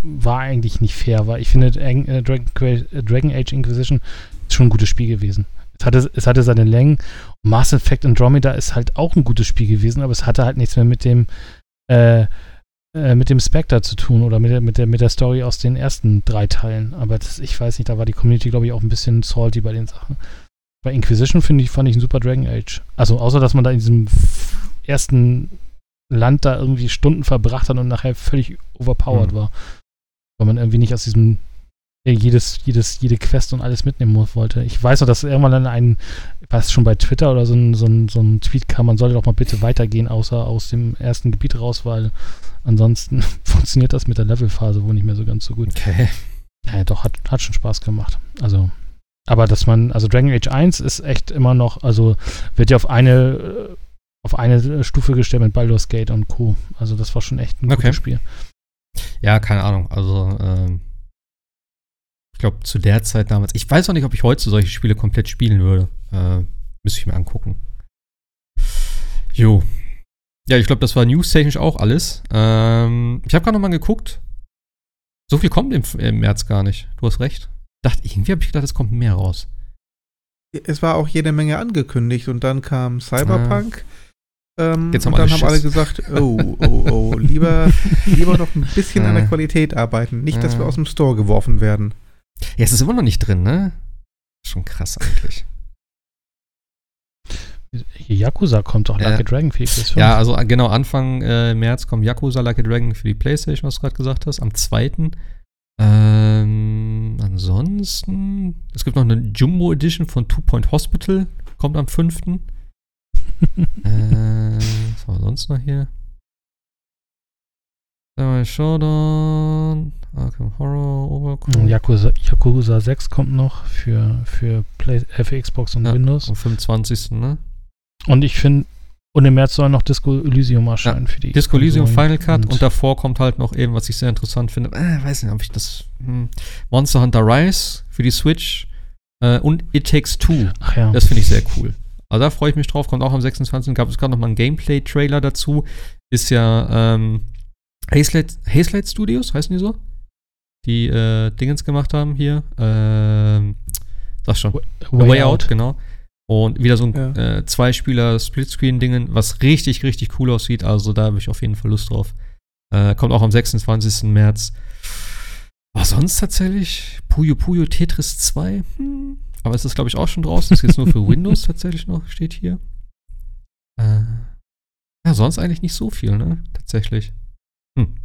war eigentlich nicht fair, weil ich finde, äh, äh, Dragon Age Inquisition ist schon ein gutes Spiel gewesen. Es hatte, es hatte seine Längen. Mass Effect Andromeda ist halt auch ein gutes Spiel gewesen, aber es hatte halt nichts mehr mit dem äh, äh, mit dem Spectre zu tun oder mit der, mit, der, mit der Story aus den ersten drei Teilen. Aber das, ich weiß nicht, da war die Community, glaube ich, auch ein bisschen salty bei den Sachen. Bei Inquisition finde ich, fand ich ein super Dragon Age. Also außer, dass man da in diesem ersten Land da irgendwie Stunden verbracht hat und nachher völlig overpowered Mhm. war. Weil man irgendwie nicht aus diesem jedes, jedes, jede Quest und alles mitnehmen wollte. Ich weiß noch, dass irgendwann dann ein, ich weiß schon bei Twitter oder so ein, so ein, so ein Tweet kam, man sollte doch mal bitte weitergehen, außer aus dem ersten Gebiet raus, weil ansonsten funktioniert das mit der Levelphase wohl nicht mehr so ganz so gut. Okay. Ja, doch, hat, hat schon Spaß gemacht. Also, aber dass man, also Dragon Age 1 ist echt immer noch, also wird ja auf eine, äh, auf eine Stufe gestellt mit Baldur's Gate und Co. Also das war schon echt ein Okay. gutes Spiel. Ja, keine Ahnung. Also, ähm, ich glaube, zu der Zeit damals. Ich weiß auch nicht, ob ich heute solche Spiele komplett spielen würde. Äh, müsste ich mir angucken. Jo. Ja, ich glaube, das war newstechnisch auch alles. Ähm, ich habe gerade noch mal geguckt. So viel kommt im, im März gar nicht. Du hast recht. Dachte, irgendwie habe ich gedacht, es kommt mehr raus. Es war auch jede Menge angekündigt und dann kam Cyberpunk. Ähm, Jetzt haben und dann alle haben alle gesagt, oh, oh, oh, lieber, lieber noch ein bisschen an der Äh. Qualität arbeiten. Nicht, dass wir Äh. aus dem Store geworfen werden. Ja, es ist immer noch nicht drin, ne? Schon krass eigentlich. Yakuza kommt doch, Ja. Lucky Dragon für die PS5. Ja, also äh, genau, Anfang äh, März kommt Yakuza a Dragon für die Playstation, was du gerade gesagt hast. Am 2. Ähm, ansonsten, es gibt noch eine Jumbo Edition von Two Point Hospital, kommt am 5. äh, was war sonst noch hier? Samurai Showdown, Arkham Horror, Overcooked. Yakuza, Yakuza 6 kommt noch für, für, Play, äh, für Xbox und Ja, Windows. Am 25. Ne? Und ich finde, und im März soll noch Disco Elysium erscheinen für die Disco Elysium. Final Cut und, davor kommt halt noch eben, was ich sehr interessant finde. Äh, weiß nicht, ob ich das. Hm, Monster Hunter Rise für die Switch äh, und It Takes Two. Ach ja. Das finde ich sehr cool. Also da freue ich mich drauf. Kommt auch am 26. Gab es gerade noch mal einen Gameplay-Trailer dazu. Ist ja ähm, Hazelight, Hazelight Studios, heißen die so? Die äh, Dingens gemacht haben hier. Ähm, sag schon. A Way, Out. genau. Und wieder so ein Ja. äh, Zwei-Spieler-Splitscreen-Dingen, was richtig, richtig cool aussieht. Also da habe ich auf jeden Fall Lust drauf. Äh, kommt auch am 26. März. Was sonst tatsächlich? Puyo Puyo Tetris 2. Hm. Aber es ist, glaube ich, auch schon draußen. Ist jetzt nur für Windows tatsächlich noch, steht hier. Äh, ja, sonst eigentlich nicht so viel, ne? Tatsächlich. Hm.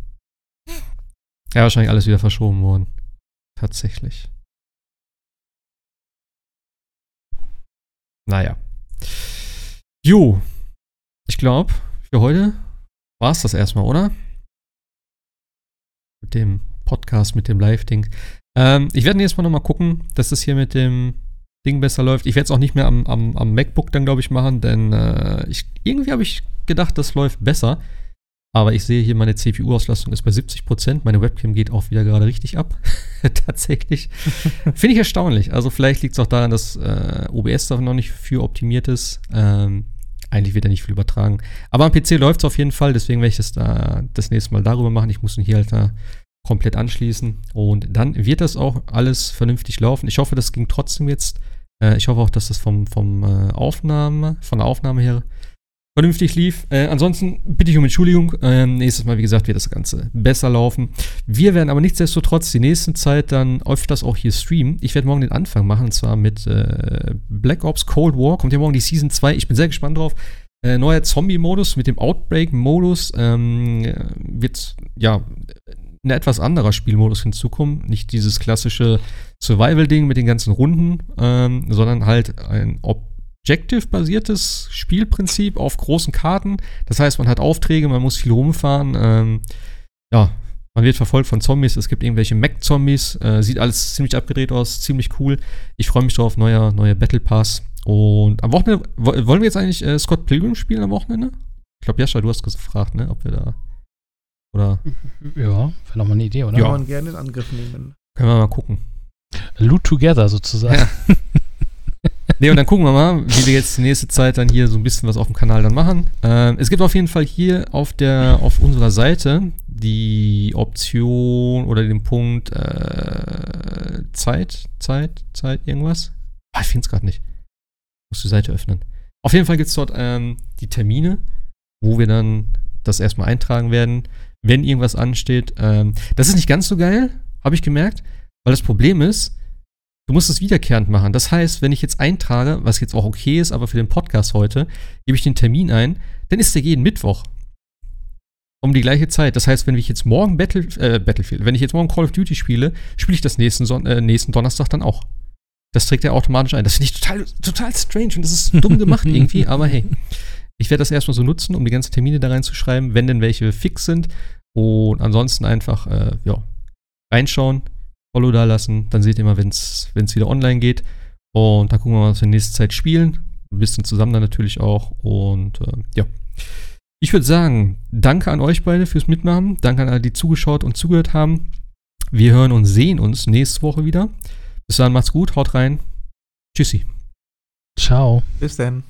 Ja, wahrscheinlich alles wieder verschoben worden. Tatsächlich. Naja. Jo. Ich glaube, für heute war es das erstmal, oder? Mit dem Podcast, mit dem Live-Ding. Ähm, ich werde nächstes Mal nochmal gucken, dass es hier mit dem Ding besser läuft. Ich werde es auch nicht mehr am, am, am MacBook dann, glaube ich, machen, denn äh, ich, irgendwie habe ich gedacht, das läuft besser. Aber ich sehe hier, meine CPU-Auslastung ist bei 70%. Meine Webcam geht auch wieder gerade richtig ab. Tatsächlich. Finde ich erstaunlich. Also vielleicht liegt es auch daran, dass äh, OBS da noch nicht für optimiert ist. Ähm, eigentlich wird er nicht viel übertragen. Aber am PC läuft es auf jeden Fall, deswegen werde ich das da das nächste Mal darüber machen. Ich muss ihn hier halt da komplett anschließen. Und dann wird das auch alles vernünftig laufen. Ich hoffe, das ging trotzdem jetzt. Äh, ich hoffe auch, dass das vom, vom äh, Aufnahme, von der Aufnahme her vernünftig lief. Äh, ansonsten bitte ich um Entschuldigung. Ähm, nächstes Mal, wie gesagt, wird das Ganze besser laufen. Wir werden aber nichtsdestotrotz die nächste Zeit dann öfters auch hier streamen. Ich werde morgen den Anfang machen, und zwar mit äh, Black Ops Cold War. Kommt ja morgen die Season 2. Ich bin sehr gespannt drauf. Äh, neuer Zombie-Modus mit dem Outbreak-Modus ähm, wird ja ein etwas anderer Spielmodus hinzukommen. Nicht dieses klassische Survival-Ding mit den ganzen Runden, ähm, sondern halt ein Objective-basiertes Spielprinzip auf großen Karten. Das heißt, man hat Aufträge, man muss viel rumfahren. Ähm, ja, man wird verfolgt von Zombies. Es gibt irgendwelche Mac-Zombies. Äh, sieht alles ziemlich abgedreht aus, ziemlich cool. Ich freue mich drauf, neuer, neuer Battle Pass. Und am Wochenende, wollen wir jetzt eigentlich äh, Scott Pilgrim spielen am Wochenende? Ich glaube, Jascha, du hast gefragt, ne, ob wir da. Oder? Ja, wäre doch mal eine Idee, oder? Ja. Kann man gerne in Angriff nehmen. Können wir mal gucken. Loot together sozusagen. Ja. nee, und dann gucken wir mal, wie wir jetzt die nächste Zeit dann hier so ein bisschen was auf dem Kanal dann machen. Ähm, es gibt auf jeden Fall hier auf der, auf unserer Seite die Option oder den Punkt äh, Zeit, Zeit, Zeit, irgendwas. Ah, ich finde es gerade nicht. Ich muss die Seite öffnen. Auf jeden Fall gibt es dort ähm, die Termine, wo wir dann das erstmal eintragen werden, wenn irgendwas ansteht. Ähm, das ist nicht ganz so geil, habe ich gemerkt, weil das Problem ist, du musst es wiederkehrend machen. Das heißt, wenn ich jetzt eintrage, was jetzt auch okay ist, aber für den Podcast heute, gebe ich den Termin ein, dann ist der jeden Mittwoch. Um die gleiche Zeit. Das heißt, wenn ich jetzt morgen Battle, äh, Battlefield, wenn ich jetzt morgen Call of Duty spiele, spiele ich das nächsten, Son äh, nächsten Donnerstag dann auch. Das trägt er automatisch ein. Das finde ich total, total strange und das ist dumm gemacht irgendwie, aber hey. Ich werde das erstmal so nutzen, um die ganzen Termine da reinzuschreiben, wenn denn welche fix sind. Und ansonsten einfach, äh, ja, reinschauen, Follow da lassen. Dann seht ihr mal, wenn es wieder online geht. Und da gucken wir mal, was wir in nächster Zeit spielen. Ein bisschen zusammen dann natürlich auch. Und äh, ja. Ich würde sagen, danke an euch beide fürs Mitmachen. Danke an alle, die zugeschaut und zugehört haben. Wir hören und sehen uns nächste Woche wieder. Bis dann, macht's gut, haut rein. Tschüssi. Ciao. Bis dann.